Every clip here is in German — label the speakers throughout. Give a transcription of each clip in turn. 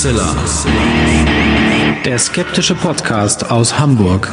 Speaker 1: Hoaxilla. Der skeptische Podcast aus Hamburg.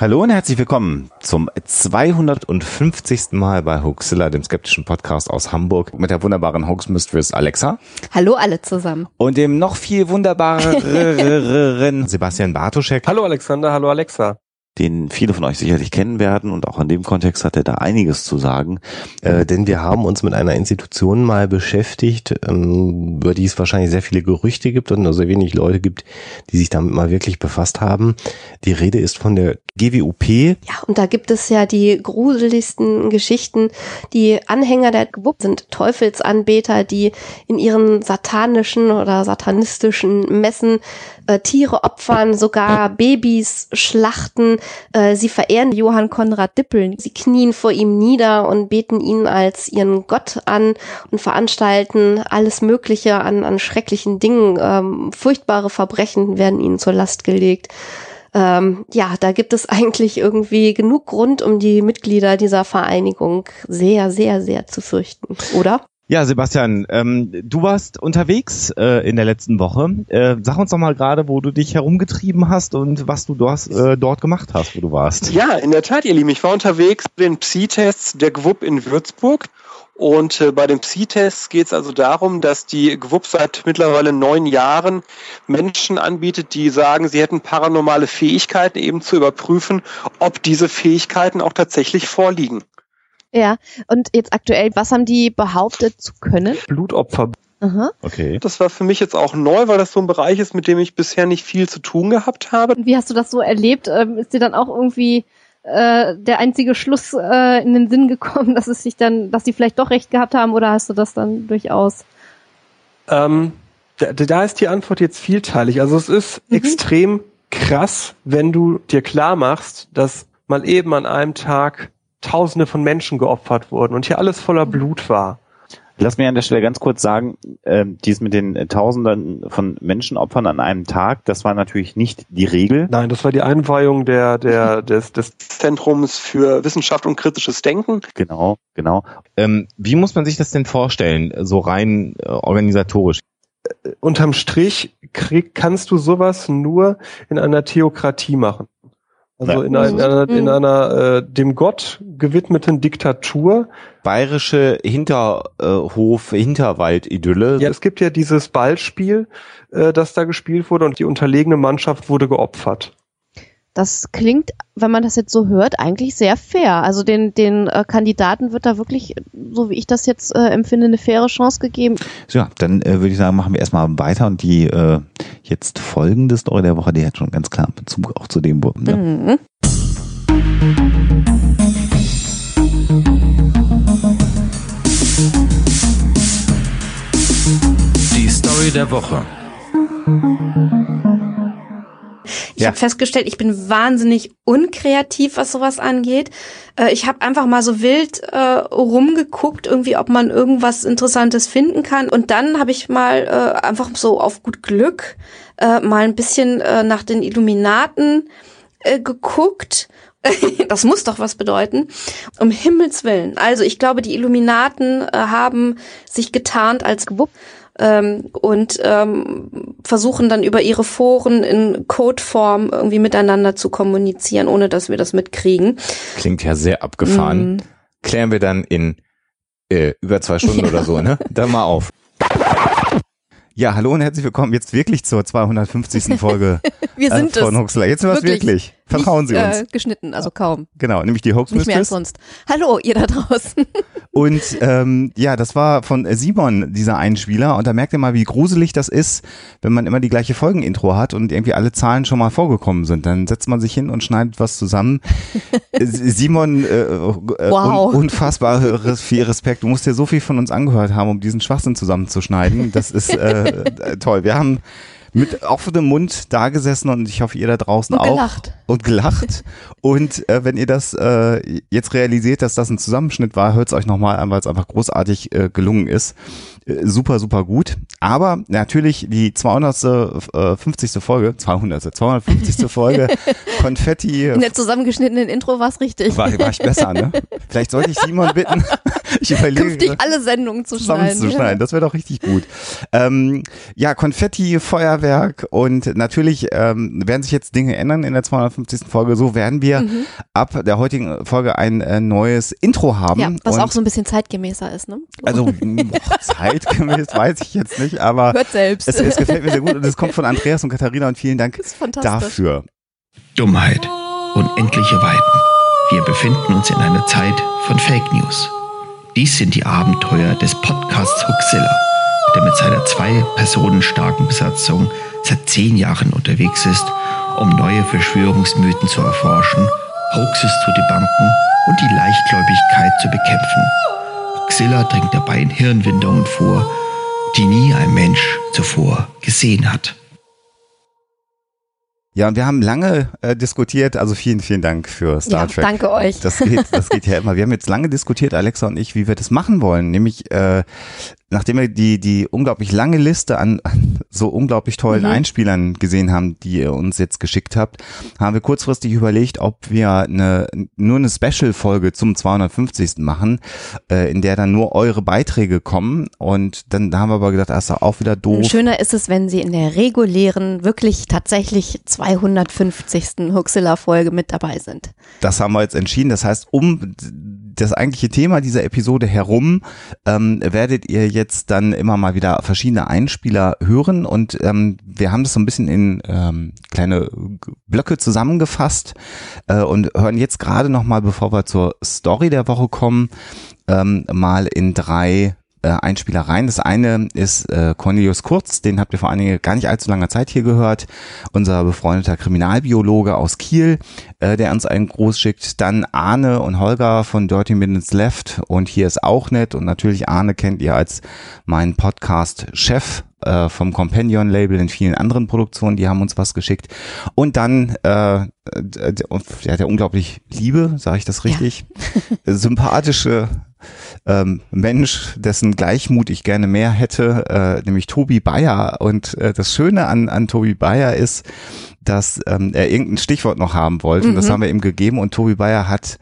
Speaker 2: Hallo und herzlich willkommen zum 250. Mal bei Hoaxilla, dem skeptischen Podcast aus Hamburg mit der wunderbaren Hoax Mistress Alexa
Speaker 3: Hallo alle zusammen.
Speaker 2: und dem noch viel wunderbareren Sebastian Bartoschek,
Speaker 4: Hallo Alexander, hallo Alexa.
Speaker 5: Den viele von euch sicherlich kennen werden und auch in dem Kontext hat er da einiges zu sagen, äh, denn wir haben uns mit einer Institution mal beschäftigt, ähm, über die es wahrscheinlich sehr viele Gerüchte gibt und nur sehr wenig Leute gibt, die sich damit mal wirklich befasst haben. Die Rede ist von der GWUP.
Speaker 3: Ja, und da gibt es ja die gruseligsten Geschichten. Die Anhänger der GWUP sind Teufelsanbeter, die in ihren satanischen oder satanistischen Messen äh, Tiere opfern, sogar Babys schlachten. Äh, sie verehren Johann Konrad Dippel. Sie knien vor ihm nieder und beten ihn als ihren Gott an und veranstalten alles Mögliche an, an schrecklichen Dingen. Ähm, furchtbare Verbrechen werden ihnen zur Last gelegt. Ähm, ja, da gibt es eigentlich irgendwie genug Grund, um die Mitglieder dieser Vereinigung sehr, sehr, sehr zu fürchten, oder?
Speaker 2: Ja, Sebastian, ähm, du warst unterwegs äh, in der letzten Woche. Äh, sag uns doch mal gerade, wo du dich herumgetrieben hast und was du dort, äh, dort gemacht hast, wo du warst.
Speaker 4: Ja, in der Tat, ihr Lieben, ich war unterwegs bei den Psi-Tests der GWUP in Würzburg. Und äh, bei den Psi-Tests geht es also darum, dass die GWUP seit mittlerweile neun Jahren Menschen anbietet, die sagen, sie hätten paranormale Fähigkeiten, eben zu überprüfen, ob diese Fähigkeiten auch tatsächlich vorliegen.
Speaker 3: Ja, und jetzt aktuell, was haben die behauptet zu können?
Speaker 4: Blutopfer.
Speaker 3: Aha.
Speaker 2: Okay.
Speaker 4: Das war für mich jetzt auch neu, weil das so ein Bereich ist, mit dem ich bisher nicht viel zu tun gehabt habe.
Speaker 3: Und wie hast du das so erlebt? Ähm, ist dir dann auch irgendwie äh, der einzige Schluss äh, in den Sinn gekommen, dass es sich dann, dass die vielleicht doch recht gehabt haben, oder hast du das dann durchaus?
Speaker 4: Ähm, da, da ist die Antwort jetzt vielteilig. Also es ist
Speaker 3: Mhm.
Speaker 4: extrem krass, wenn du dir klar machst, dass mal eben an einem Tag Tausende von Menschen geopfert wurden und hier alles voller Blut war.
Speaker 2: Lass mir an der Stelle ganz kurz sagen, ähm, dies mit den äh, Tausenden von Menschenopfern an einem Tag, das war natürlich nicht die Regel.
Speaker 4: Nein, das war die Einweihung der, der, des, des Zentrums für Wissenschaft und kritisches Denken.
Speaker 2: Genau, genau. Ähm, wie muss man sich das denn vorstellen, so rein äh, organisatorisch?
Speaker 4: Unterm Strich krieg, kannst du sowas nur in einer Theokratie machen. Also in, ein, in einer, in
Speaker 3: Mhm.
Speaker 4: einer äh, dem Gott gewidmeten Diktatur.
Speaker 2: Bayerische Hinterhof, Hinterwald-Idylle.
Speaker 4: Ja, es gibt ja dieses Ballspiel, äh, das da gespielt wurde und die unterlegene Mannschaft wurde geopfert.
Speaker 3: Das klingt, wenn man das jetzt so hört, eigentlich sehr fair. Also den, den äh, Kandidaten wird da wirklich, so wie ich das jetzt äh, empfinde, eine faire Chance gegeben.
Speaker 2: So, ja, dann äh, würde ich sagen, machen wir erstmal weiter und die äh, jetzt folgende Story der Woche, die hat schon ganz klar Bezug auch zu dem. wo- Ne?
Speaker 3: Mhm.
Speaker 1: Die Story der Woche.
Speaker 6: Ich
Speaker 2: Ja.
Speaker 6: habe festgestellt, ich bin wahnsinnig unkreativ, was sowas angeht. Äh, ich habe einfach mal so wild äh, rumgeguckt, irgendwie, ob man irgendwas Interessantes finden kann. Und dann habe ich mal äh, einfach so auf gut Glück äh, mal ein bisschen äh, nach den Illuminaten äh, geguckt. Das muss doch was bedeuten. Um Himmels Willen. Also ich glaube, die Illuminaten äh, haben sich getarnt als Gewupp ähm, und ähm, versuchen dann über ihre Foren in Codeform irgendwie miteinander zu kommunizieren, ohne dass wir das mitkriegen.
Speaker 2: Klingt ja sehr abgefahren.
Speaker 6: Mm.
Speaker 2: Klären wir dann in äh, über zwei Stunden oder so, ne? Dann mal auf. Ja, hallo und herzlich willkommen jetzt wirklich zur 250. Folge
Speaker 3: Wir
Speaker 2: äh,
Speaker 3: sind
Speaker 2: von
Speaker 3: es.
Speaker 2: Hoaxilla. Jetzt sind wir
Speaker 3: wirklich.
Speaker 2: Vertrauen Sie
Speaker 3: Nicht,
Speaker 2: uns.
Speaker 3: Äh, geschnitten, also kaum.
Speaker 2: Genau, nämlich die Hoax
Speaker 3: Nicht mehr als sonst. Hallo, ihr da draußen.
Speaker 2: Und ähm, ja, das war von Simon, dieser Einspieler. Und da merkt ihr mal, wie gruselig das ist, wenn man immer die gleiche Folgenintro hat und irgendwie alle Zahlen schon mal vorgekommen sind. Dann setzt man sich hin und schneidet was zusammen. Äh, Simon, äh, äh,
Speaker 3: Wow.
Speaker 2: un unfassbares viel Respekt. Du musst dir so viel von uns angehört haben, um diesen Schwachsinn zusammenzuschneiden. Das ist äh, äh, toll. Wir haben mit offenem Mund da gesessen und ich hoffe, ihr da draußen
Speaker 3: Und
Speaker 2: auch.
Speaker 3: gelacht.
Speaker 2: Und gelacht. und äh, wenn ihr das äh, jetzt realisiert, dass das ein Zusammenschnitt war, hört es euch nochmal an, weil es einfach großartig äh, gelungen ist. Äh, super, super gut. Aber natürlich die 200. Äh, 50. Folge, 200. 250. Folge Konfetti.
Speaker 3: In der zusammengeschnittenen Intro war es richtig.
Speaker 2: War, war ich besser, ne? Vielleicht sollte ich Simon bitten. Ich überlege.
Speaker 3: Künftig alle Sendungen zu schneiden.
Speaker 2: zusammenzuschneiden. Das wäre doch richtig gut. Ähm, ja, Konfetti, Feuerwerk und natürlich ähm, werden sich jetzt Dinge ändern in der 250. Folge. So werden wir
Speaker 3: Mhm.
Speaker 2: ab der heutigen Folge ein äh, neues Intro haben.
Speaker 3: Ja, was
Speaker 2: und
Speaker 3: auch so ein bisschen zeitgemäßer ist, ne?
Speaker 2: also boah, zeitgemäß weiß ich jetzt nicht, aber
Speaker 3: Hört selbst.
Speaker 2: es, es gefällt mir sehr gut und es kommt von Andreas und Katharina und vielen Dank dafür.
Speaker 1: Dummheit. Unendliche Weiten. Wir befinden uns in einer Zeit von Fake News. Dies sind die Abenteuer des Podcasts Huxilla, der mit seiner zwei Personen starken Besatzung seit zehn Jahren unterwegs ist, um neue Verschwörungsmythen zu erforschen, Hoaxes zu debunken und die Leichtgläubigkeit zu bekämpfen. Huxilla dringt dabei in Hirnwindungen vor, die nie ein Mensch zuvor gesehen hat.
Speaker 2: Ja, und wir haben lange äh, diskutiert, also vielen, vielen Dank für Star
Speaker 3: Ja,
Speaker 2: Trek.
Speaker 3: danke euch.
Speaker 2: Das geht, das geht ja immer. Wir haben jetzt lange diskutiert, Alexa und ich, wie wir das machen wollen. Nämlich, äh, nachdem wir die, die unglaublich lange Liste an, an so unglaublich tollen
Speaker 3: Mhm.
Speaker 2: Einspielern gesehen haben, die ihr uns jetzt geschickt habt, haben wir kurzfristig überlegt, ob wir eine, nur eine Special-Folge zum 250. machen, äh, in der dann nur eure Beiträge kommen. Und dann da haben wir aber gedacht, das ist auch wieder doof.
Speaker 3: Schöner ist es, wenn sie in der regulären, wirklich tatsächlich 250. Huxilla-Folge mit dabei sind.
Speaker 2: Das haben wir jetzt entschieden. Das heißt, um das eigentliche Thema dieser Episode herum ähm, werdet ihr jetzt dann immer mal wieder verschiedene Einspieler hören und ähm, wir haben das so ein bisschen in ähm, kleine Blöcke zusammengefasst äh, und hören jetzt gerade noch mal, bevor wir zur Story der Woche kommen, ähm, mal in drei äh, Einspieler rein. Das eine ist äh, Cornelius Kurz, den habt ihr vor einiger gar nicht allzu langer Zeit hier gehört, unser befreundeter Kriminalbiologe aus Kiel, äh, der uns einen Gruß schickt. Dann Arne und Holger von Dirty Minutes Left und hier ist auch nett und natürlich Arne kennt ihr als meinen Podcast-Chef äh, vom Companion-Label in vielen anderen Produktionen, die haben uns was geschickt. Und dann äh, der, der, der unglaublich liebe, sage ich das richtig, sympathische ähm, Mensch, dessen Gleichmut ich gerne mehr hätte, äh, nämlich Tobi Bayer. Und äh, das Schöne an, an Tobi Bayer ist, dass ähm, er irgendein Stichwort noch haben wollte. Und das haben wir ihm gegeben. Und Tobi Bayer hat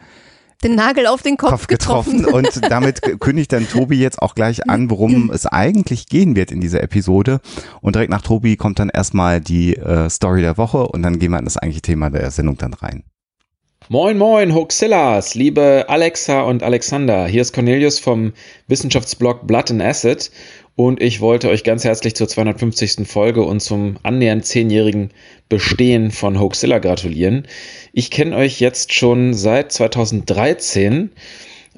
Speaker 3: Den Nagel auf den Kopf,
Speaker 2: Kopf getroffen. Und damit kündigt dann Tobi jetzt auch gleich an, worum es eigentlich gehen wird in dieser Episode. Und direkt nach Tobi kommt dann erstmal die äh, Story der Woche und dann gehen wir in das eigentliche Thema der Sendung dann rein.
Speaker 7: Moin moin Hoaxillas, liebe Alexa und Alexander. Hier ist Cornelius vom Wissenschaftsblog Blood and Acid und ich wollte euch ganz herzlich zur 250. Folge und zum annähernd zehnjährigen Bestehen von Hoaxilla gratulieren. Ich kenne euch jetzt schon seit 2013.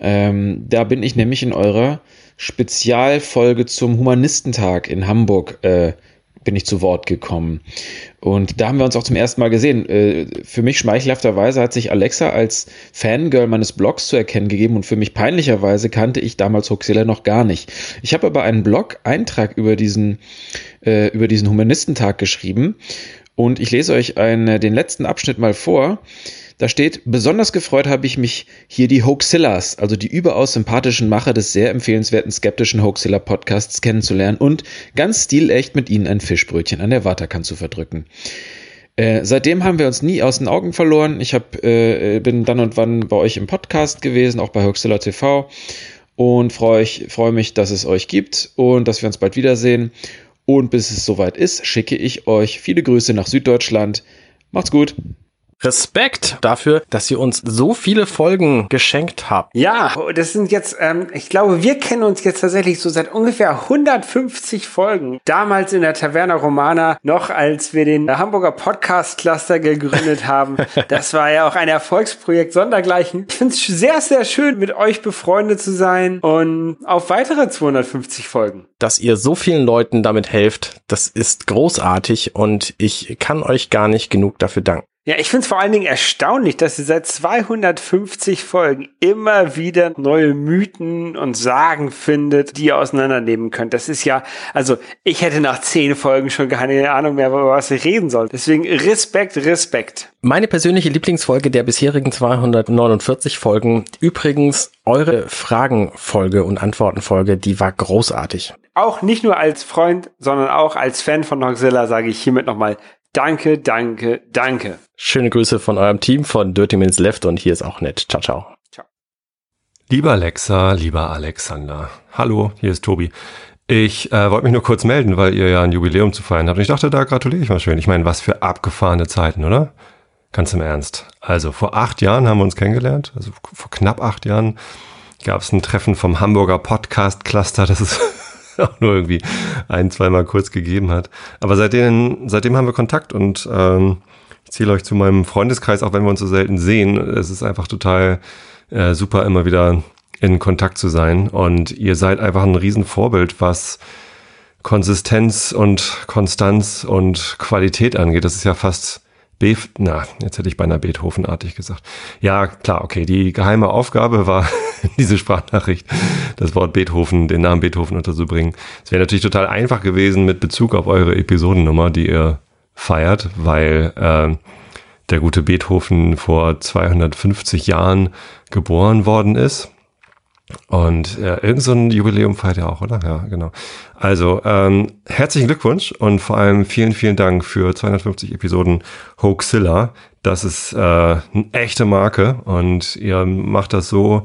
Speaker 7: Ähm, da bin ich nämlich in eurer Spezialfolge zum Humanistentag in Hamburg äh, bin ich zu Wort gekommen. Und da haben wir uns auch zum ersten Mal gesehen. Äh, Für mich schmeichelhafterweise hat sich Alexa als Fangirl meines Blogs zu erkennen gegeben und für mich peinlicherweise kannte ich damals Hoaxilla noch gar nicht. Ich habe aber einen Blog-Eintrag über diesen, äh, über diesen Humanistentag geschrieben und ich lese euch einen, den letzten Abschnitt mal vor. Da steht, besonders gefreut habe ich mich, hier die Hoaxillas, also die überaus sympathischen Macher des sehr empfehlenswerten skeptischen Hoaxilla Podcasts kennenzulernen und ganz stilecht mit ihnen ein Fischbrötchen an der Waterkant zu verdrücken. Äh, seitdem haben wir uns nie aus den Augen verloren. Ich hab, äh, bin dann und wann bei euch im Podcast gewesen, auch bei Hoaxilla TV und freue freu mich, dass es euch gibt und dass wir uns bald wiedersehen. Und bis es soweit ist, schicke ich euch viele Grüße nach Süddeutschland. Macht's gut.
Speaker 8: Respekt dafür, dass ihr uns so viele Folgen geschenkt habt.
Speaker 9: Ja, das sind jetzt, ähm, ich glaube, wir kennen uns jetzt tatsächlich so seit ungefähr 150 Folgen. Damals in der Taverna Romana, noch als wir den Hamburger Podcast Cluster gegründet haben. Das war ja auch ein Erfolgsprojekt sondergleichen. Ich finde es sehr, sehr schön, mit euch befreundet zu sein und auf weitere 250 Folgen.
Speaker 8: Dass ihr so vielen Leuten damit helft, das ist großartig und ich kann euch gar nicht genug dafür danken.
Speaker 9: Ja, ich finde es vor allen Dingen erstaunlich, dass ihr seit 250 Folgen immer wieder neue Mythen und Sagen findet, die ihr auseinandernehmen könnt. Das ist ja, also ich hätte nach zehn Folgen schon keine Ahnung mehr, über was ich reden soll. Deswegen Respekt, Respekt.
Speaker 8: Meine persönliche Lieblingsfolge der bisherigen 249 Folgen, übrigens eure Fragenfolge und Antwortenfolge, die war großartig.
Speaker 9: Auch nicht nur als Freund, sondern auch als Fan von Noxilla sage ich hiermit nochmal Danke, danke, danke.
Speaker 8: Schöne Grüße von eurem Team von Dirty Minutes Left und hier ist auch nett. Ciao, ciao. Ciao.
Speaker 10: Lieber Alexa, lieber Alexander. Hallo, hier ist Tobi. Ich äh, wollte mich nur kurz melden, weil ihr ja ein Jubiläum zu feiern habt. Und ich dachte, da gratuliere ich mal schön. Ich meine, was für abgefahrene Zeiten, oder? Ganz im Ernst. Also vor acht Jahren haben wir uns kennengelernt. Also vor knapp acht Jahren gab es ein Treffen vom Hamburger Podcast Cluster. Das ist auch nur irgendwie ein, zweimal kurz gegeben hat. Aber seitdem, seitdem haben wir Kontakt und ähm, ich zähle euch zu meinem Freundeskreis, auch wenn wir uns so selten sehen. Es ist einfach total äh, super, immer wieder in Kontakt zu sein. Und ihr seid einfach ein Riesenvorbild, was Konsistenz und Konstanz und Qualität angeht. Das ist ja fast Be na, jetzt hätte ich beinahe Beethovenartig gesagt. Ja, klar, okay. Die geheime Aufgabe war, diese Sprachnachricht, das Wort Beethoven, den Namen Beethoven unterzubringen. Es wäre natürlich total einfach gewesen mit Bezug auf eure Episodennummer, die ihr feiert, weil äh, der gute Beethoven vor 250 Jahren geboren worden ist. Und ja, irgend so ein Jubiläum feiert er auch, oder? Ja, genau. Also, ähm, herzlichen Glückwunsch und vor allem vielen, vielen Dank für 250 Episoden Hoaxilla. Das ist äh, eine echte Marke und ihr macht das so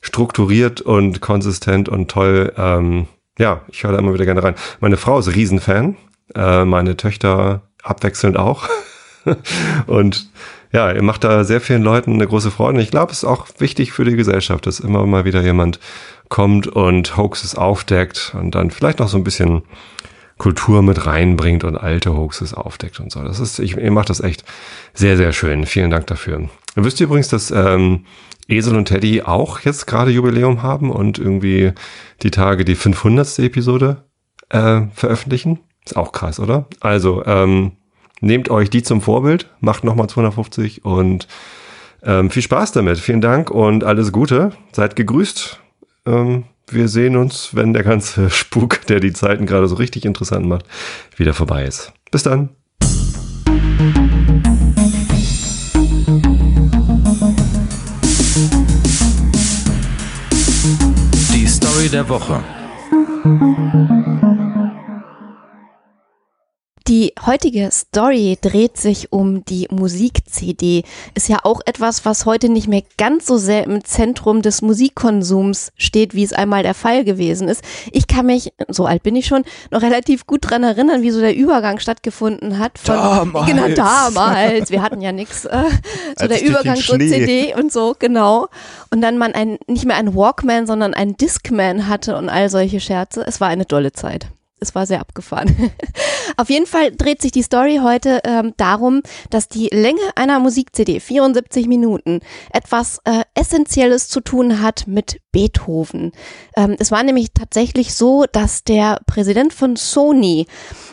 Speaker 10: strukturiert und konsistent und toll. Ähm, ja, ich höre da immer wieder gerne rein. Meine Frau ist Riesenfan, äh, meine Töchter abwechselnd auch. und ja, ihr macht da sehr vielen Leuten eine große Freude. Und ich glaube, es ist auch wichtig für die Gesellschaft, dass immer mal wieder jemand kommt und Hoaxes aufdeckt und dann vielleicht noch so ein bisschen Kultur mit reinbringt und alte Hoaxes aufdeckt und so. Das ist, ich, ihr macht das echt sehr, sehr schön. Vielen Dank dafür. Ihr wisst übrigens, dass ähm, Esel und Teddy auch jetzt gerade Jubiläum haben und irgendwie die Tage die 500. Episode äh, veröffentlichen. Ist auch krass, oder? Also, ähm, Nehmt euch die zum Vorbild, macht nochmal 250 und ähm, viel Spaß damit. Vielen Dank und alles Gute. Seid gegrüßt. Ähm, wir sehen uns, wenn der ganze Spuk, der die Zeiten gerade so richtig interessant macht, wieder vorbei ist. Bis dann.
Speaker 1: Die Story der Woche.
Speaker 3: Die heutige Story dreht sich um die Musik-CD. Ist ja auch etwas, was heute nicht mehr ganz so sehr im Zentrum des Musikkonsums steht, wie es einmal der Fall gewesen ist. Ich kann mich, so alt bin ich schon, noch relativ gut dran erinnern, wie so der Übergang stattgefunden hat.
Speaker 2: Von, damals.
Speaker 3: Genau, damals. Wir hatten ja nichts. Äh, so Als der Übergang zur CD und so, genau. Und dann man ein, nicht mehr ein Walkman, sondern ein Discman hatte und all solche Scherze. Es war eine tolle Zeit es war sehr abgefahren. Auf jeden Fall dreht sich die Story heute ähm, darum, dass die Länge einer Musik-CD, 74 Minuten, etwas äh, Essentielles zu tun hat mit Beethoven. Ähm, es war nämlich tatsächlich so, dass der Präsident von Sony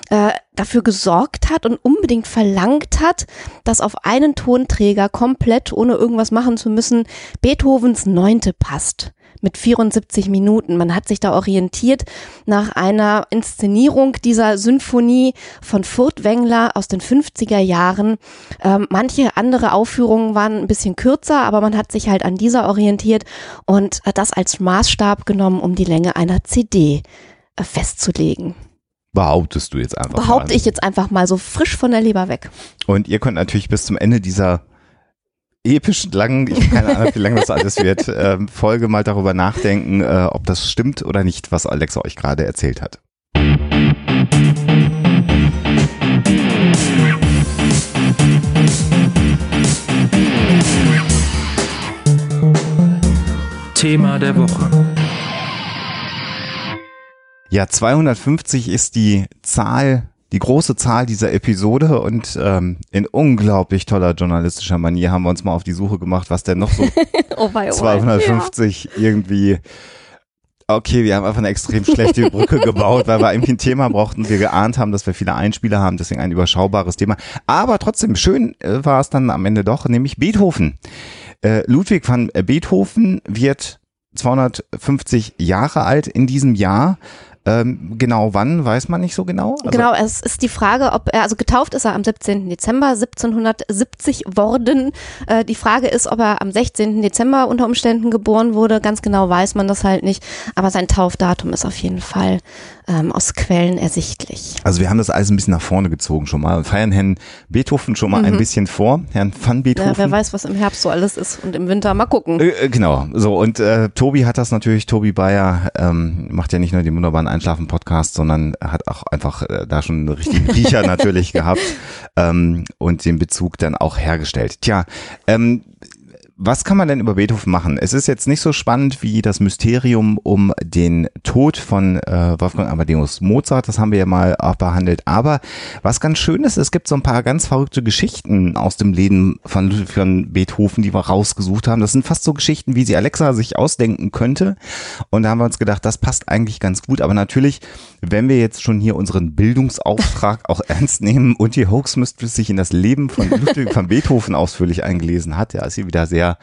Speaker 3: äh, dafür gesorgt hat und unbedingt verlangt hat, dass auf einen Tonträger komplett, ohne irgendwas machen zu müssen, Beethovens Neunte passt mit 74 Minuten. Man hat sich da orientiert nach einer Inszenierung dieser Symphonie von Furtwängler aus den 50er Jahren. Ähm, manche andere Aufführungen waren ein bisschen kürzer, aber man hat sich halt an dieser orientiert und das als Maßstab genommen, um die Länge einer CD äh, festzulegen.
Speaker 2: Behauptest du jetzt einfach
Speaker 3: Behaupte mal. ich jetzt einfach mal so frisch von der Leber weg.
Speaker 2: Und ihr könnt natürlich bis zum Ende dieser episch lang, ich habe keine Ahnung, wie lange das alles wird, äh, Folge mal darüber nachdenken, äh, ob das stimmt oder nicht, was Alexa euch gerade erzählt hat.
Speaker 1: Thema der Woche.
Speaker 2: Ja, 250 ist die Zahl die große Zahl dieser Episode und ähm, in unglaublich toller journalistischer Manier haben wir uns mal auf die Suche gemacht, was denn noch so oh wei, oh 250 ja. irgendwie Okay, wir haben einfach eine extrem schlechte Brücke gebaut, weil wir irgendwie ein Thema brauchten, wir geahnt haben, dass wir viele Einspieler haben, deswegen ein überschaubares Thema. Aber trotzdem, schön äh, war es dann am Ende doch, nämlich Beethoven. Äh, Ludwig van Beethoven wird 250 Jahre alt in diesem Jahr. Ähm, genau wann, weiß man nicht so genau.
Speaker 3: Also genau, es ist die Frage, ob er, also getauft ist er am 17. Dezember 1770 worden. Äh, die Frage ist, ob er am 16. Dezember unter Umständen geboren wurde. Ganz genau weiß man das halt nicht. Aber sein Taufdatum ist auf jeden Fall ähm, aus Quellen ersichtlich.
Speaker 2: Also wir haben das alles ein bisschen nach vorne gezogen schon mal und feiern Herrn Beethoven schon mal mhm. ein bisschen vor, Herrn van Beethoven. Ja,
Speaker 3: wer weiß, was im Herbst so alles ist und im Winter mal gucken.
Speaker 2: Äh, äh genau, so und äh, Tobi hat das natürlich, Tobi Bayer ähm, macht ja nicht nur den wunderbaren Einschlafen-Podcast, sondern hat auch einfach äh, da schon einen richtigen Riecher natürlich gehabt ähm, und den Bezug dann auch hergestellt. Tja, ähm, was kann man denn über Beethoven machen? Es ist jetzt nicht so spannend wie das Mysterium um den Tod von äh, Wolfgang Amadeus Mozart. Das haben wir ja mal auch behandelt. Aber was ganz schön ist, es gibt so ein paar ganz verrückte Geschichten aus dem Leben von Ludwig von Beethoven, die wir rausgesucht haben. Das sind fast so Geschichten, wie sie Alexa sich ausdenken könnte. Und da haben wir uns gedacht, das passt eigentlich ganz gut. Aber natürlich, wenn wir jetzt schon hier unseren Bildungsauftrag auch ernst nehmen und die Hoax-Mistress sich in das Leben von Ludwig von Beethoven ausführlich eingelesen hat, ja, ist sie wieder sehr sehr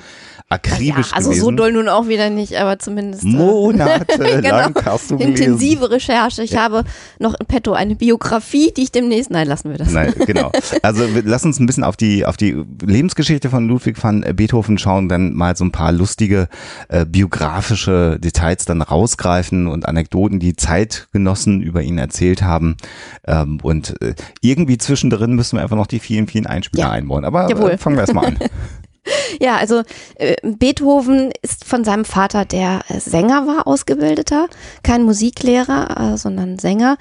Speaker 2: akribisch
Speaker 3: ja, also
Speaker 2: gewesen.
Speaker 3: so doll nun auch wieder nicht, aber zumindest
Speaker 2: äh, monatelang genau, hast du
Speaker 3: gelesen. intensive Recherche. Ich ja. habe noch in petto eine Biografie, die ich demnächst, nein, lassen wir das.
Speaker 2: Nein, genau. Also lass uns ein bisschen auf die auf die Lebensgeschichte von Ludwig van Beethoven schauen, dann mal so ein paar lustige äh, biografische Details dann rausgreifen und Anekdoten, die Zeitgenossen über ihn erzählt haben. Ähm, und äh, irgendwie zwischendrin müssen wir einfach noch die vielen, vielen Einspieler ja. einbauen. Aber äh, fangen wir erstmal an.
Speaker 3: Ja, also äh, Beethoven ist von seinem Vater, der äh, Sänger war, ausgebildeter, kein Musiklehrer, äh, sondern Sänger,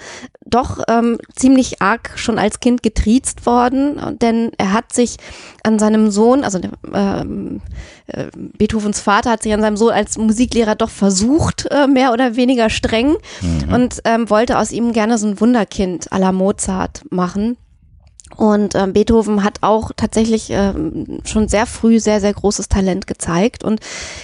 Speaker 3: doch ähm, ziemlich arg schon als Kind getriezt worden, denn er hat sich an seinem Sohn, also ähm, äh, Beethovens Vater hat sich an seinem Sohn als Musiklehrer doch versucht, äh, mehr oder weniger streng, mhm. und ähm, wollte aus ihm gerne so ein Wunderkind à la Mozart machen. Und ähm, Beethoven hat auch tatsächlich ähm, schon sehr früh sehr, sehr großes Talent gezeigt und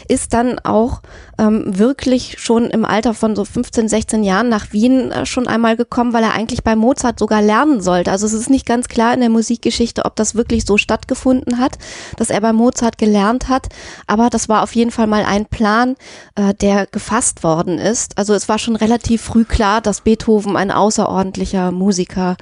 Speaker 3: ist dann auch ähm, wirklich schon im Alter von so 15, 16 Jahren nach Wien äh, schon einmal gekommen, weil er eigentlich bei Mozart sogar lernen sollte. Also es ist nicht ganz klar in der Musikgeschichte, ob das wirklich so stattgefunden hat, dass er bei Mozart gelernt hat. Aber das war auf jeden Fall mal ein Plan, äh, der gefasst worden ist. Also es war schon relativ früh klar, dass Beethoven ein außerordentlicher Musiker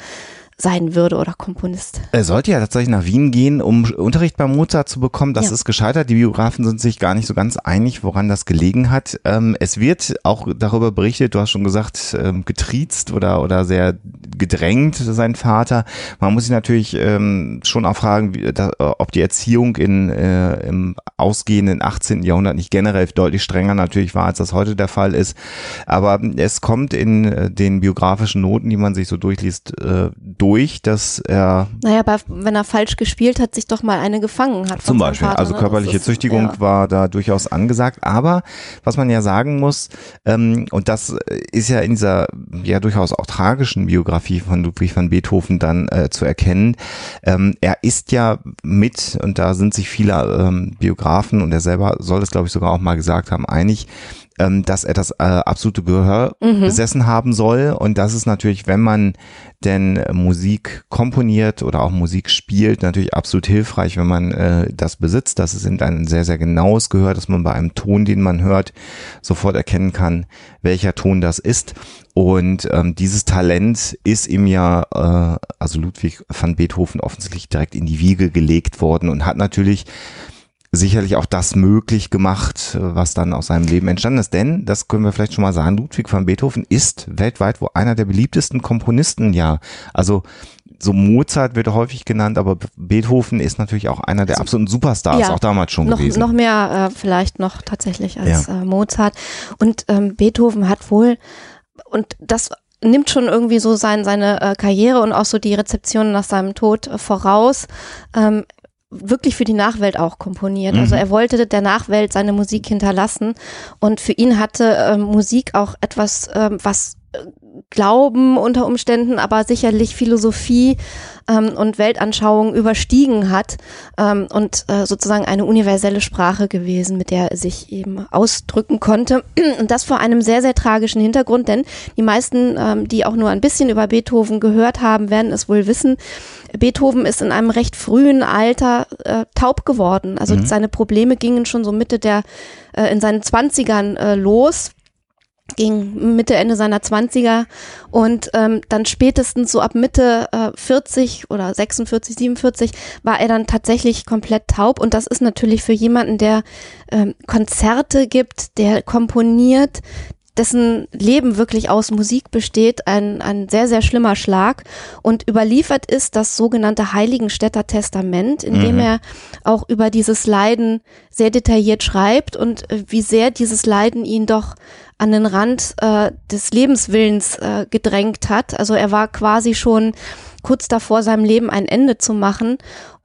Speaker 3: sein würde oder Komponist.
Speaker 2: Er sollte ja tatsächlich nach Wien gehen, um Unterricht bei Mozart zu bekommen. Das ja. ist gescheitert. Die Biografen sind sich gar nicht so ganz einig, woran das gelegen hat. Ähm, es wird auch darüber berichtet, du hast schon gesagt, ähm, getriezt oder, oder sehr gedrängt, sein Vater. Man muss sich natürlich ähm, schon auch fragen, ob die Erziehung in, äh, im ausgehenden 18. Jahrhundert nicht generell deutlich strenger natürlich war, als das heute der Fall ist. Aber es kommt in äh, den biografischen Noten, die man sich so durchliest, äh, durch, dass er.
Speaker 3: Naja, aber wenn er falsch gespielt hat, sich doch mal eine gefangen hat.
Speaker 2: Zum Beispiel. Vater, also ne? körperliche Züchtigung ja. war da durchaus angesagt. Aber was man ja sagen muss, ähm, und das ist ja in dieser ja durchaus auch tragischen Biografie von Ludwig van Beethoven dann äh, zu erkennen, ähm, er ist ja mit, und da sind sich viele ähm, Biografen und er selber soll es, glaube ich, sogar auch mal gesagt haben, einig, ähm, dass er das äh, absolute Gehör mhm. besessen haben soll. Und das ist natürlich, wenn man denn Musik komponiert oder auch Musik spielt, natürlich absolut hilfreich, wenn man äh, das besitzt. Das ist eben ein sehr, sehr genaues Gehör, dass man bei einem Ton, den man hört, sofort erkennen kann, welcher Ton das ist. Und ähm, dieses Talent ist ihm ja, äh, also Ludwig van Beethoven offensichtlich direkt in die Wiege gelegt worden und hat natürlich sicherlich auch das möglich gemacht, was dann aus seinem Leben entstanden ist. Denn, das können wir vielleicht schon mal sagen, Ludwig van Beethoven ist weltweit wohl einer der beliebtesten Komponisten, ja. Also so Mozart wird häufig genannt, aber Beethoven ist natürlich auch einer der absoluten Superstars, ja, auch damals schon
Speaker 3: noch,
Speaker 2: gewesen.
Speaker 3: Noch mehr äh, vielleicht noch tatsächlich als ja. äh, Mozart. Und ähm, Beethoven hat wohl, und das nimmt schon irgendwie so sein, seine äh, Karriere und auch so die Rezeption nach seinem Tod äh, voraus. Ähm, wirklich für die Nachwelt auch komponiert. Also mhm. Also er wollte der Nachwelt seine Musik hinterlassen und für ihn hatte äh, Musik auch etwas, äh, was Glauben unter Umständen, aber sicherlich Philosophie ähm, und Weltanschauung überstiegen hat ähm, und äh, sozusagen eine universelle Sprache gewesen, mit der er sich eben ausdrücken konnte. Und das vor einem sehr, sehr tragischen Hintergrund, denn die meisten, ähm, die auch nur ein bisschen über Beethoven gehört haben, werden es wohl wissen. Beethoven ist in einem recht frühen Alter äh, taub geworden. Also
Speaker 2: Mhm.
Speaker 3: seine Probleme gingen schon so Mitte der, äh, in seinen Zwanzigern äh, los ging Mitte, Ende seiner 20er und ähm, dann spätestens so ab Mitte äh, 40 oder 46, 47 war er dann tatsächlich komplett taub und das ist natürlich für jemanden, der ähm, Konzerte gibt, der komponiert, dessen Leben wirklich aus Musik besteht, ein, ein sehr, sehr schlimmer Schlag. Und überliefert ist das sogenannte Heiligenstädter Testament, in dem
Speaker 2: Mhm.
Speaker 3: er auch über dieses Leiden sehr detailliert schreibt und äh, wie sehr dieses Leiden ihn doch an den Rand äh, des Lebenswillens äh, gedrängt hat. Also er war quasi schon kurz davor, seinem Leben ein Ende zu machen.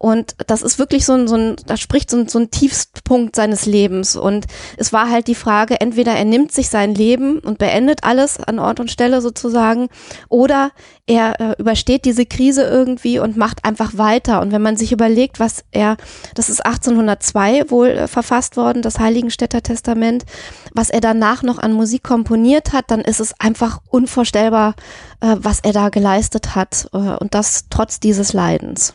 Speaker 3: Und das ist wirklich so ein, so ein da spricht so ein, so ein Tiefstpunkt seines Lebens. Und es war halt die Frage, entweder er nimmt sich sein Leben und beendet alles an Ort und Stelle sozusagen, oder er äh, übersteht diese Krise irgendwie und macht einfach weiter. Und wenn man sich überlegt, was er, das ist 1802 wohl äh, verfasst worden, das Heiligenstädter Testament, was er danach noch an Musik komponiert hat, dann ist es einfach unvorstellbar, äh, was er da geleistet hat. Äh, und das trotz dieses Leidens.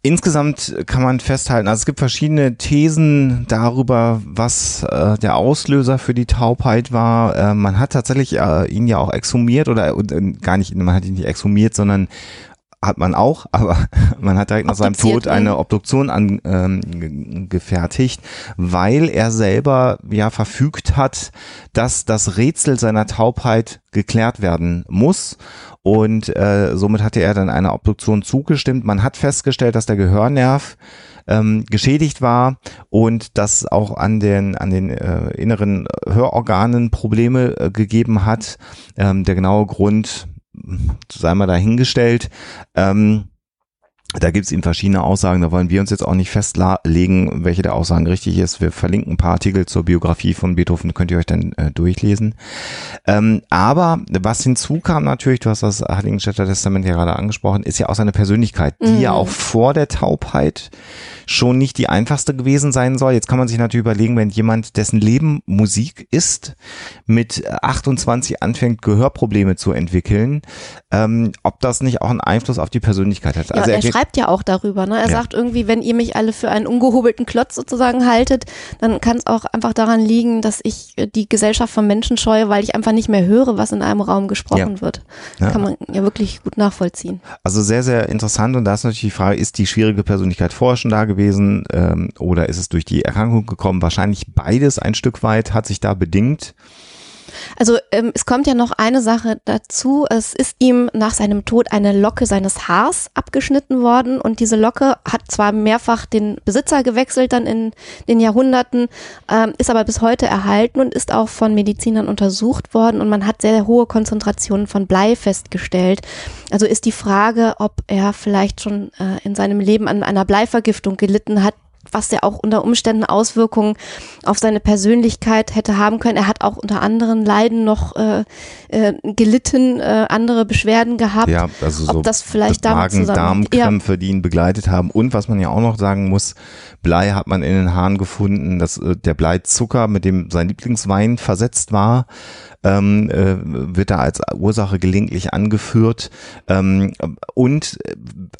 Speaker 2: Insgesamt kann man festhalten, also es gibt verschiedene Thesen darüber, was äh, der Auslöser für die Taubheit war. Äh, man hat tatsächlich äh, ihn ja auch exhumiert oder gar nicht, man hat ihn nicht exhumiert, sondern hat man auch, aber man hat direkt nach seinem Tod eine. Obduktion angefertigt, gefertigt, weil er selber ja verfügt hat, dass das Rätsel seiner Taubheit geklärt werden muss. Und äh, somit hatte er dann einer Obduktion zugestimmt. Man hat festgestellt, dass der Gehörnerv ähm, geschädigt war und dass auch an den an den äh, inneren Hörorganen Probleme äh, gegeben hat. Ähm, der genaue Grund sei mal dahingestellt. Ähm, da gibt es eben verschiedene Aussagen, da wollen wir uns jetzt auch nicht festlegen, welche der Aussagen richtig ist. Wir verlinken ein paar Artikel zur Biografie von Beethoven, könnt ihr euch dann äh, durchlesen. Ähm, aber was hinzukam natürlich, du hast das Heiligenstädter Testament ja gerade angesprochen, ist ja auch seine Persönlichkeit, die
Speaker 3: Mhm.
Speaker 2: ja auch vor der Taubheit schon nicht die einfachste gewesen sein soll. Jetzt kann man sich natürlich überlegen, wenn jemand, dessen Leben Musik ist, mit 28 anfängt, Gehörprobleme zu entwickeln, ähm, ob das nicht auch einen Einfluss auf die Persönlichkeit hat.
Speaker 3: Ja,
Speaker 2: Also
Speaker 3: er schreibt ja auch darüber. Ne? Er
Speaker 2: Ja.
Speaker 3: sagt irgendwie, wenn ihr mich alle für einen ungehobelten Klotz sozusagen haltet, dann kann es auch einfach daran liegen, dass ich äh, die Gesellschaft von Menschen scheue, weil ich einfach nicht mehr höre, was in einem Raum gesprochen
Speaker 2: Ja.
Speaker 3: wird.
Speaker 2: Ja.
Speaker 3: Kann man ja wirklich gut nachvollziehen.
Speaker 2: Also sehr, sehr interessant und da ist natürlich die Frage, ist die schwierige Persönlichkeit vorher schon da gewesen ähm, oder ist es durch die Erkrankung gekommen? Wahrscheinlich beides ein Stück weit hat sich da bedingt.
Speaker 3: Also ähm, es kommt ja noch eine Sache dazu. Es ist ihm nach seinem Tod eine Locke seines Haars abgeschnitten worden und diese Locke hat zwar mehrfach den Besitzer gewechselt dann in den Jahrhunderten, ähm, ist aber bis heute erhalten und ist auch von Medizinern untersucht worden und man hat sehr, sehr hohe Konzentrationen von Blei festgestellt. Also ist die Frage, ob er vielleicht schon äh, in seinem Leben an einer Bleivergiftung gelitten hat, was ja auch unter Umständen Auswirkungen auf seine Persönlichkeit hätte haben können. Er hat auch unter anderen Leiden noch äh, äh, gelitten, äh, andere Beschwerden gehabt.
Speaker 2: Ja, also so
Speaker 3: Ob das vielleicht damit.
Speaker 2: Magen-Darm-Krämpfe, die ihn begleitet haben. Und was man ja auch noch sagen muss, Blei hat man in den Haaren gefunden, dass äh, der Bleizucker, mit dem sein Lieblingswein versetzt war, ähm, äh, wird da als Ursache gelegentlich angeführt. Ähm, und äh,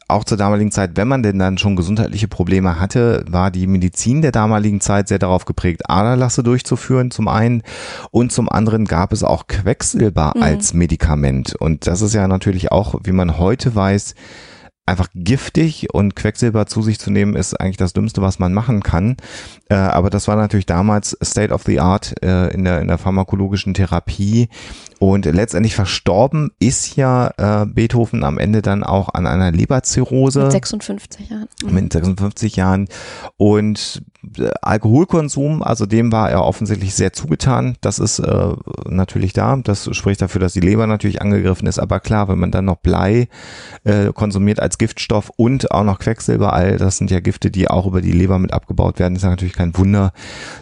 Speaker 2: auch zur damaligen Zeit, wenn man denn dann schon gesundheitliche Probleme hatte, war die Medizin der damaligen Zeit sehr darauf geprägt, Aderlasse durchzuführen, zum einen. Und zum anderen gab es auch Quecksilber
Speaker 3: Mhm.
Speaker 2: als Medikament. Und das ist ja natürlich auch, wie man heute weiß, einfach giftig und Quecksilber zu sich zu nehmen, ist eigentlich das Dümmste, was man machen kann. Äh, aber das war natürlich damals State of the Art äh, in, der, in der pharmakologischen Therapie. Und letztendlich verstorben ist ja äh, Beethoven am Ende dann auch an einer Leberzirrhose
Speaker 3: Mit 56 Jahren. Mhm.
Speaker 2: mit 56 Jahren. Und äh, Alkoholkonsum, also dem war er offensichtlich sehr zugetan. Das ist äh, natürlich da. Das spricht dafür, dass die Leber natürlich angegriffen ist. Aber klar, wenn man dann noch Blei äh, konsumiert als Giftstoff und auch noch Quecksilber, all das sind ja Gifte, die auch über die Leber mit abgebaut werden, ist ja natürlich kein Wunder,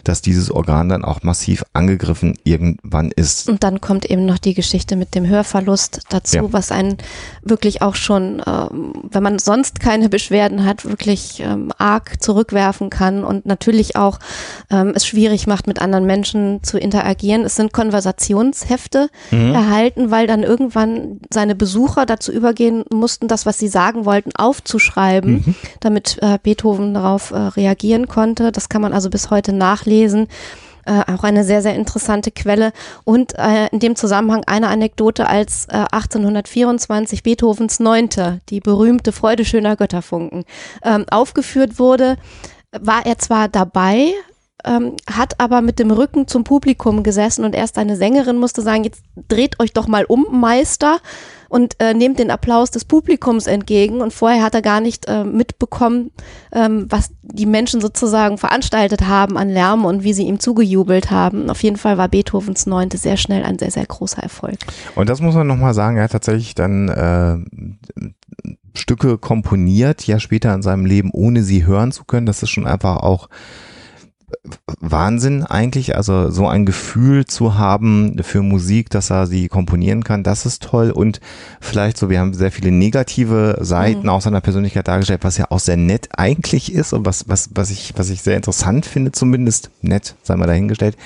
Speaker 2: dass dieses Organ dann auch massiv angegriffen irgendwann ist.
Speaker 3: Und dann kommt eben noch die Geschichte mit dem Hörverlust dazu,
Speaker 2: Ja.
Speaker 3: was einen wirklich auch schon, ähm, wenn man sonst keine Beschwerden hat, wirklich ähm, arg zurückwerfen kann und natürlich auch ähm, es schwierig macht, mit anderen Menschen zu interagieren. Es sind Konversationshefte
Speaker 2: Mhm.
Speaker 3: erhalten, weil dann irgendwann seine Besucher dazu übergehen mussten, das, was sie sagen wollten, aufzuschreiben,
Speaker 2: Mhm.
Speaker 3: damit äh, Beethoven darauf äh, reagieren konnte. Das kann man also bis heute nachlesen. Äh, auch eine sehr, sehr interessante Quelle. Und äh, in dem Zusammenhang eine Anekdote, als äh, 1824 Beethovens Neunte, die berühmte Freude schöner Götterfunken, ähm, aufgeführt wurde, war er zwar dabei, ähm, hat aber mit dem Rücken zum Publikum gesessen und erst eine Sängerin musste sagen, jetzt dreht euch doch mal um, Meister, und äh, nehmt den Applaus des Publikums entgegen. Und vorher hat er gar nicht äh, mitbekommen, ähm, was die Menschen sozusagen veranstaltet haben an Lärm und wie sie ihm zugejubelt haben. Auf jeden Fall war Beethovens Neunte sehr schnell ein sehr, sehr großer Erfolg.
Speaker 2: Und das muss man nochmal sagen, er hat tatsächlich dann äh, Stücke komponiert, ja später in seinem Leben, ohne sie hören zu können. Das ist schon einfach auch Wahnsinn eigentlich, also so ein Gefühl zu haben für Musik, dass er sie komponieren kann, das ist toll und vielleicht so, wir haben sehr viele negative Seiten
Speaker 3: Mhm.
Speaker 2: aus seiner Persönlichkeit dargestellt, was ja auch sehr nett eigentlich ist und was, was, was ich, was ich sehr interessant finde, zumindest nett, sei mal dahingestellt.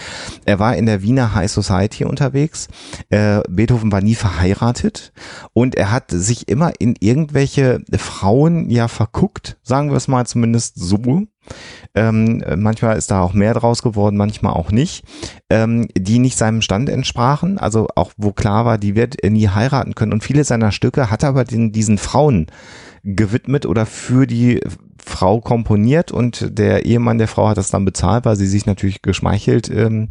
Speaker 2: Er war in der Wiener High Society unterwegs, äh, Beethoven war nie verheiratet und er hat sich immer in irgendwelche Frauen ja verguckt, sagen wir es mal zumindest so. Ähm, äh, manchmal ist da auch mehr draus geworden, manchmal auch nicht, ähm, die nicht seinem Stand entsprachen, also auch wo klar war, die wird er nie heiraten können. Und viele seiner Stücke hat er aber den, diesen Frauen gewidmet oder für die Frau komponiert und der Ehemann der Frau hat das dann bezahlt, weil sie sich natürlich geschmeichelt ähm,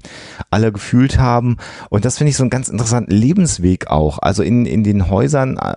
Speaker 2: alle gefühlt haben. Und das finde ich so einen ganz interessanten Lebensweg auch. Also in, in den Häusern äh,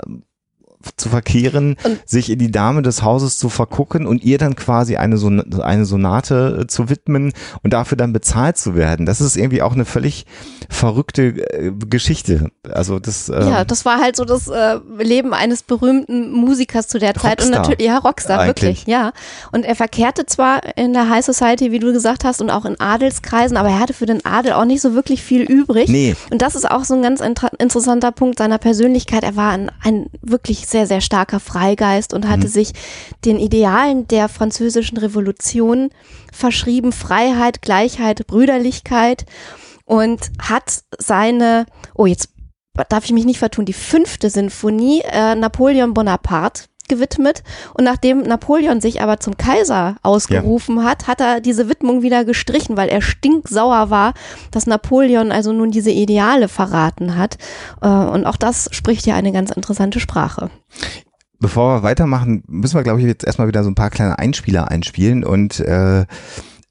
Speaker 2: zu verkehren,
Speaker 3: Und-
Speaker 2: sich in die Dame des Hauses zu vergucken und ihr dann quasi eine, Son eine Sonate äh, zu widmen und dafür dann bezahlt zu werden. Das ist irgendwie auch eine völlig verrückte äh, Geschichte. Also das, ähm,
Speaker 3: ja, das war halt so das äh, Leben eines berühmten Musikers zu der Zeit und
Speaker 2: Rockstar.
Speaker 3: natürlich ja Rockstar
Speaker 2: Eigentlich.
Speaker 3: wirklich, ja. Und er verkehrte zwar in der High Society, wie du gesagt hast, und auch in Adelskreisen, aber er hatte für den Adel auch nicht so wirklich viel übrig.
Speaker 2: Nee.
Speaker 3: Und das ist auch so ein ganz inter interessanter Punkt seiner Persönlichkeit. Er war ein, ein wirklich sehr, sehr starker Freigeist und hatte sich den Idealen der französischen Revolution verschrieben. Freiheit, Gleichheit, Brüderlichkeit und hat seine, oh jetzt darf ich mich nicht vertun, die fünfte Sinfonie äh, Napoleon Bonaparte gewidmet. Und nachdem Napoleon sich aber zum Kaiser ausgerufen hat, hat er diese Widmung wieder gestrichen, weil er stinksauer war, dass Napoleon also nun diese Ideale verraten hat. Äh, und auch das spricht ja eine ganz interessante Sprache.
Speaker 2: Bevor wir weitermachen, müssen wir, glaube ich, jetzt erstmal wieder so ein paar kleine Einspieler einspielen. Und äh,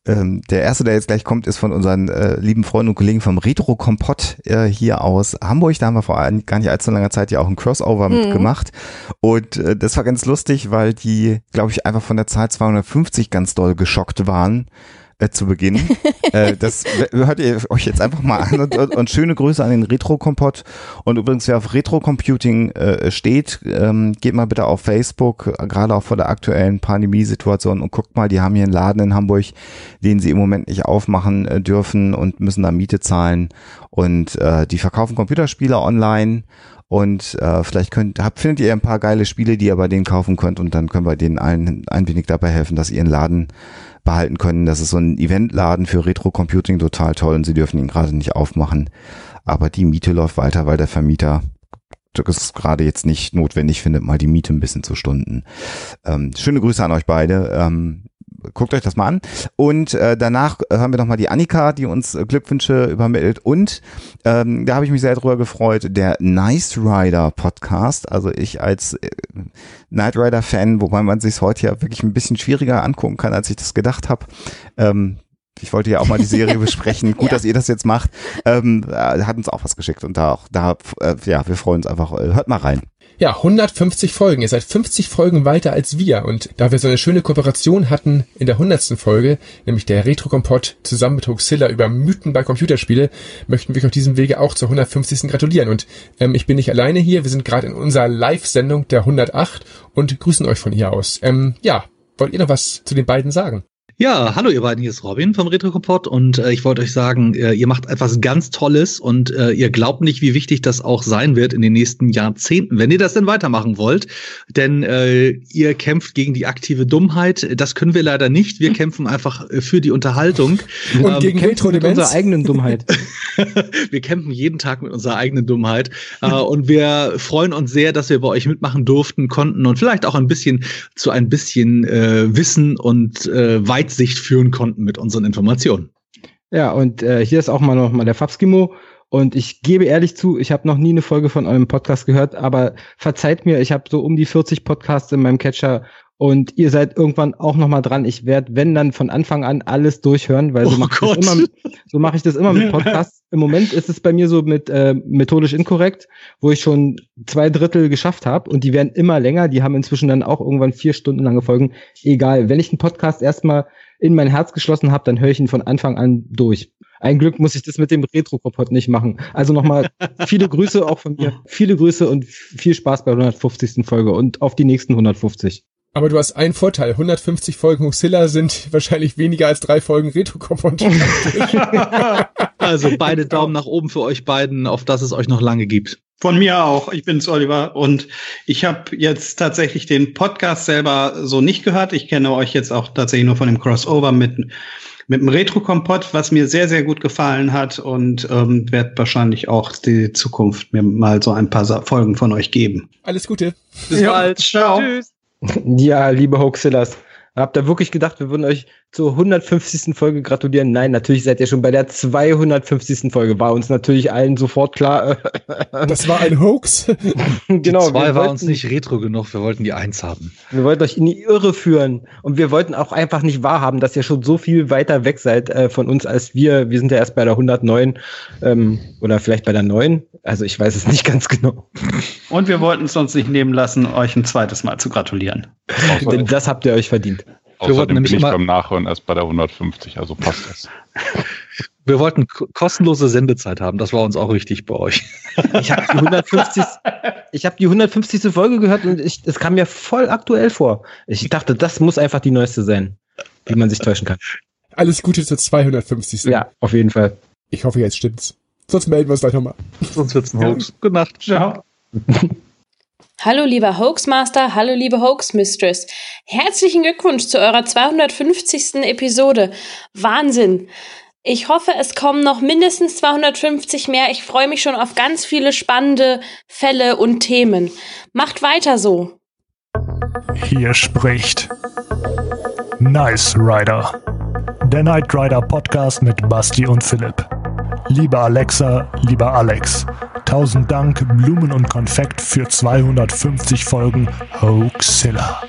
Speaker 2: ähm, der erste, der jetzt gleich kommt, ist von unseren äh, lieben Freunden und Kollegen vom Retro Kompott äh, hier aus Hamburg. Da haben wir vor ein, gar nicht allzu langer Zeit ja auch ein Crossover
Speaker 3: Mhm.
Speaker 2: mitgemacht. Und äh, das war ganz lustig, weil die, glaube ich, einfach von der Zahl 250 ganz doll geschockt waren äh, zu Beginn. äh, das hört ihr euch jetzt einfach mal an und, und, schöne Grüße an den Retro-Kompott. Und übrigens, wer auf Retro-Computing äh, steht, ähm, geht mal bitte auf Facebook, äh, gerade auch vor der aktuellen Pandemiesituation und guckt mal, die haben hier einen Laden in Hamburg, den sie im Moment nicht aufmachen äh, dürfen und müssen da Miete zahlen. Und äh, die verkaufen Computerspiele online. Und äh, vielleicht könnt, habt, findet ihr ein paar geile Spiele, die ihr bei denen kaufen könnt und dann können wir denen allen ein wenig dabei helfen, dass ihren Laden behalten können. Das ist so ein Eventladen für Retro-Computing, total toll und sie dürfen ihn gerade nicht aufmachen. Aber die Miete läuft weiter, weil der Vermieter das gerade jetzt nicht notwendig findet, mal die Miete ein bisschen zu stunden. Ähm, schöne Grüße an euch beide. Ähm, guckt euch das mal an. Und äh, danach hören wir nochmal die Annika, die uns äh, Glückwünsche übermittelt. Und ähm, da habe ich mich sehr drüber gefreut, der Nice Rider Podcast. Also ich als äh, Knight Rider Fan, wobei man sich heute ja wirklich ein bisschen schwieriger angucken kann, als ich das gedacht habe. Ähm, Ich wollte ja auch mal die Serie besprechen. Gut,
Speaker 3: Ja.
Speaker 2: dass ihr das jetzt macht. Ähm, äh, hat uns auch was geschickt und da auch, da, äh, ja, wir freuen uns einfach. Äh, hört mal rein.
Speaker 11: Ja, 150 Folgen. Ihr seid 50 Folgen weiter als wir. Und da wir so eine schöne Kooperation hatten in der 100. Folge, nämlich der Retro-Kompott zusammen mit Hoaxilla über Mythen bei Computerspiele, möchten wir euch auf diesem Wege auch zur 150. gratulieren. Und ähm, ich bin nicht alleine hier. Wir sind gerade in unserer Live-Sendung der 108 und grüßen euch von hier aus. Ähm, ja, wollt ihr noch was zu den beiden sagen?
Speaker 12: Ja, hallo ihr beiden, hier ist Robin vom Retrokompott und äh, ich wollte euch sagen, äh, ihr macht etwas ganz Tolles und äh, ihr glaubt nicht, wie wichtig das auch sein wird in den nächsten Jahrzehnten, wenn ihr das denn weitermachen wollt. Denn äh, ihr kämpft gegen die aktive Dummheit. Das können wir leider nicht. Wir kämpfen einfach äh, für die Unterhaltung.
Speaker 11: Und gegen
Speaker 13: kämpfen mit unserer eigenen Dummheit.
Speaker 12: wir kämpfen jeden Tag mit unserer eigenen Dummheit. äh, und wir freuen uns sehr, dass wir bei euch mitmachen durften, konnten und vielleicht auch ein bisschen zu ein bisschen äh, Wissen und äh, Weitsicht führen konnten mit unseren Informationen.
Speaker 13: Ja, und äh, hier ist auch mal noch mal der Fabskimo. Und ich gebe ehrlich zu, ich habe noch nie eine Folge von eurem Podcast gehört, aber verzeiht mir, ich habe so um die 40 Podcasts in meinem Catcher und ihr seid irgendwann auch noch mal dran. Ich werde, wenn dann von Anfang an alles durchhören, weil so
Speaker 12: Oh
Speaker 13: mache ich,
Speaker 12: Gott.
Speaker 13: das immer- so mach ich das immer mit Podcasts. Im Moment ist es bei mir so mit äh, methodisch inkorrekt, wo ich schon zwei Drittel geschafft habe und die werden immer länger. Die haben inzwischen dann auch irgendwann vier Stunden lange Folgen. Egal, wenn ich einen Podcast erstmal in mein Herz geschlossen habe, dann höre ich ihn von Anfang an durch. Ein Glück muss ich das mit dem Retro-Kompott nicht machen. Also nochmal viele Grüße auch von mir. Viele Grüße und viel Spaß bei der 150. Folge und auf die nächsten 150.
Speaker 11: Aber du hast einen Vorteil. 150 Folgen Hoaxilla sind wahrscheinlich weniger als drei Folgen Retro-Kompott.
Speaker 12: Also beide Daumen nach oben für euch beiden, auf dass es euch noch lange gibt.
Speaker 14: Von mir auch. Ich bin's Oliver und ich habe jetzt tatsächlich den Podcast selber so nicht gehört. Ich kenne euch jetzt auch tatsächlich nur von dem Crossover mit mit dem Retro-Kompott, was mir sehr, sehr gut gefallen hat und ähm, werde wahrscheinlich auch die Zukunft mir mal so ein paar Folgen von euch geben.
Speaker 11: Alles Gute.
Speaker 12: Bis
Speaker 14: Ja,
Speaker 12: bald.
Speaker 14: ciao.
Speaker 12: Tschüss.
Speaker 13: Ja, liebe Hoaxillas, habt ihr wirklich gedacht, wir würden euch zur 150. Folge gratulieren? Nein, natürlich seid ihr schon bei der 250. Folge. War uns natürlich allen sofort klar.
Speaker 11: Das war ein Hoax.
Speaker 13: genau.
Speaker 12: Zwei
Speaker 13: wir
Speaker 12: war
Speaker 13: wollten-
Speaker 12: uns nicht retro genug, wir wollten die Eins haben.
Speaker 13: Wir wollten euch in die Irre führen und wir wollten auch einfach nicht wahrhaben, dass ihr schon so viel weiter weg seid äh, von uns als wir. Wir sind ja erst bei der 109 ähm, oder vielleicht bei der 9. Also ich weiß es nicht ganz genau.
Speaker 14: Und wir wollten es uns nicht nehmen lassen, euch ein zweites Mal zu gratulieren.
Speaker 13: Denn das habt ihr euch verdient.
Speaker 12: Wollten
Speaker 15: Außerdem
Speaker 12: nämlich
Speaker 15: bin ich
Speaker 12: immer-
Speaker 15: beim Nachhören erst bei der 150, also passt das.
Speaker 12: Wir wollten ko- kostenlose Sendezeit haben, das war uns auch wichtig bei euch.
Speaker 13: Ich habe die 150. ich habe die 150. Folge gehört und ich, es kam mir voll aktuell vor. Ich dachte, das muss einfach die neueste sein, wie man sich täuschen kann.
Speaker 11: Alles Gute zur 250.
Speaker 13: Ja, auf jeden Fall.
Speaker 11: Ich hoffe, jetzt stimmt's. Sonst melden wir uns gleich nochmal.
Speaker 12: Sonst wird's ein Hoax. Gute Nacht.
Speaker 14: Ciao.
Speaker 16: Hallo lieber Hoaxmaster, hallo liebe Hoax-Mistress. Herzlichen Glückwunsch zu eurer 250. Episode. Wahnsinn. Ich hoffe, es kommen noch mindestens 250 mehr. Ich freue mich schon auf ganz viele spannende Fälle und Themen. Macht weiter so.
Speaker 17: Hier spricht Nice Rider. Der Night Rider Podcast mit Basti und Philipp. Liebe Alexa, lieber Alex, tausend Dank, Blumen und Konfekt für 250 Folgen Hoaxilla.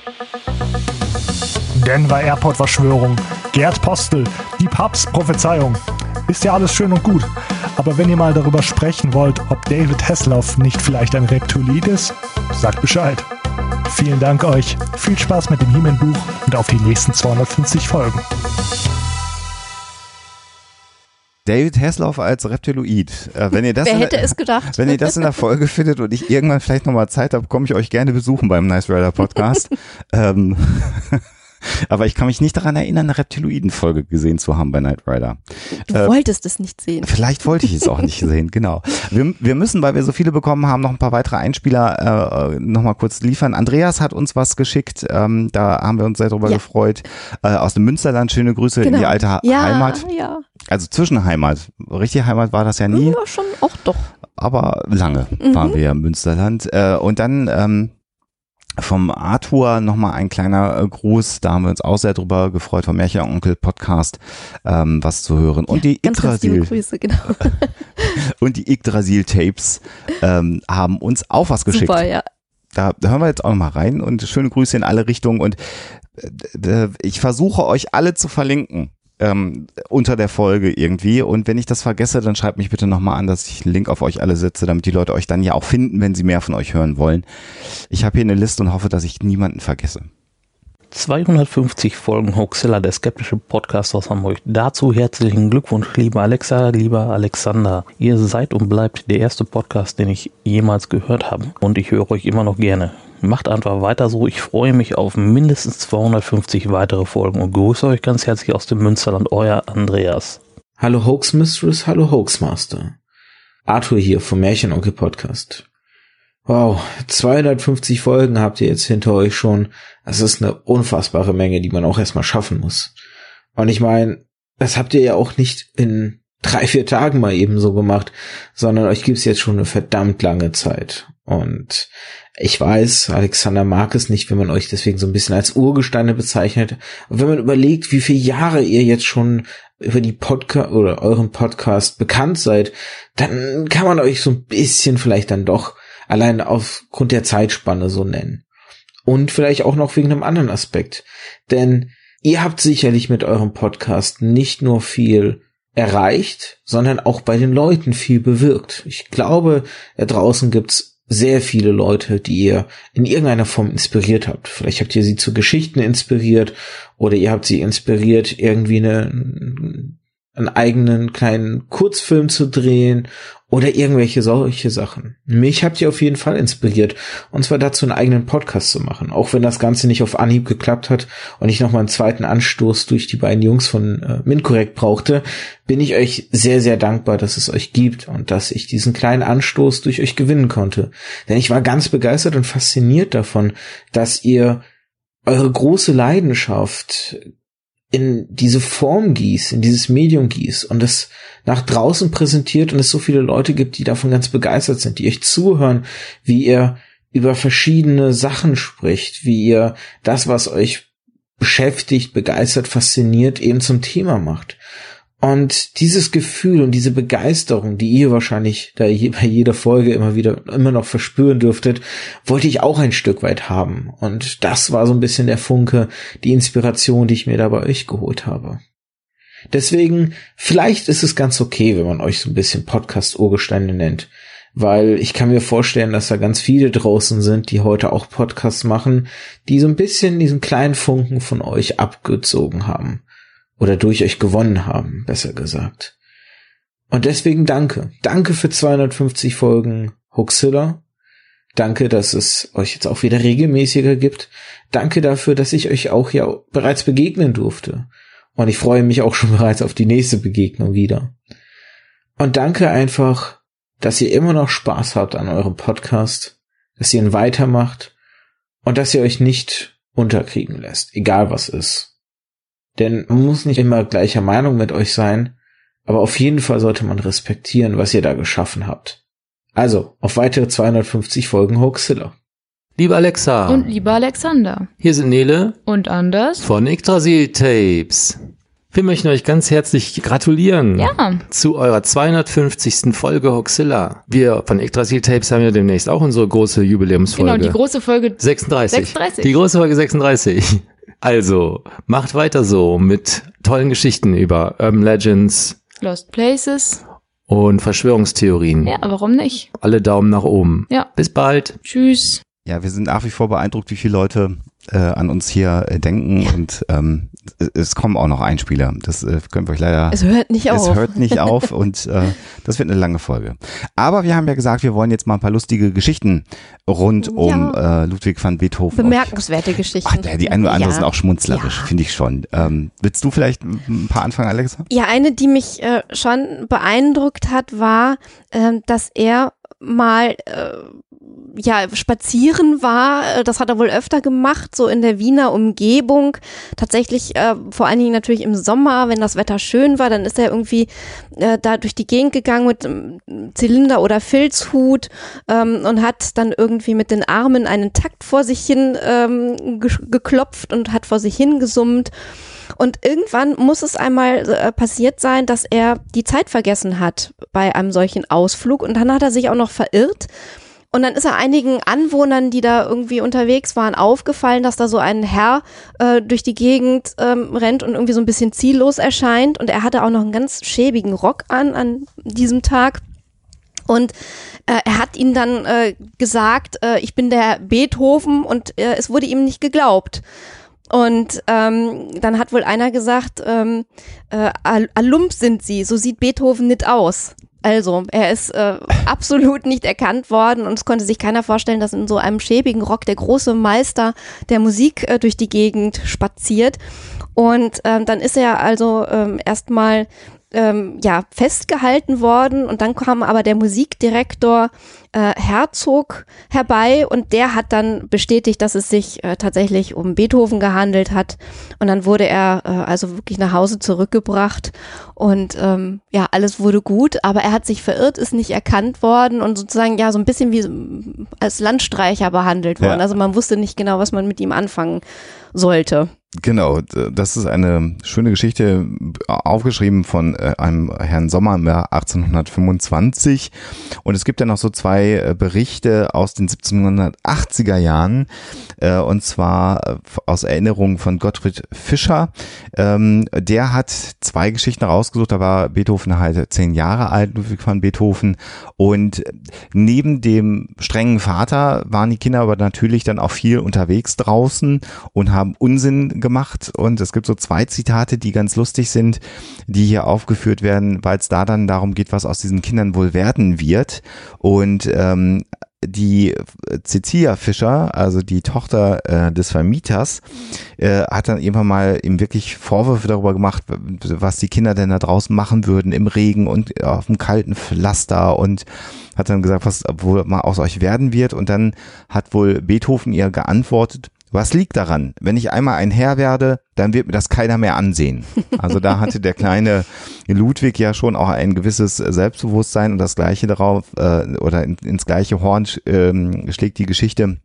Speaker 17: Denver Airport Verschwörung, Gerd Postel, die Papst-Prophezeiung. Ist ja alles schön und gut. Aber wenn ihr mal darüber sprechen wollt, ob David Hasselhoff nicht vielleicht ein Reptiloid ist, sagt Bescheid. Vielen Dank euch, viel Spaß mit dem He-Man-Buch und auf die nächsten 250 Folgen.
Speaker 2: David Hasselhoff als Reptiloid. Äh, wenn ihr das
Speaker 3: Wer
Speaker 2: in der-
Speaker 3: hätte es gedacht?
Speaker 2: Wenn ihr das in der Folge findet und ich irgendwann vielleicht nochmal Zeit habe, komme ich euch gerne besuchen beim Nice Rider Podcast. ähm, aber ich kann mich nicht daran erinnern, eine Reptiloiden-Folge gesehen zu haben bei Knight Rider.
Speaker 3: Du
Speaker 2: Äh,
Speaker 3: wolltest es nicht sehen.
Speaker 2: Vielleicht wollte ich es auch nicht sehen, genau. Wir, wir müssen, weil wir so viele bekommen haben, noch ein paar weitere Einspieler äh, nochmal kurz liefern. Andreas hat uns was geschickt, ähm, da haben wir uns sehr drüber
Speaker 3: Ja.
Speaker 2: gefreut. Äh, aus dem Münsterland, schöne Grüße in die alte Ha-
Speaker 3: ja,
Speaker 2: Heimat.
Speaker 3: Ja,
Speaker 2: Also Zwischenheimat. Richtige Heimat war das ja nie,
Speaker 3: ja, schon auch doch.
Speaker 2: aber lange
Speaker 3: Mhm.
Speaker 2: waren wir ja im Münsterland. Äh, und dann ähm, vom Arthur nochmal ein kleiner äh, Gruß, da haben wir uns auch sehr drüber gefreut, vom Märchenonkel Podcast ähm, was zu hören. Und die
Speaker 3: ganz liebe
Speaker 2: Yggdrasil
Speaker 3: Grüße, genau.
Speaker 2: und die Yggdrasil-Tapes ähm, haben uns auch was geschickt.
Speaker 3: Super, ja.
Speaker 2: Da, da hören wir jetzt auch noch mal rein und schöne Grüße in alle Richtungen und äh, ich versuche euch alle zu verlinken. Ähm, unter der Folge irgendwie. Und wenn ich das vergesse, dann schreibt mich bitte nochmal an, dass ich einen Link auf euch alle setze, damit die Leute euch dann ja auch finden, wenn sie mehr von euch hören wollen. Ich habe hier eine Liste und hoffe, dass ich niemanden vergesse.
Speaker 18: 250 Folgen Hoaxilla, der skeptische Podcast aus Hamburg. Dazu herzlichen Glückwunsch, lieber Alexa, lieber Alexander. Ihr seid und bleibt der erste Podcast, den ich jemals gehört habe. Und ich höre euch immer noch gerne. Macht einfach weiter so. Ich freue mich auf mindestens 250 weitere Folgen und grüße euch ganz herzlich aus dem Münsterland, euer Andreas.
Speaker 19: Hallo Hoax Mistress, hallo Hoaxmaster. Arthur hier vom Märchenonkel Podcast. Wow, 250 Folgen habt ihr jetzt hinter euch schon. Das ist eine unfassbare Menge, die man auch erstmal schaffen muss. Und ich meine, das habt ihr ja auch nicht in drei, vier Tagen mal eben so gemacht, sondern euch gibt's jetzt schon eine verdammt lange Zeit. Und ich weiß, Alexander mag es nicht, wenn man euch deswegen so ein bisschen als Urgesteine bezeichnet. Aber wenn man überlegt, wie viele Jahre ihr jetzt schon über die Podcast oder euren Podcast bekannt seid, dann kann man euch so ein bisschen vielleicht dann doch allein aufgrund der Zeitspanne so nennen. Und vielleicht auch noch wegen einem anderen Aspekt. Denn ihr habt sicherlich mit eurem Podcast nicht nur viel erreicht, sondern auch bei den Leuten viel bewirkt. Ich glaube, da draußen gibt's sehr viele Leute, die ihr in irgendeiner Form inspiriert habt. Vielleicht habt ihr sie zu Geschichten inspiriert oder ihr habt sie inspiriert, irgendwie eine, einen eigenen kleinen Kurzfilm zu drehen oder irgendwelche solche Sachen. Mich habt ihr auf jeden Fall inspiriert, und zwar dazu einen eigenen Podcast zu machen. Auch wenn das Ganze nicht auf Anhieb geklappt hat und ich nochmal einen zweiten Anstoß durch die beiden Jungs von äh, Minkorrekt brauchte, bin ich euch sehr, sehr dankbar, dass es euch gibt und dass ich diesen kleinen Anstoß durch euch gewinnen konnte. Denn ich war ganz begeistert und fasziniert davon, dass ihr eure große Leidenschaft in diese Form gießt, in dieses Medium gießt und es nach draußen präsentiert und es so viele Leute gibt, die davon ganz begeistert sind, die euch zuhören, wie ihr über verschiedene Sachen spricht, wie ihr das, was euch beschäftigt, begeistert, fasziniert, eben zum Thema macht. Und dieses Gefühl und diese Begeisterung, die ihr wahrscheinlich da je, bei jeder Folge immer wieder, immer noch verspüren dürftet, wollte ich auch ein Stück weit haben. Und das war so ein bisschen der Funke, die Inspiration, die ich mir da bei euch geholt habe. Deswegen, vielleicht ist es ganz okay, wenn man euch so ein bisschen Podcast-Urgesteine nennt. Weil ich kann mir vorstellen, dass da ganz viele draußen sind, die heute auch Podcasts machen, die so ein bisschen diesen kleinen Funken von euch abgezogen haben oder durch euch gewonnen haben, besser gesagt. Und deswegen danke. Danke für 250 Folgen Hoaxilla. Danke, dass es euch jetzt auch wieder regelmäßiger gibt. Danke dafür, dass ich euch auch ja bereits begegnen durfte. Und ich freue mich auch schon bereits auf die nächste Begegnung wieder. Und danke einfach, dass ihr immer noch Spaß habt an eurem Podcast, dass ihr ihn weitermacht und dass ihr euch nicht unterkriegen lässt, egal was ist. Denn man muss nicht immer gleicher Meinung mit euch sein, aber auf jeden Fall sollte man respektieren, was ihr da geschaffen habt. Also, auf weitere 250 Folgen Hoaxilla.
Speaker 20: Liebe Alexa.
Speaker 21: Und lieber Alexander.
Speaker 20: Hier sind Nele.
Speaker 21: Und Anders.
Speaker 20: Von Yggdrasil Tapes. Wir möchten euch ganz herzlich gratulieren.
Speaker 21: Ja.
Speaker 20: Zu eurer 250. Folge Hoxilla. Wir von Yggdrasil Tapes haben ja demnächst auch unsere große Jubiläumsfolge.
Speaker 21: Genau, die große Folge
Speaker 20: 36.
Speaker 21: 36.
Speaker 20: Die große Folge 36. Also, macht weiter so mit tollen Geschichten über Urban Legends.
Speaker 21: Lost Places.
Speaker 20: Und Verschwörungstheorien.
Speaker 21: Ja, warum nicht?
Speaker 20: Alle Daumen nach oben.
Speaker 21: Ja.
Speaker 20: Bis bald.
Speaker 21: Tschüss.
Speaker 2: Ja, wir sind nach wie vor beeindruckt, wie viele Leute äh, an uns hier äh, denken und ähm, es, kommen auch noch Einspieler. Das äh, können wir euch leider.
Speaker 3: Es hört nicht auf.
Speaker 2: Es hört nicht auf und äh, das wird eine lange Folge. Aber wir haben ja gesagt, wir wollen jetzt mal ein paar lustige Geschichten rund
Speaker 3: Ja.
Speaker 2: um äh, Ludwig van Beethoven.
Speaker 3: Bemerkenswerte Geschichten.
Speaker 2: Ach, die ein oder andere
Speaker 3: Ja.
Speaker 2: sind auch schmunzlerisch, finde ich schon. Ähm, willst du vielleicht ein paar anfangen, Alexa?
Speaker 3: Ja, eine, die mich äh, schon beeindruckt hat, war, ähm, dass er mal äh, ja spazieren war. Äh, Das hat er wohl öfter gemacht, so in der Wiener Umgebung. Tatsächlich äh, vor allen Dingen natürlich im Sommer, wenn das Wetter schön war, dann ist er irgendwie äh, da durch die Gegend gegangen mit einem Zylinder oder Filzhut ähm, und hat dann irgendwie mit den Armen einen Takt vor sich hin ähm, ge geklopft und hat vor sich hin gesummt. Und irgendwann muss es einmal äh, passiert sein, dass er die Zeit vergessen hat bei einem solchen Ausflug. Und dann hat er sich auch noch verirrt Und dann ist er einigen Anwohnern, die da irgendwie unterwegs waren, aufgefallen, dass da so ein Herr äh, durch die Gegend ähm, rennt und irgendwie so ein bisschen ziellos erscheint. Und er hatte auch noch einen ganz schäbigen Rock an an diesem Tag. Und äh, er hat ihnen dann äh, gesagt, äh, ich bin der Beethoven und äh, es wurde ihm nicht geglaubt. Und ähm, dann hat wohl einer gesagt, ähm, äh, Al- Alump sind sie, so sieht Beethoven nicht aus. Also, er ist äh, absolut nicht erkannt worden und es konnte sich keiner vorstellen, dass in so einem schäbigen Rock der große Meister der Musik äh, durch die Gegend spaziert. Und ähm, dann ist er also ähm, erstmal ähm, ja festgehalten worden und dann kam aber der Musikdirektor äh, Herzog herbei und der hat dann bestätigt, dass es sich äh, tatsächlich um Beethoven gehandelt hat und dann wurde er äh, also wirklich nach Hause zurückgebracht und ähm, ja alles wurde gut, aber er hat sich verirrt, ist nicht erkannt worden und sozusagen ja so ein bisschen wie als Landstreicher behandelt worden.
Speaker 2: Ja.
Speaker 3: Also man wusste nicht genau, was man mit ihm anfangen sollte.
Speaker 2: Genau, das ist eine schöne Geschichte, aufgeschrieben von äh, einem Herrn Sommer im Jahr 1825. Und es gibt ja noch so zwei äh, Berichte aus den 1780er Jahren, äh, und zwar aus Erinnerungen von Gottfried Fischer. Ähm, der hat zwei Geschichten rausgesucht, da war Beethoven halt zehn Jahre alt, Ludwig van Beethoven. Und neben dem strengen Vater waren die Kinder aber natürlich dann auch viel unterwegs draußen und haben Unsinn gemacht. Und es gibt so zwei Zitate, die ganz lustig sind, die hier aufgeführt werden, weil es da dann darum geht, was aus diesen Kindern wohl werden wird. Und ähm, die Cecilia Fischer, also die Tochter äh, des Vermieters, äh, hat dann irgendwann mal ihm wirklich Vorwürfe darüber gemacht, was die Kinder denn da draußen machen würden im Regen und auf dem kalten Pflaster und hat dann gesagt, was wohl mal aus euch werden wird. Und dann hat wohl Beethoven ihr geantwortet, was liegt daran? Wenn ich einmal ein Herr werde, dann wird mir das keiner mehr ansehen. Also da hatte der kleine Ludwig ja schon auch ein gewisses Selbstbewusstsein und das gleiche darauf äh, oder in, ins gleiche Horn ähm, schlägt die Geschichte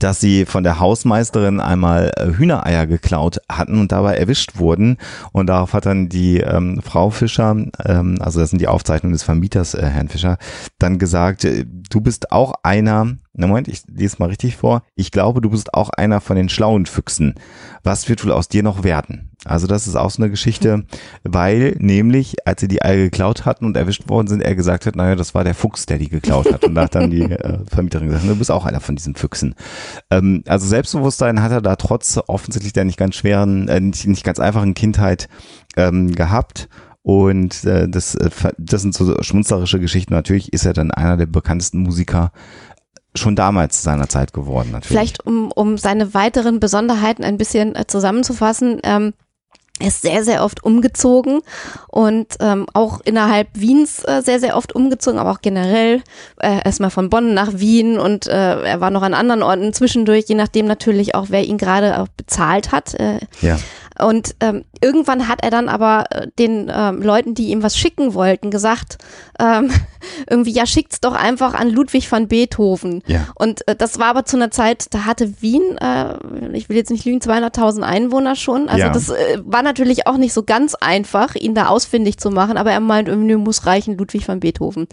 Speaker 2: dass sie von der Hausmeisterin einmal äh, Hühnereier geklaut hatten und dabei erwischt wurden. Und darauf hat dann die ähm, Frau Fischer, ähm, also das sind die Aufzeichnungen des Vermieters, äh, Herrn Fischer, dann gesagt, äh, du bist auch einer, na Moment, ich lese mal richtig vor, ich glaube, du bist auch einer von den schlauen Füchsen. Was wird wohl aus dir noch werden? Also das ist auch so eine Geschichte, weil nämlich, als sie die Eier geklaut hatten und erwischt worden sind, er gesagt hat, naja, das war der Fuchs, der die geklaut hat. Und da hat dann die äh, Vermieterin gesagt, du bist auch einer von diesen Füchsen. Ähm, also Selbstbewusstsein hat er da trotz offensichtlich der nicht ganz schweren, äh, nicht, nicht ganz einfachen Kindheit ähm, gehabt. Und äh, das, äh, das sind so schmunzlerische Geschichten. Natürlich ist er dann einer der bekanntesten Musiker schon damals seiner Zeit geworden. Natürlich.
Speaker 3: Vielleicht um, um seine weiteren Besonderheiten ein bisschen äh, zusammenzufassen. Ähm, ist sehr, sehr oft umgezogen und ähm, auch innerhalb Wiens äh, sehr, sehr oft umgezogen, aber auch generell äh, erstmal von Bonn nach Wien und äh, er war noch an anderen Orten zwischendurch, je nachdem natürlich auch, wer ihn gerade auch bezahlt hat. Äh,
Speaker 2: ja.
Speaker 3: Und ähm, irgendwann hat er dann aber äh, den ähm, Leuten, die ihm was schicken wollten, gesagt, ähm, irgendwie, ja, schickt's doch einfach an Ludwig van Beethoven.
Speaker 2: Ja.
Speaker 3: Und äh, das war aber zu einer Zeit, da hatte Wien, äh, ich will jetzt nicht lügen, 200.000 Einwohner schon. Also
Speaker 2: Ja.
Speaker 3: das äh, war natürlich auch nicht so ganz einfach, ihn da ausfindig zu machen, aber er meint, irgendwie muss reichen, Ludwig van Beethoven.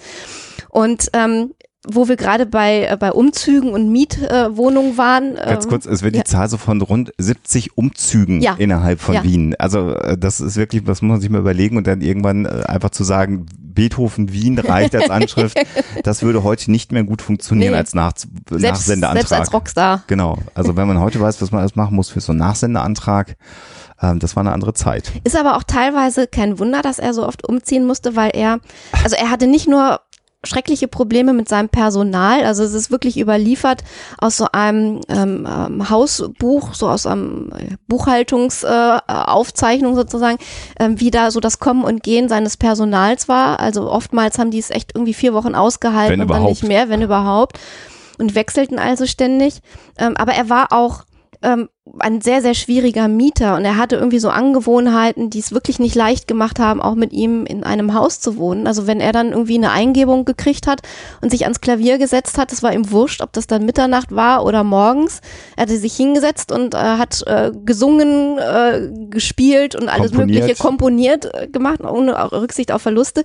Speaker 3: Und ähm, wo wir gerade bei, äh, bei Umzügen und Mietwohnungen äh, waren.
Speaker 2: Ganz
Speaker 3: ähm,
Speaker 2: kurz, es wird
Speaker 3: ja.
Speaker 2: die Zahl so von rund 70 Umzügen
Speaker 3: Ja.
Speaker 2: innerhalb von
Speaker 3: Ja.
Speaker 2: Wien. Also äh, das ist wirklich, das muss man sich mal überlegen und dann irgendwann äh, einfach zu sagen, Beethoven Wien reicht als Anschrift, das würde heute nicht mehr gut funktionieren
Speaker 3: Nee.
Speaker 2: als Nach
Speaker 3: Selbst-
Speaker 2: Nachsendeantrag.
Speaker 3: selbst als Rockstar.
Speaker 2: Genau. Also wenn man heute weiß, was man alles machen muss für so einen Nachsendeantrag, ähm, das war eine andere Zeit.
Speaker 3: Ist aber auch teilweise kein Wunder, dass er so oft umziehen musste, weil er, also er hatte nicht nur schreckliche Probleme mit seinem Personal. Also es ist wirklich überliefert aus so einem ähm, ähm, Hausbuch, so aus einem Buchhaltungsaufzeichnung äh, Aufzeichnung sozusagen, ähm, wie da so das Kommen und Gehen seines Personals war. Also oftmals haben die es echt irgendwie vier Wochen ausgehalten
Speaker 2: Wenn
Speaker 3: und dann
Speaker 2: überhaupt.
Speaker 3: nicht mehr, wenn überhaupt. Und wechselten also ständig. Ähm, aber er war auch ähm, ein sehr, sehr schwieriger Mieter und er hatte irgendwie so Angewohnheiten, die es wirklich nicht leicht gemacht haben, auch mit ihm in einem Haus zu wohnen. Also wenn er dann irgendwie eine Eingebung gekriegt hat und sich ans Klavier gesetzt hat, das war ihm wurscht, ob das dann Mitternacht war oder morgens. Er hatte sich hingesetzt und äh, hat äh, gesungen, äh, gespielt und alles
Speaker 2: Komponiert.
Speaker 3: Mögliche komponiert äh, gemacht, ohne auch Rücksicht auf Verluste.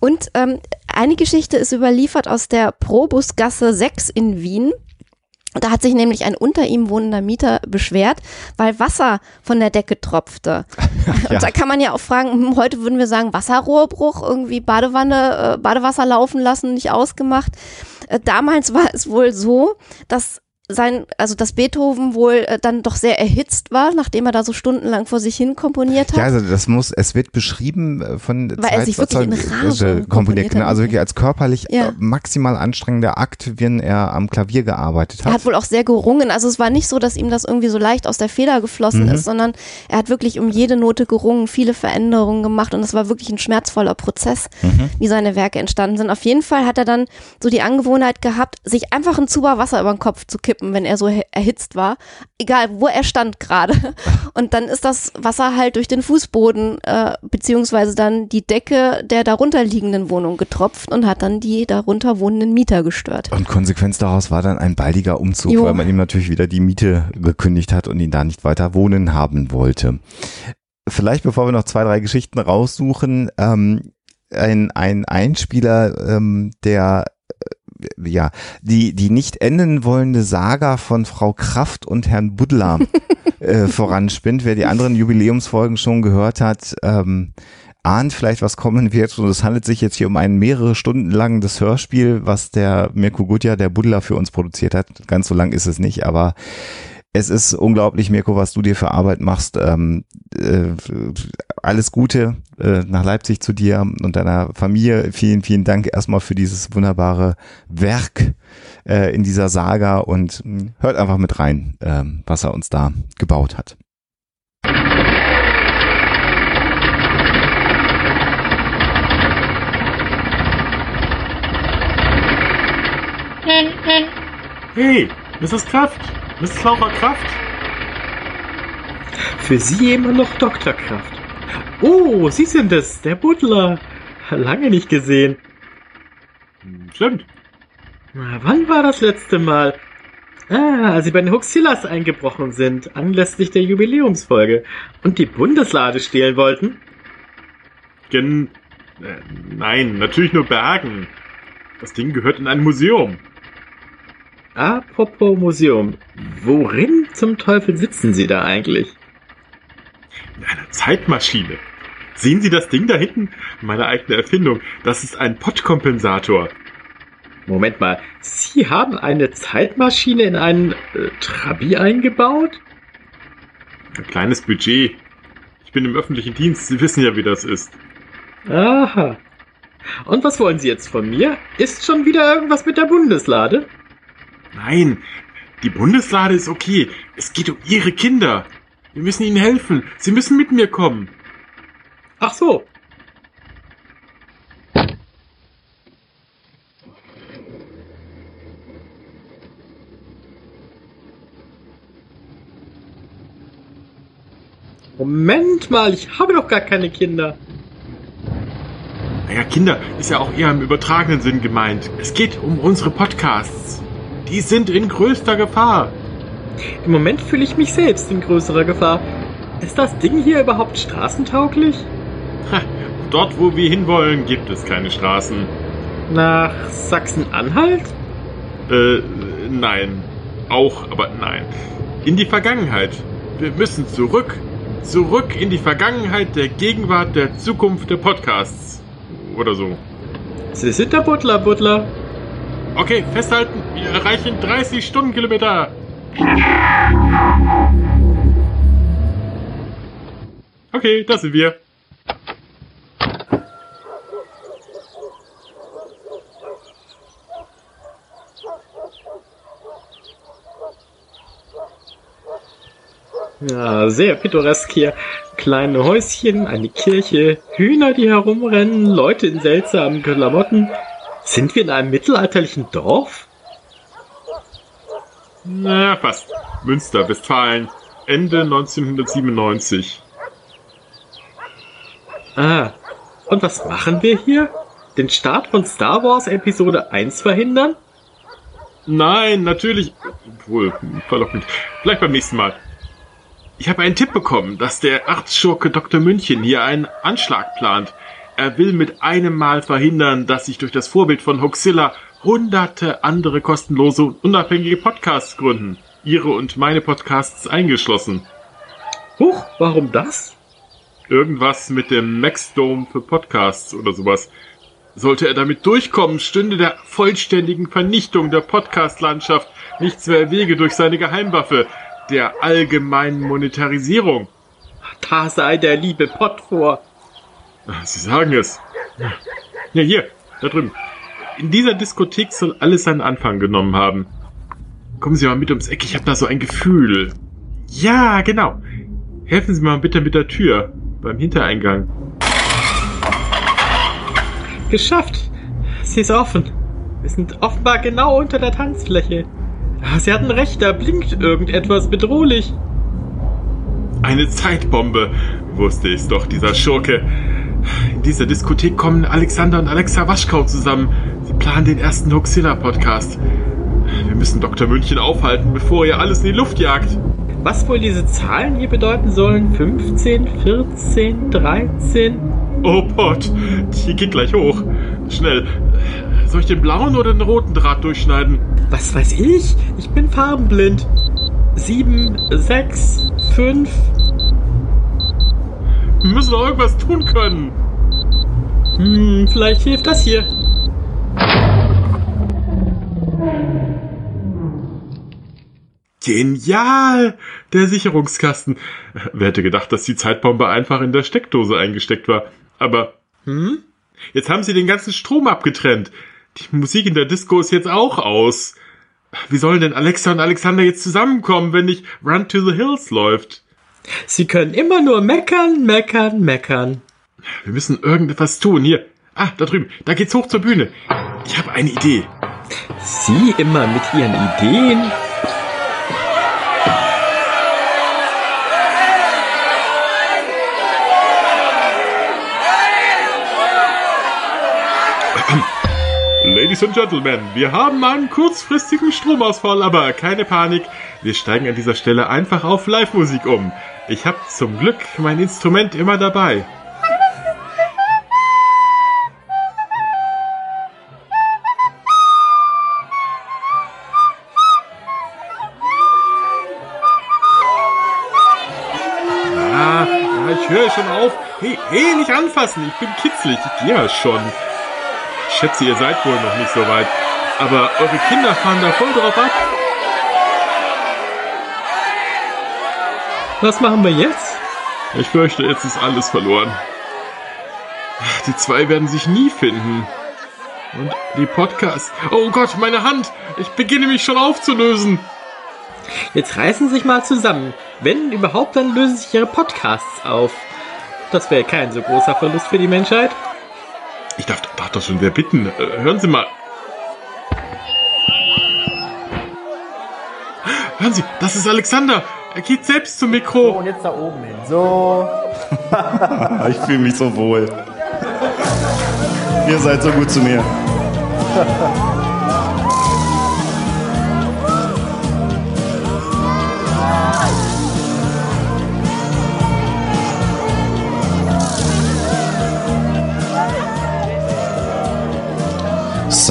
Speaker 3: Und ähm, Eine Geschichte ist überliefert aus der Probusgasse 6 in Wien. Da hat sich nämlich ein unter ihm wohnender Mieter beschwert, weil Wasser von der Decke tropfte. Und da kann man ja auch fragen, hm, heute würden wir sagen Wasserrohrbruch, irgendwie Badewanne, äh, Badewasser laufen lassen, nicht ausgemacht. Äh, damals war es wohl so, dass sein, also dass Beethoven wohl äh, dann doch sehr erhitzt war, nachdem er da so stundenlang vor sich hin komponiert hat.
Speaker 2: Ja, also das muss, es wird beschrieben äh, von
Speaker 3: Weil er sich wirklich in Rage komponiert
Speaker 2: genau,
Speaker 3: hat.
Speaker 2: also wirklich als körperlich
Speaker 3: Ja.
Speaker 2: äh, maximal anstrengender Akt, wenn er am Klavier gearbeitet
Speaker 3: Er
Speaker 2: hat.
Speaker 3: hat wohl auch sehr gerungen. Also es war nicht so, dass ihm das irgendwie so leicht aus der Feder geflossen
Speaker 2: Mhm.
Speaker 3: ist, sondern er hat wirklich um jede Note gerungen, viele Veränderungen gemacht und es war wirklich ein schmerzvoller Prozess,
Speaker 2: Mhm.
Speaker 3: wie seine Werke entstanden sind. Auf jeden Fall hat er dann so die Angewohnheit gehabt, sich einfach ein Zuber Wasser über den Kopf zu kippen, wenn er so erhitzt war. Egal, wo er stand gerade. Und dann ist das Wasser halt durch den Fußboden äh, beziehungsweise dann die Decke der darunter liegenden Wohnung getropft und hat dann die darunter wohnenden Mieter gestört.
Speaker 2: Und Konsequenz daraus war dann ein baldiger Umzug,
Speaker 3: Jo.
Speaker 2: weil man ihm natürlich wieder die Miete gekündigt hat und ihn da nicht weiter wohnen haben wollte. Vielleicht, bevor wir noch zwei, drei Geschichten raussuchen, ähm, ein, ein Einspieler, ähm, der ja, die, die nicht enden wollende Saga von Frau Kraft und Herrn Buddler äh, voranspinnt. Wer die anderen Jubiläumsfolgen schon gehört hat, ähm, ahnt vielleicht, was kommen wird. Und es handelt sich jetzt hier um ein mehrere Stunden langes Hörspiel, was der Mirko Gutjahr, der Buddler, für uns produziert hat. Ganz so lang ist es nicht, aber es ist unglaublich, Mirko, was du dir für Arbeit machst. Ähm, äh, alles Gute äh, nach Leipzig zu dir und deiner Familie. Vielen, vielen Dank erstmal für dieses wunderbare Werk äh, in dieser Saga und mh, hört einfach mit rein, ähm, was er uns da gebaut hat.
Speaker 22: Hey, Mrs. Kraft, Mrs. Laura Kraft. Für Sie immer noch Dr. Kraft. Oh, Sie sind es, der Butler. Lange nicht gesehen. Stimmt. Na, wann war das letzte Mal? Ah, als Sie bei den Huxillas eingebrochen sind, anlässlich der Jubiläumsfolge und die Bundeslade stehlen wollten? Gen... Äh, nein, natürlich nur Bergen. Das Ding gehört in ein Museum. Apropos Museum, worin zum Teufel sitzen Sie da eigentlich? In einer Zeitmaschine. Sehen Sie das Ding da hinten? Meine eigene Erfindung. Das ist ein Pottkompensator. Moment mal, Sie haben eine Zeitmaschine in einen äh, Trabi eingebaut? Ein kleines Budget. Ich bin im öffentlichen Dienst, Sie wissen ja, wie das ist. Aha. Und was wollen Sie jetzt von mir? Ist schon wieder irgendwas mit der Bundeslade? Nein, die Bundeslade ist okay. Es geht um Ihre Kinder. Wir müssen Ihnen helfen. Sie müssen mit mir kommen. Ach so. Moment mal, ich habe doch gar keine Kinder. Naja, Kinder ist ja auch eher im übertragenen Sinn gemeint. Es geht um unsere Podcasts. Die sind in größter Gefahr. Im Moment fühle ich mich selbst in größerer Gefahr. Ist das Ding hier überhaupt straßentauglich? Ha, dort, wo wir hinwollen, gibt es keine Straßen. Nach Sachsen-Anhalt? Äh, nein. Auch, aber nein. In die Vergangenheit. Wir müssen zurück. Zurück in die Vergangenheit der Gegenwart der Zukunft der Podcasts. Oder so. Sie sind der Butler, Butler. Okay, festhalten. Wir erreichen 30 Stundenkilometer. Okay, das sind wir. Ja, sehr pittoresk hier. Kleine Häuschen, eine Kirche, Hühner, die herumrennen, Leute in seltsamen Klamotten. Sind wir in einem mittelalterlichen Dorf? Na, fast. Münster, Westfalen. Ende 1997. Ah, und was machen wir hier? Den Start von Star Wars Episode 1 verhindern? Nein, natürlich. Wohl, verlockend. Vielleicht beim nächsten Mal. Ich habe einen Tipp bekommen, dass der Arztschurke Dr. München hier einen Anschlag plant. Er will mit einem Mal verhindern, dass sich durch das Vorbild von Hoxilla hunderte andere kostenlose und unabhängige Podcasts gründen. Ihre und meine Podcasts eingeschlossen. Huch, warum das? Irgendwas mit dem Maxdome für Podcasts oder sowas. Sollte er damit durchkommen, stünde der vollständigen Vernichtung der Podcast-Landschaft nichts mehr Wege durch seine Geheimwaffe, der allgemeinen Monetarisierung. Da sei der liebe Pott vor. Sie sagen es. Ja, hier, da drüben. In dieser Diskothek soll alles seinen Anfang genommen haben. Kommen Sie mal mit ums Eck, ich habe da so ein Gefühl. Ja, genau. Helfen Sie mal bitte mit der Tür beim Hintereingang.
Speaker 23: Geschafft. Sie ist offen. Wir sind offenbar genau unter der Tanzfläche. Ah, Sie hatten recht, da blinkt irgendetwas bedrohlich.
Speaker 22: Eine Zeitbombe, wusste ich's doch, dieser Schurke. In dieser Diskothek kommen Alexander und Alexa Waschkau zusammen. Sie planen den ersten Hoxilla-Podcast. Wir müssen Dr. München aufhalten, bevor er alles in die Luft jagt.
Speaker 23: Was wohl diese Zahlen hier bedeuten sollen? 15, 14, 13?
Speaker 22: Oh Gott, die geht gleich hoch. Schnell. Soll ich den blauen oder den roten Draht durchschneiden?
Speaker 23: Was weiß ich? Ich bin farbenblind. 7, 6, 5.
Speaker 22: Wir müssen doch irgendwas tun können.
Speaker 23: Hm, vielleicht hilft das hier.
Speaker 22: Genial! Der Sicherungskasten. Wer hätte gedacht, dass die Zeitbombe einfach in der Steckdose eingesteckt war? Aber, hm? Jetzt haben sie den ganzen Strom abgetrennt. Die Musik in der Disco ist jetzt auch aus. Wie sollen denn Alexa und Alexander jetzt zusammenkommen, wenn nicht Run to the Hills läuft?
Speaker 23: Sie können immer nur meckern, meckern, meckern.
Speaker 22: Wir müssen irgendetwas tun. Hier. Ah, da drüben. Da geht's hoch zur Bühne. Ich habe eine Idee.
Speaker 23: Sie immer mit Ihren Ideen.
Speaker 22: Ladies and Gentlemen, wir haben einen kurzfristigen Stromausfall, aber keine Panik. Wir steigen an dieser Stelle einfach auf Live-Musik um. Ich habe zum Glück mein Instrument immer dabei. Ah, ich höre schon auf. Hey, hey, nicht anfassen. Ich bin kitzlig. Ich gehe schon. Ich schätze, ihr seid wohl noch nicht so weit. Aber eure Kinder fahren da voll drauf ab.
Speaker 23: Was machen wir jetzt?
Speaker 22: Ich fürchte, jetzt ist alles verloren. Die zwei werden sich nie finden. Und die Podcasts. Oh Gott, meine Hand! Ich beginne mich schon aufzulösen.
Speaker 23: Jetzt reißen Sie sich mal zusammen. Wenn überhaupt, dann lösen sich Ihre Podcasts auf. Das wäre kein so großer Verlust für die Menschheit.
Speaker 22: Ich darf, darf doch schon wer bitten. Äh, hören Sie mal. Hören Sie, das ist Alexander. Er geht selbst zum Mikro.
Speaker 24: So, und jetzt da oben hin. So.
Speaker 2: ich fühle mich so wohl. Ihr seid so gut zu mir.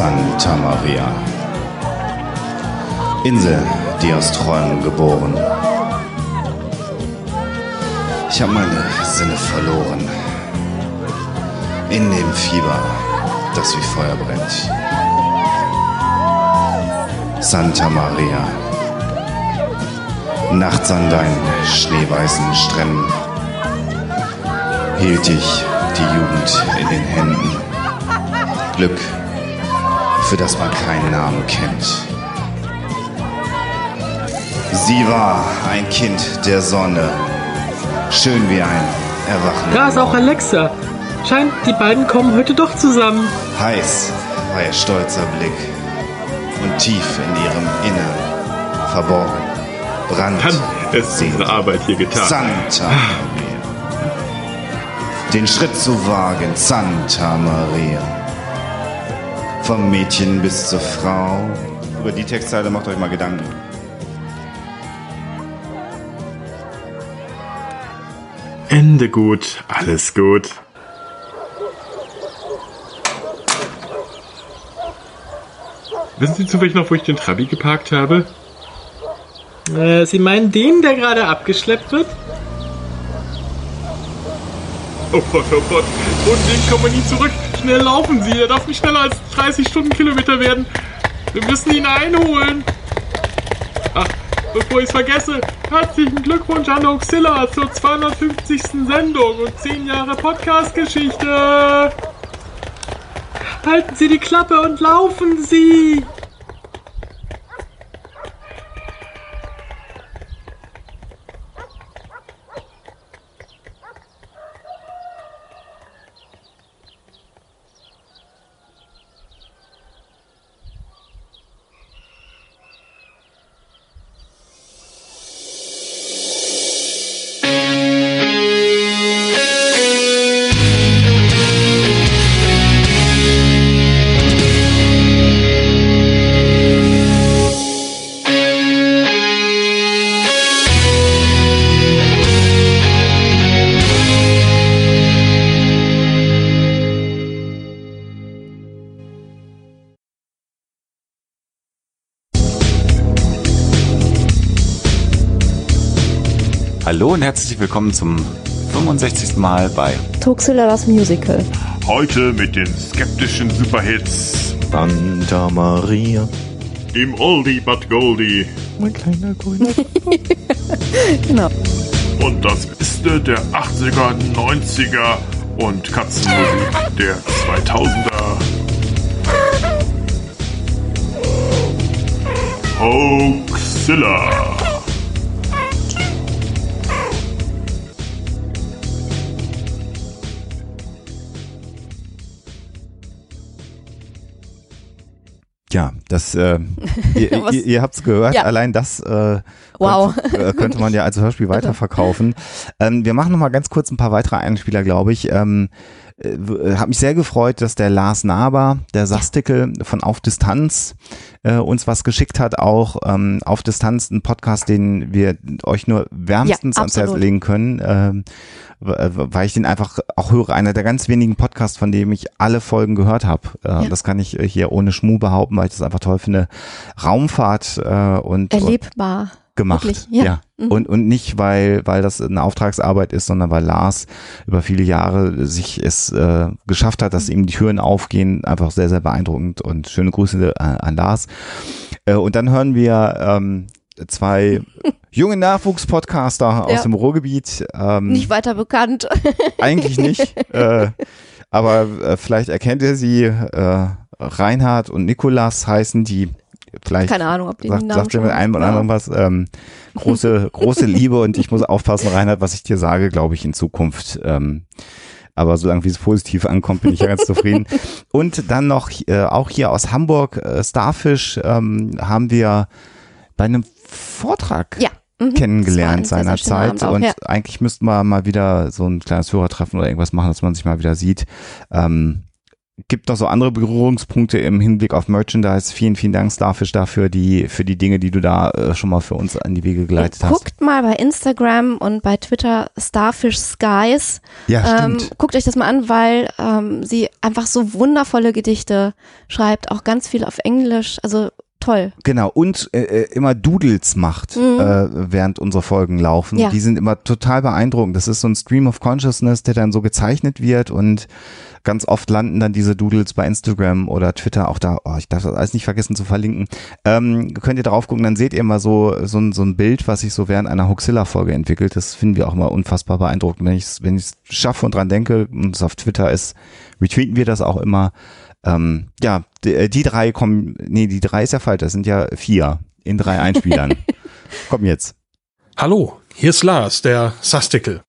Speaker 2: Santa Maria. Insel, die aus Träumen geboren. Ich habe meine Sinne verloren. In dem Fieber, das wie Feuer brennt. Santa Maria. Nachts an deinen schneeweißen Stränden hielt ich die Jugend in den Händen. Glück, für das man keinen Namen kennt. Sie war ein Kind der Sonne, schön wie ein Erwachen.
Speaker 23: Da ist auch Alexa. Scheint, die beiden kommen heute doch zusammen.
Speaker 2: Heiß war ihr stolzer Blick und tief in ihrem Innern verborgen brand
Speaker 22: Dann ist unsere Arbeit hier getan.
Speaker 2: Santa Maria. Den Schritt zu wagen, Santa Maria. Vom Mädchen bis zur Frau. Über die Textzeile macht euch mal Gedanken.
Speaker 22: Ende gut, alles gut. Wissen Sie zufällig noch, wo ich den Trabi geparkt habe?
Speaker 23: Äh, Sie meinen den, der gerade abgeschleppt wird?
Speaker 22: Oh Gott, oh Gott. Und den kann man nie zurück. Schnell laufen Sie, er darf nicht schneller als 30 Stundenkilometer werden. Wir müssen ihn einholen. Ach, bevor ich es vergesse, herzlichen Glückwunsch an Oxilla zur 250. Sendung und 10 Jahre Podcast-Geschichte. Halten Sie die Klappe und laufen Sie.
Speaker 2: Hallo und herzlich willkommen zum 65. Mal bei
Speaker 3: Tuxilla das Musical.
Speaker 22: Heute mit den skeptischen Superhits.
Speaker 2: Santa Maria.
Speaker 22: Im Oldie but Goldie.
Speaker 2: Mein kleiner grüner.
Speaker 3: genau.
Speaker 22: Und das Beste der 80er, 90er und Katzenmusik der 2000er. Hoaxilla.
Speaker 2: Ja, das, äh, ihr, ihr, ihr habt es gehört,
Speaker 3: Ja.
Speaker 2: allein das äh,
Speaker 3: Wow.
Speaker 2: könnte, äh, könnte man ja als Hörspiel weiterverkaufen. Ähm, wir machen noch mal ganz kurz ein paar weitere Einspieler, glaube ich. Ähm, äh, hat mich sehr gefreut, dass der Lars Naber, der Sastikel von Auf Distanz, äh, uns was geschickt hat, auch ähm, Auf Distanz, ein Podcast, den wir euch nur wärmstens
Speaker 3: Ja,
Speaker 2: ans Herz legen können, ähm, äh, weil ich den einfach auch höre. Einer der ganz wenigen Podcasts, von dem ich alle Folgen gehört habe. Äh,
Speaker 3: Ja.
Speaker 2: Das kann ich äh, hier ohne Schmu behaupten, weil ich das einfach toll finde. Raumfahrt äh, und
Speaker 3: Erlebbar.
Speaker 2: gemacht.
Speaker 3: Wirklich,
Speaker 2: ja.
Speaker 3: ja. Mhm.
Speaker 2: Und, und nicht, weil, weil das eine Auftragsarbeit ist, sondern weil Lars über viele Jahre sich es äh, geschafft hat, dass ihm die Türen aufgehen. Einfach sehr, sehr beeindruckend und schöne Grüße äh, an Lars. Äh, und dann hören wir ähm, zwei junge Nachwuchspodcaster aus
Speaker 3: Ja.
Speaker 2: dem Ruhrgebiet. Ähm,
Speaker 3: Nicht weiter bekannt.
Speaker 2: eigentlich nicht. äh, aber äh, vielleicht erkennt ihr sie. Äh, Reinhard und Nikolas heißen die. Vielleicht
Speaker 3: Keine Ahnung, ob die
Speaker 2: sagt,
Speaker 3: Namen
Speaker 2: sagt
Speaker 3: schon
Speaker 2: mit einem oder anderen was. Ähm, große, große Liebe und ich muss aufpassen, Reinhard, was ich dir sage, glaube ich, in Zukunft. Ähm, aber solange wie es positiv ankommt, bin ich ja ganz zufrieden. Und dann noch äh, auch hier aus Hamburg, äh, Starfish, ähm, haben wir bei einem Vortrag
Speaker 3: Ja. Mhm.
Speaker 2: kennengelernt seinerzeit. Und
Speaker 3: ja.
Speaker 2: eigentlich müssten wir mal wieder so ein kleines Hörertreffen oder irgendwas machen, dass man sich mal wieder sieht. Ähm, gibt noch so andere Berührungspunkte im Hinblick auf Merchandise. Vielen, vielen Dank, Starfish, dafür die, für die Dinge, die du da äh, schon mal für uns an die Wege geleitet hast.
Speaker 3: Guckt mal bei Instagram und bei Twitter Starfish Skies.
Speaker 2: Ja,
Speaker 3: ähm,
Speaker 2: stimmt.
Speaker 3: guckt euch das mal an, weil ähm, sie einfach so wundervolle Gedichte schreibt, auch ganz viel auf Englisch. Also toll.
Speaker 2: Genau, und äh, äh, immer Doodles macht,
Speaker 3: Mhm.
Speaker 2: äh, während unsere Folgen laufen.
Speaker 3: Ja.
Speaker 2: Die sind immer total beeindruckend. Das ist so ein Stream of Consciousness, der dann so gezeichnet wird und ganz oft landen dann diese Doodles bei Instagram oder Twitter auch da. Oh, ich darf das alles nicht vergessen zu verlinken. Ähm, könnt ihr drauf gucken, dann seht ihr mal so, so, ein, so ein Bild, was sich so während einer Hoaxilla-Folge entwickelt. Das finden wir auch immer unfassbar beeindruckend. Wenn ich es wenn ich's schaffe und dran denke und es auf Twitter ist, retweeten wir das auch immer. Ähm, ja, die, äh, die drei kommen, nee, die drei ist ja falsch, das sind ja vier in drei Einspielern. Komm jetzt.
Speaker 25: Hallo, hier ist Lars, der Sastikel.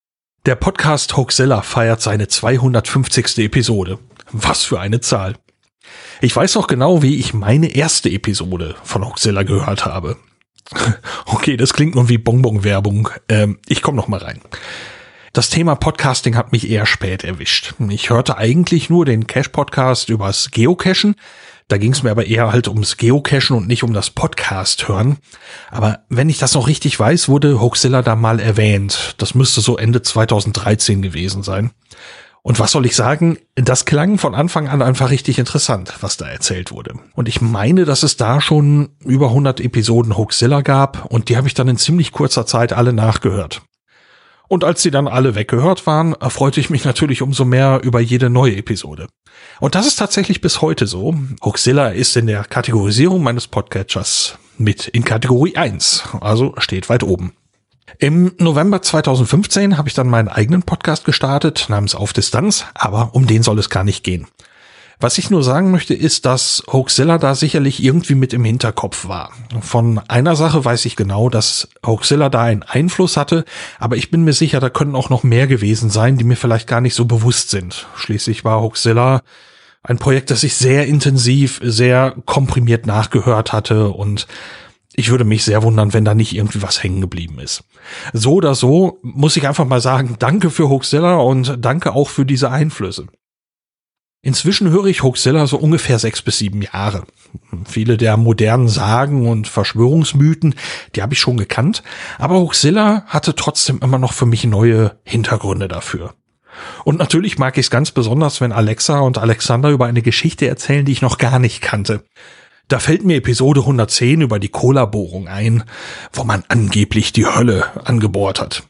Speaker 25: Der Podcast Hoaxilla feiert seine 250. Episode. Was für eine Zahl. Ich weiß noch genau, wie ich meine erste Episode von Hoaxilla gehört habe. Okay, das klingt nun wie Bonbon-Werbung. Ähm, ich komme noch mal rein. Das Thema Podcasting hat mich eher spät erwischt. Ich hörte eigentlich nur den Cache-Podcast übers Geocachen. Da ging es mir aber eher halt ums Geocachen und nicht um das Podcast hören. Aber wenn ich das noch richtig weiß, wurde Hoaxilla da mal erwähnt. Das müsste so Ende 2013 gewesen sein. Und was soll ich sagen? Das klang von Anfang an einfach richtig interessant, was da erzählt wurde. Und ich meine, dass es da schon über 100 Episoden Hoaxilla gab und die habe ich dann in ziemlich kurzer Zeit alle nachgehört. Und als sie dann alle weggehört waren, erfreute ich mich natürlich umso mehr über jede neue Episode. Und das ist tatsächlich bis heute so. Hoaxilla ist in der Kategorisierung meines Podcatchers mit in Kategorie 1, also steht weit oben. Im November 2015 habe ich dann meinen eigenen Podcast gestartet, namens Auf Distanz, aber um den soll es gar nicht gehen. Was ich nur sagen möchte, ist, dass Hoaxilla da sicherlich irgendwie mit im Hinterkopf war. Von einer Sache weiß ich genau, dass Hoaxilla da einen Einfluss hatte, aber ich bin mir sicher, da können auch noch mehr gewesen sein, die mir vielleicht gar nicht so bewusst sind. Schließlich war Hoaxilla ein Projekt, das ich sehr intensiv, sehr komprimiert nachgehört hatte und ich würde mich sehr wundern, wenn da nicht irgendwie was hängen geblieben ist. So oder so muss ich einfach mal sagen, danke für Hoaxilla und danke auch für diese Einflüsse. Inzwischen höre ich Hoaxilla so ungefähr sechs bis sieben Jahre. Viele der modernen Sagen und Verschwörungsmythen, die habe ich schon gekannt, aber Hoaxilla hatte trotzdem immer noch für mich neue Hintergründe dafür. Und natürlich mag ich es ganz besonders, wenn Alexa und Alexander über eine Geschichte erzählen, die ich noch gar nicht kannte. Da fällt mir Episode 110 über die Cola-Bohrung ein, wo man angeblich die Hölle angebohrt hat.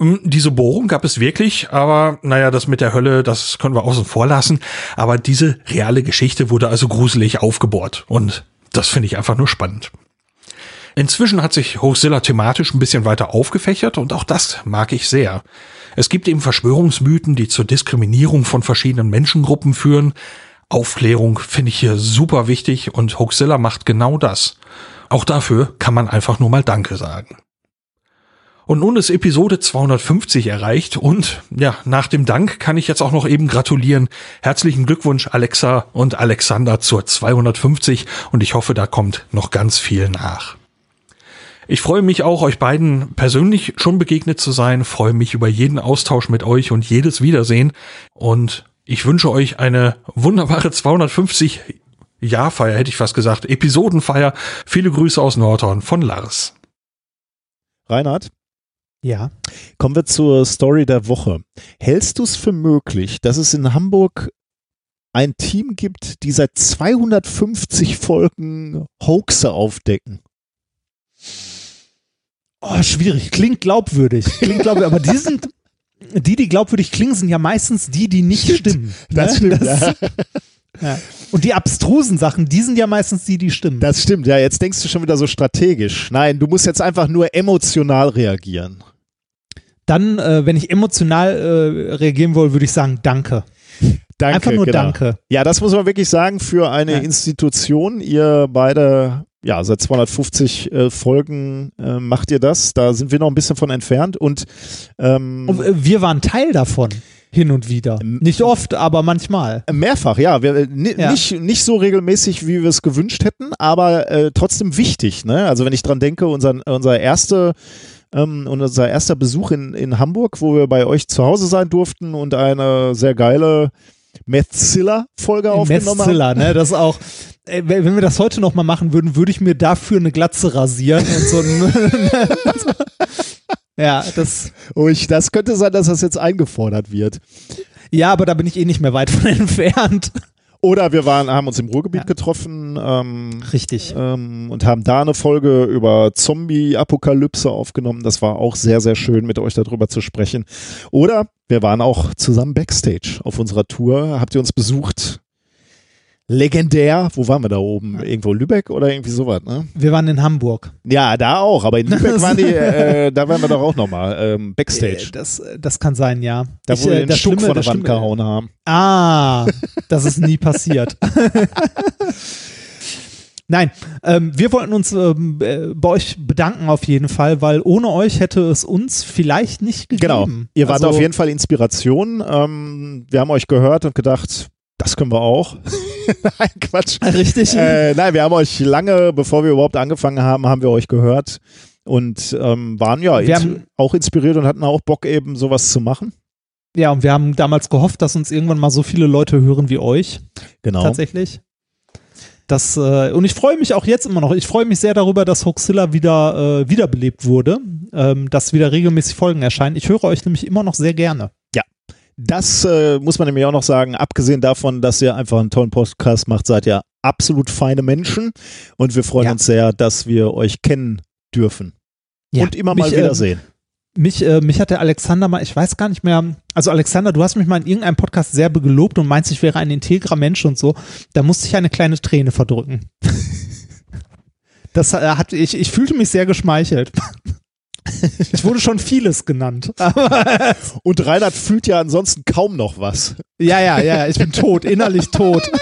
Speaker 25: Hm, Diese Bohrung gab es wirklich, aber naja, das mit der Hölle, das können wir außen vor lassen. Aber diese reale Geschichte wurde also gruselig aufgebohrt und das finde ich einfach nur spannend. Inzwischen hat sich Hoaxilla thematisch ein bisschen weiter aufgefächert und auch das mag ich sehr. Es gibt eben Verschwörungsmythen, die zur Diskriminierung von verschiedenen Menschengruppen führen. Aufklärung finde ich hier super wichtig und Hoaxilla macht genau das. Auch dafür kann man einfach nur mal Danke sagen. Und nun ist Episode 250 erreicht und ja, nach dem Dank kann ich jetzt auch noch eben gratulieren. Herzlichen Glückwunsch Alexa und Alexander zur 250 und ich hoffe, da kommt noch ganz viel nach. Ich freue mich auch, euch beiden persönlich schon begegnet zu sein, freue mich über jeden Austausch mit euch und jedes Wiedersehen und ich wünsche euch eine wunderbare 250 Jahrfeier, hätte ich fast gesagt, Episodenfeier. Viele Grüße aus Nordhorn von Lars.
Speaker 26: Reinhard?
Speaker 27: Ja.
Speaker 26: Kommen wir zur Story der Woche. Hältst du es für möglich, dass es in Hamburg ein Team gibt, die seit 250 Folgen Hoaxe aufdecken?
Speaker 27: Oh, schwierig. Klingt glaubwürdig. Klingt glaubwürdig. Aber die sind, die, die glaubwürdig klingen, sind ja meistens die, die nicht stimmen.
Speaker 26: Das
Speaker 27: ne?
Speaker 26: stimmt, ja.
Speaker 27: Ja. Und die abstrusen Sachen, die sind ja meistens die, die stimmen.
Speaker 26: Das stimmt, ja. Jetzt denkst du schon wieder so strategisch. Nein, du musst jetzt einfach nur emotional reagieren.
Speaker 27: Dann, äh, wenn ich emotional äh, reagieren will, würde ich sagen, danke.
Speaker 26: Danke,
Speaker 27: Einfach nur
Speaker 26: genau.
Speaker 27: danke.
Speaker 26: Ja, das muss man wirklich sagen für eine
Speaker 27: Ja.
Speaker 26: Institution. Ihr beide, ja, seit 250 äh, Folgen äh, macht ihr das. Da sind wir noch ein bisschen von entfernt und ähm,
Speaker 27: Und äh, wir waren Teil davon. Hin und wieder. Nicht oft, aber manchmal.
Speaker 26: Mehrfach, ja. Wir, äh,
Speaker 27: Ja.
Speaker 26: Nicht, nicht so regelmäßig, wie wir es gewünscht hätten, aber äh, trotzdem wichtig. Ne? Also wenn ich dran denke, unser, unser erste ähm, unser erster Besuch in, in Hamburg, wo wir bei euch zu Hause sein durften und eine sehr geile Methzilla-Folge aufgenommen
Speaker 27: Messzilla,
Speaker 26: haben.
Speaker 27: ne? Das ist auch, ey, wenn wir das heute noch mal machen würden, würde ich mir dafür eine Glatze rasieren und so ein, Ja, das.
Speaker 26: Oh, ich, das könnte sein, dass das jetzt eingefordert wird.
Speaker 27: Ja, aber da bin ich eh nicht mehr weit von entfernt.
Speaker 26: Oder wir waren, haben uns im Ruhrgebiet getroffen. Ähm,
Speaker 27: Richtig.
Speaker 26: Ähm, und haben da eine Folge über Zombie-Apokalypse aufgenommen. Das war auch sehr, sehr schön, mit euch darüber zu sprechen. Oder wir waren auch zusammen Backstage auf unserer Tour. Habt ihr uns besucht? Legendär. Wo waren wir da oben? Irgendwo Lübeck oder irgendwie sowas, ne?
Speaker 27: Wir waren in Hamburg.
Speaker 26: Ja, da auch. Aber in Lübeck waren die, äh, da waren wir doch auch nochmal ähm, Backstage.
Speaker 27: Äh, Das, das kann sein, ja.
Speaker 26: Da,
Speaker 27: Ich,
Speaker 26: wo wir
Speaker 27: äh,
Speaker 26: den Stuck von der Wand gehauen haben.
Speaker 27: Ah, das ist nie passiert. Nein, ähm, wir wollten uns ähm, äh, bei euch bedanken auf jeden Fall, weil ohne euch hätte es uns vielleicht nicht gegeben.
Speaker 26: Genau. Ihr wart
Speaker 27: Also,
Speaker 26: auf jeden Fall Inspiration. Ähm, wir haben euch gehört und gedacht, das können wir auch. nein, Quatsch.
Speaker 27: Richtig.
Speaker 26: Äh, nein, wir haben euch lange, bevor wir überhaupt angefangen haben, haben wir euch gehört und ähm, waren ja
Speaker 27: Wir
Speaker 26: ins
Speaker 27: haben-
Speaker 26: auch inspiriert und hatten auch Bock eben sowas zu machen.
Speaker 27: Ja, und wir haben damals gehofft, dass uns irgendwann mal so viele Leute hören wie euch.
Speaker 26: Genau.
Speaker 27: Tatsächlich. Das, äh, und ich freue mich auch jetzt immer noch. Ich freue mich sehr darüber, dass Hoaxilla wieder äh, wiederbelebt wurde, ähm, dass wieder regelmäßig Folgen erscheinen. Ich höre euch nämlich immer noch sehr gerne.
Speaker 26: Ja. Das äh, muss man nämlich auch noch sagen, abgesehen davon, dass ihr einfach einen tollen Podcast macht, seid ihr absolut feine Menschen und wir freuen uns sehr, dass wir euch kennen dürfen.
Speaker 27: Ja,
Speaker 26: und immer mal
Speaker 27: mich,
Speaker 26: wieder sehen.
Speaker 27: Mich, äh, mich hat der Alexander mal, ich weiß gar nicht mehr, also Alexander, du hast mich mal in irgendeinem Podcast sehr gelobt und meinst, ich wäre ein integrer Mensch und so. Da musste ich eine kleine Träne verdrücken. Das äh, hat, ich, ich fühlte mich sehr geschmeichelt. Ich wurde schon vieles genannt.
Speaker 26: Und Reinhard fühlt ja ansonsten kaum noch was.
Speaker 27: ja, ja, ja, ich bin tot, innerlich tot.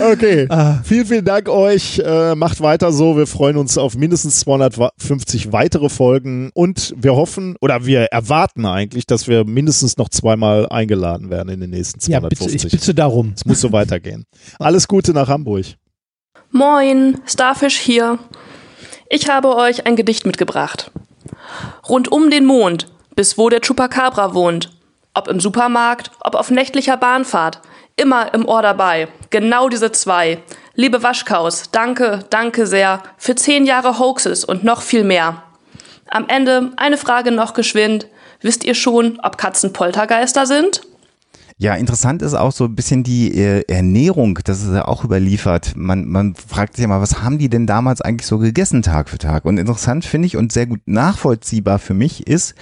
Speaker 26: Okay, vielen, vielen Dank euch. Äh, macht weiter so. Wir freuen uns auf mindestens 250 weitere Folgen und wir hoffen oder wir erwarten eigentlich, dass wir mindestens noch zweimal eingeladen werden in den nächsten
Speaker 27: Ja, bitte,
Speaker 26: 250.
Speaker 27: ich bitte darum.
Speaker 26: Es muss so weitergehen. Alles Gute nach Hamburg.
Speaker 28: Moin, Starfish hier. Ich habe euch ein Gedicht mitgebracht. Rund um den Mond, bis wo der Chupacabra wohnt. Ob im Supermarkt, ob auf nächtlicher Bahnfahrt. Immer im Ohr dabei. Genau diese zwei. Liebe Waschkaus, danke, danke sehr für zehn Jahre Hoaxes und noch viel mehr. Am Ende eine Frage noch geschwind. Wisst ihr schon, ob Katzen Poltergeister sind?
Speaker 2: Ja, interessant ist auch so ein bisschen die äh, Ernährung, das ist ja auch überliefert. Man, man fragt sich ja mal, was haben die denn damals eigentlich so gegessen Tag für Tag? Und interessant finde ich und sehr gut nachvollziehbar für mich ist,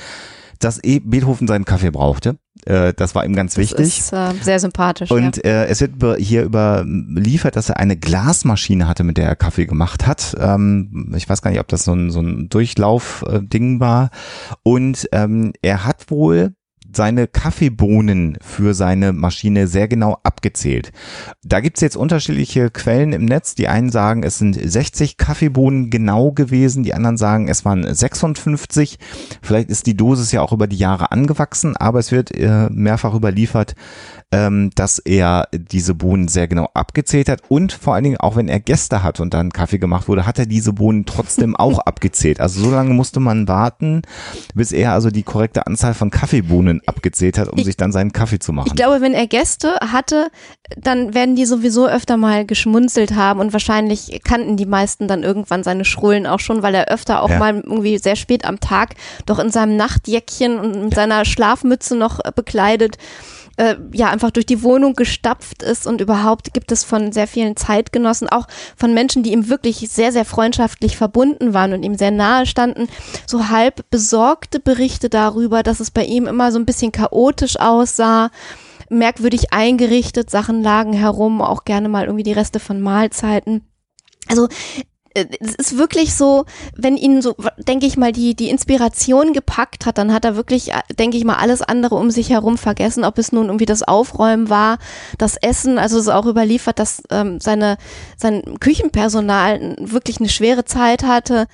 Speaker 2: dass eh Beethoven seinen Kaffee brauchte. Äh, das war ihm ganz wichtig.
Speaker 3: Das ist äh, sehr sympathisch.
Speaker 2: Und
Speaker 3: ja.
Speaker 2: äh, es wird hier überliefert, dass er eine Glasmaschine hatte, mit der er Kaffee gemacht hat. Ähm, ich weiß gar nicht, ob das so ein, so ein Durchlauf-Ding war. Und ähm, er hat wohl seine Kaffeebohnen für seine Maschine sehr genau abgezählt. Da gibt's jetzt unterschiedliche Quellen im Netz. Die einen sagen, es sind 60 Kaffeebohnen genau gewesen, die anderen sagen, es waren 56. Vielleicht ist die Dosis ja auch über die Jahre angewachsen, aber es wird äh, mehrfach überliefert, ähm, dass er diese Bohnen sehr genau abgezählt hat und vor allen Dingen auch wenn er Gäste hat und dann Kaffee gemacht wurde, hat er diese Bohnen trotzdem auch abgezählt. Also so lange musste man warten, bis er also die korrekte Anzahl von Kaffeebohnen abgezählt hat, um sich dann seinen Kaffee zu machen.
Speaker 3: Ich glaube, wenn er Gäste hatte, dann werden die sowieso öfter mal geschmunzelt haben und wahrscheinlich kannten die meisten dann irgendwann seine Schrullen auch schon, weil er öfter auch
Speaker 2: Ja.
Speaker 3: mal irgendwie sehr spät am Tag doch in seinem Nachtjäckchen und mit seiner Schlafmütze noch bekleidet äh, ja einfach durch die Wohnung gestapft ist und überhaupt gibt es von sehr vielen Zeitgenossen, auch von Menschen, die ihm wirklich sehr, sehr freundschaftlich verbunden waren und ihm sehr nahe standen, so halb besorgte Berichte darüber, dass es bei ihm immer so ein bisschen chaotisch aussah, merkwürdig eingerichtet, Sachen lagen herum, auch gerne mal irgendwie die Reste von Mahlzeiten. Also es ist wirklich so, wenn ihn so, denke ich mal, die, die Inspiration gepackt hat, dann hat er wirklich, äh, denke ich mal, alles andere um sich herum vergessen, ob es nun irgendwie das Aufräumen war, das Essen, also es ist auch überliefert, dass ähm, seine, sein Küchenpersonal wirklich eine schwere Zeit hatte,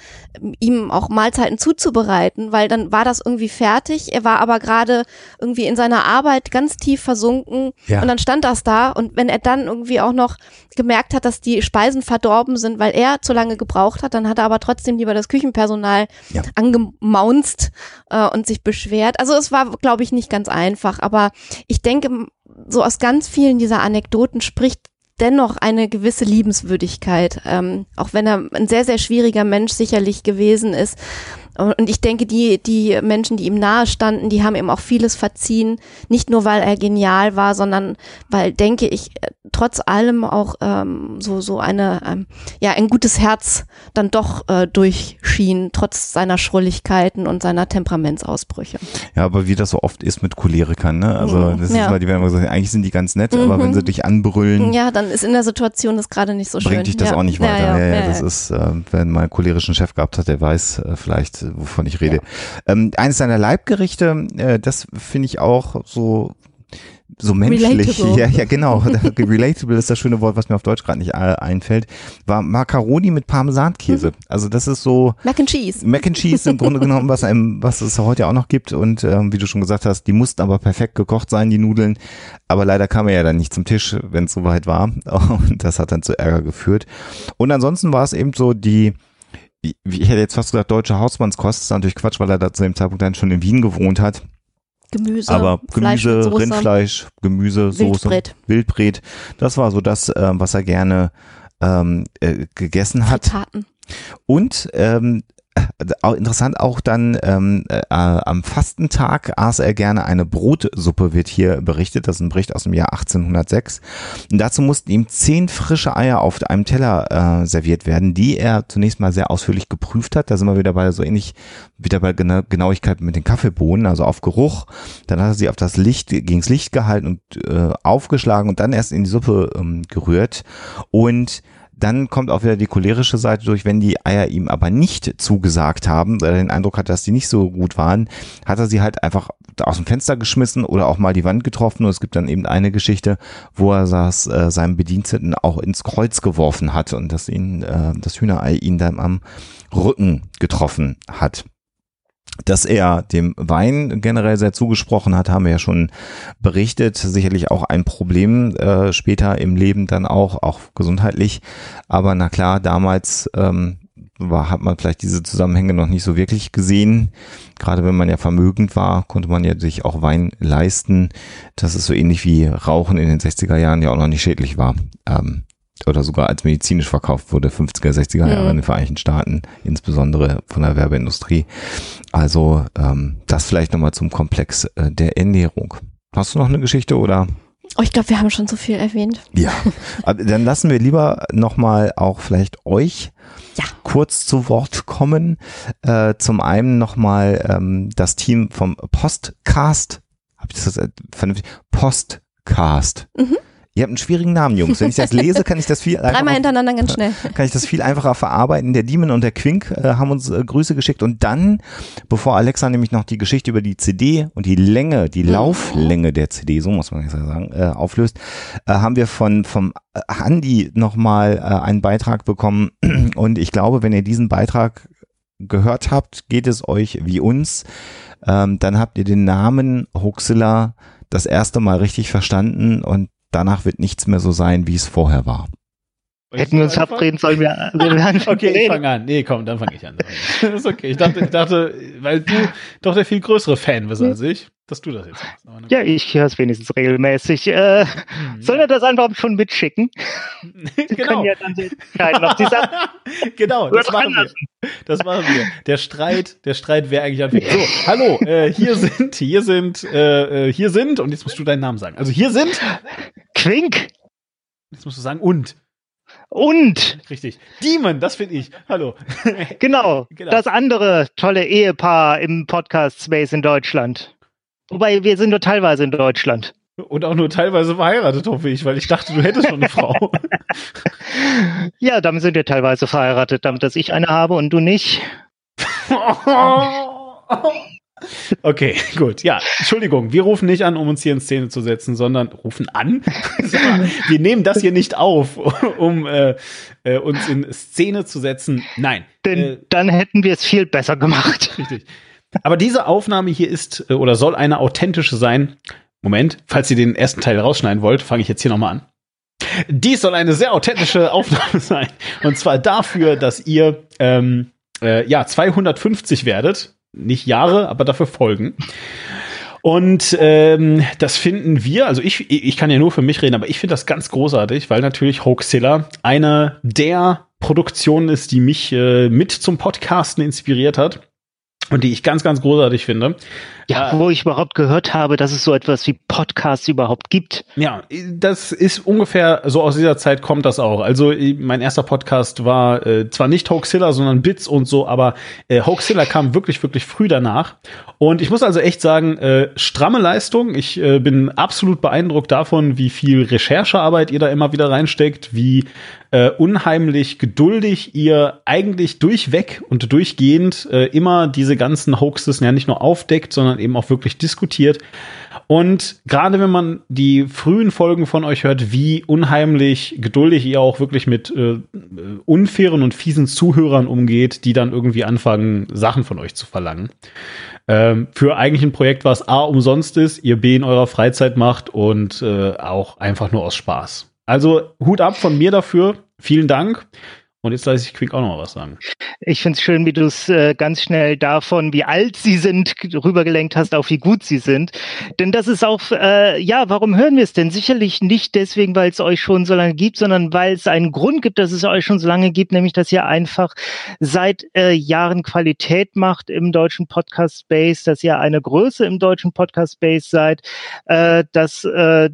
Speaker 3: ihm auch Mahlzeiten zuzubereiten, weil dann war das irgendwie fertig, er war aber gerade irgendwie in seiner Arbeit ganz tief versunken
Speaker 2: Ja.
Speaker 3: und dann stand das da. Und wenn er dann irgendwie auch noch gemerkt hat, dass die Speisen verdorben sind, weil er zu lange gebraucht hat, dann hat er aber trotzdem lieber das Küchenpersonal
Speaker 2: Ja.
Speaker 3: angemaunzt äh, und sich beschwert. Also es war, glaube ich, nicht ganz einfach, aber ich denke, so aus ganz vielen dieser Anekdoten spricht dennoch eine gewisse Liebenswürdigkeit, ähm, auch wenn er ein sehr, sehr schwieriger Mensch sicherlich gewesen ist. Und ich denke, die, die Menschen, die ihm nahe standen, die haben ihm auch vieles verziehen. Nicht nur, weil er genial war, sondern weil, denke ich, trotz allem auch ähm, so, so eine, ähm, ja, ein gutes Herz dann doch äh, durchschien, trotz seiner Schrulligkeiten und seiner Temperamentsausbrüche.
Speaker 2: Ja, aber wie das so oft ist mit Cholerikern, ne? Also
Speaker 3: Mhm.
Speaker 2: das ist
Speaker 3: Ja.
Speaker 2: mal, die werden immer gesagt, eigentlich sind die ganz nett, aber
Speaker 3: Mhm.
Speaker 2: wenn sie dich anbrüllen,
Speaker 3: Ja, dann ist in der Situation das gerade nicht so schön.
Speaker 2: bringt dich das
Speaker 3: ja.
Speaker 2: auch nicht weiter.
Speaker 3: Ja,
Speaker 2: Ja, ja, das ist, äh, wenn man einen cholerischen Chef gehabt hat, der weiß äh, vielleicht, äh, wovon ich rede. Ähm, eines seiner Leibgerichte, äh, das finde ich auch so so menschlich.
Speaker 3: Relatable.
Speaker 2: Ja, ja, genau. Relatable ist das schöne Wort, was mir auf Deutsch gerade nicht äh, einfällt. War Macaroni mit Parmesankäse.
Speaker 3: Mhm.
Speaker 2: Also das ist so
Speaker 3: Mac and Cheese.
Speaker 2: Mac and Cheese im Grunde genommen, was einem, was es heute auch noch gibt. Und ähm, wie du schon gesagt hast, die mussten aber perfekt gekocht sein, die Nudeln. Aber leider kam er ja dann nicht zum Tisch, wenn es soweit war. Und das hat dann zu Ärger geführt. Und ansonsten war es eben so die, ich hätte jetzt fast gesagt, deutsche Hausmannskost. Ist natürlich Quatsch, weil er da zu dem Zeitpunkt dann schon in Wien gewohnt hat.
Speaker 3: Gemüse,
Speaker 2: Aber
Speaker 3: Fleisch
Speaker 2: Gemüse,
Speaker 3: Soße.
Speaker 2: Rindfleisch, Gemüse, Soße,
Speaker 3: Wildbret.
Speaker 2: Wildbret. Das war so das, äh, was er gerne ähm, äh, gegessen hat.
Speaker 3: Zitaten.
Speaker 2: Und ähm, interessant auch dann ähm, äh, am Fastentag aß er gerne eine Brotsuppe, wird hier berichtet. Das ist ein Bericht aus dem Jahr 1806. Und dazu mussten ihm zehn frische Eier auf einem Teller äh, serviert werden, die er zunächst mal sehr ausführlich geprüft hat. Da sind wir wieder bei so ähnlich wieder bei Gena Genauigkeit mit den Kaffeebohnen, also auf Geruch. Dann hat er sie auf das Licht, gegens Licht gehalten und äh, aufgeschlagen und dann erst in die Suppe ähm, gerührt. Und dann kommt auch wieder die cholerische Seite durch, wenn die Eier ihm aber nicht zugesagt haben, weil er den Eindruck hat, dass die nicht so gut waren, hat er sie halt einfach aus dem Fenster geschmissen oder auch mal die Wand getroffen. Und es gibt dann eben eine Geschichte, wo er das äh, seinem Bediensteten auch ins Kreuz geworfen hat und dass ihn äh, das Hühnerei ihn dann am Rücken getroffen hat dass er dem Wein generell sehr zugesprochen hat, haben wir ja schon berichtet. Sicherlich auch ein Problem äh, später im Leben dann auch, auch gesundheitlich. Aber na klar, damals ähm, war, hat man vielleicht diese Zusammenhänge noch nicht so wirklich gesehen. Gerade wenn man ja vermögend war, konnte man ja sich auch Wein leisten. Das ist so ähnlich wie Rauchen in den 60er Jahren ja auch noch nicht schädlich war. Ähm, oder sogar als medizinisch verkauft wurde, 50er, 60er Jahre
Speaker 3: Mhm.
Speaker 2: in den Vereinigten Staaten, insbesondere von der Werbeindustrie. Also ähm, das vielleicht nochmal zum Komplex äh, der Ernährung. Hast du noch eine Geschichte oder?
Speaker 3: Oh, ich glaube, wir haben schon so viel erwähnt.
Speaker 2: Ja, aber dann lassen wir lieber nochmal auch vielleicht euch kurz zu Wort kommen. Äh, zum einen nochmal ähm, das Team vom Postcast. Hab ich das vernünftig? Postcast.
Speaker 3: Mhm.
Speaker 2: Ihr habt einen schwierigen Namen, Jungs. Wenn ich das lese, kann ich das viel
Speaker 3: Dreimal
Speaker 2: einfacher-
Speaker 3: hintereinander ganz schnell.
Speaker 2: kann ich das viel einfacher verarbeiten. Der Demon und der Quink äh, haben uns äh, Grüße geschickt und dann, bevor Alexa nämlich noch die Geschichte über die CD und die Länge, die Lauflänge der CD, so muss man jetzt sagen, äh, auflöst, äh, haben wir von vom äh, Andi nochmal äh, einen Beitrag bekommen und ich glaube, wenn ihr diesen Beitrag gehört habt, geht es euch wie uns. Ähm, dann habt ihr den Namen Huxilla das erste Mal richtig verstanden und danach wird nichts mehr so sein, wie es vorher war.
Speaker 29: Hätten wir uns abreden sollen, wir, wir
Speaker 30: Okay, ich fange an. Nee, komm, dann fange ich an. Das ist okay. Ich dachte, ich dachte, weil du doch der viel größere Fan bist als ich, dass du das jetzt machst.
Speaker 29: Ja, ich höre es wenigstens regelmäßig. Äh, Sollen wir das einfach schon mitschicken? Sie
Speaker 30: Genau.
Speaker 29: ja
Speaker 30: genau, das machen wir. Das machen wir. Der Streit, der Streit, wer eigentlich anfängt. So, hallo, äh, hier sind, hier sind, äh, äh, hier sind, und jetzt musst du deinen Namen sagen. Also hier sind
Speaker 29: Quink.
Speaker 30: Jetzt musst du sagen und.
Speaker 29: Und
Speaker 30: Richtig. Demon, das finde ich. Hallo.
Speaker 29: genau,
Speaker 30: Genau.
Speaker 29: das andere tolle Ehepaar im Podcast Space in Deutschland. Wobei wir sind nur teilweise in Deutschland.
Speaker 30: Und auch nur teilweise verheiratet, hoffe ich, weil ich dachte, du hättest schon eine Frau.
Speaker 29: Ja, damit sind wir teilweise verheiratet, damit dass ich eine habe und du nicht.
Speaker 30: Okay, gut. Ja, Entschuldigung, wir rufen nicht an, um uns hier in Szene zu setzen, sondern rufen an. Wir nehmen das hier nicht auf, um äh, äh, uns in Szene zu setzen. Nein.
Speaker 29: Denn dann hätten wir es viel besser gemacht.
Speaker 30: Richtig. Aber diese Aufnahme hier ist äh, oder soll eine authentische sein. Moment, falls ihr den ersten Teil rausschneiden wollt, fange ich jetzt hier nochmal an. Dies soll eine sehr authentische Aufnahme sein. Und zwar dafür, dass ihr ähm, äh, ja 250 werdet. Nicht Jahre, aber dafür Folgen. Und ähm, das finden wir, also ich, ich kann ja nur für mich reden, aber ich finde das ganz großartig, weil natürlich Hoaxilla eine der Produktionen ist, die mich äh, mit zum Podcasten inspiriert hat und die ich ganz, ganz großartig finde.
Speaker 29: Ja, wo ich überhaupt gehört habe, dass es so etwas wie Podcasts überhaupt gibt.
Speaker 30: Ja, das ist ungefähr so aus dieser Zeit kommt das auch. Also mein erster Podcast war äh, zwar nicht Hoaxilla, sondern Bits und so, aber äh, Hoaxilla kam wirklich, wirklich früh danach. Und ich muss also echt sagen, äh, stramme Leistung. Ich äh, bin absolut beeindruckt davon, wie viel Recherchearbeit ihr da immer wieder reinsteckt, wie äh, unheimlich geduldig ihr eigentlich durchweg und durchgehend äh, immer diese ganzen Hoaxes ja nicht nur aufdeckt, sondern eben auch wirklich diskutiert. Und gerade wenn man die frühen Folgen von euch hört, wie unheimlich geduldig ihr auch wirklich mit äh, unfairen und fiesen Zuhörern umgeht, die dann irgendwie anfangen, Sachen von euch zu verlangen. Ähm, für eigentlich ein Projekt, was A umsonst ist, ihr B in eurer Freizeit macht und äh, auch einfach nur aus Spaß. Also Hut ab von mir dafür. Vielen Dank. Und jetzt lasse ich Quick auch noch was sagen.
Speaker 29: Ich finde es schön, wie du es äh, ganz schnell davon, wie alt sie sind, rübergelenkt hast, auf wie gut sie sind. Denn das ist auch, äh, ja, warum hören wir es denn? Sicherlich nicht deswegen, weil es euch schon so lange gibt, sondern weil es einen Grund gibt, dass es euch schon so lange gibt, nämlich dass ihr einfach seit äh, Jahren Qualität macht im deutschen Podcast-Space, dass ihr eine Größe im deutschen Podcast-Space seid, äh, dass äh,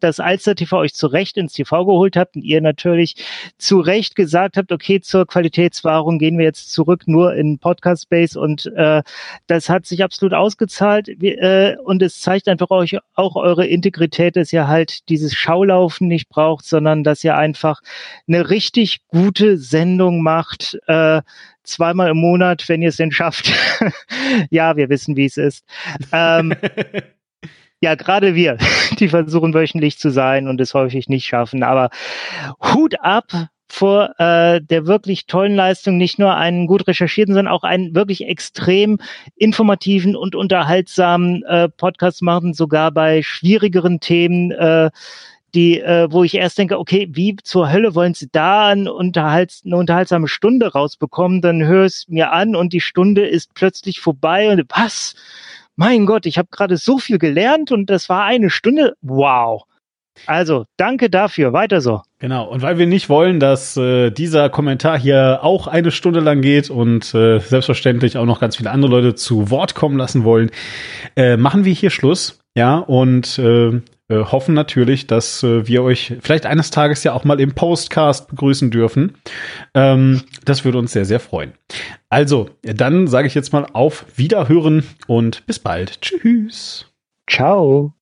Speaker 29: das Alster TV euch zu Recht ins TV geholt habt und ihr natürlich zu Recht gesagt habt, okay, zur Qualitätswahrung gehen wir jetzt zurück nur in Podcast Space und äh, das hat sich absolut ausgezahlt Wir, äh, und es zeigt einfach euch auch eure Integrität, dass ihr halt dieses Schaulaufen nicht braucht, sondern dass ihr einfach eine richtig gute Sendung macht, äh, zweimal im Monat, wenn ihr es denn schafft. ja, wir wissen, wie es ist. Ähm, ja, gerade wir, die versuchen wöchentlich zu sein und es häufig nicht schaffen. Aber Hut ab vor äh, der wirklich tollen Leistung, nicht nur einen gut recherchierten, sondern auch einen wirklich extrem informativen und unterhaltsamen äh, Podcast machen, sogar bei schwierigeren Themen. Äh, die, äh, wo ich erst denke, okay, wie zur Hölle wollen sie da ein Unterhalts eine unterhaltsame Stunde rausbekommen? Dann höre es mir an und die Stunde ist plötzlich vorbei und was? Mein Gott, ich habe gerade so viel gelernt und das war eine Stunde. Wow. Also, danke dafür. Weiter so.
Speaker 30: Genau, und weil wir nicht wollen, dass äh, dieser Kommentar hier auch eine Stunde lang geht und äh, selbstverständlich auch noch ganz viele andere Leute zu Wort kommen lassen wollen, äh, machen wir hier Schluss. Ja, und äh, hoffen natürlich, dass äh, wir euch vielleicht eines Tages ja auch mal im Postcast begrüßen dürfen. Ähm, das würde uns sehr, sehr freuen. Also, dann sage ich jetzt mal auf Wiederhören und bis bald. Tschüss.
Speaker 29: Ciao.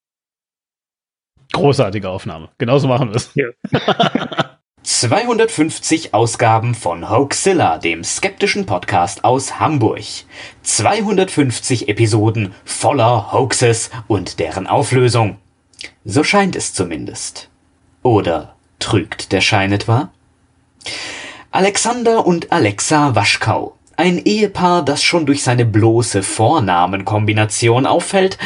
Speaker 30: Großartige Aufnahme. Genauso machen wir es.
Speaker 29: Ja.
Speaker 31: 250 Ausgaben von Hoaxilla, dem skeptischen Podcast aus Hamburg. 250 Episoden voller Hoaxes und deren Auflösung. So scheint es zumindest. Oder trügt der Schein etwa? Alexander und Alexa Waschkau. Ein Ehepaar, das schon durch seine bloße Vornamenkombination auffällt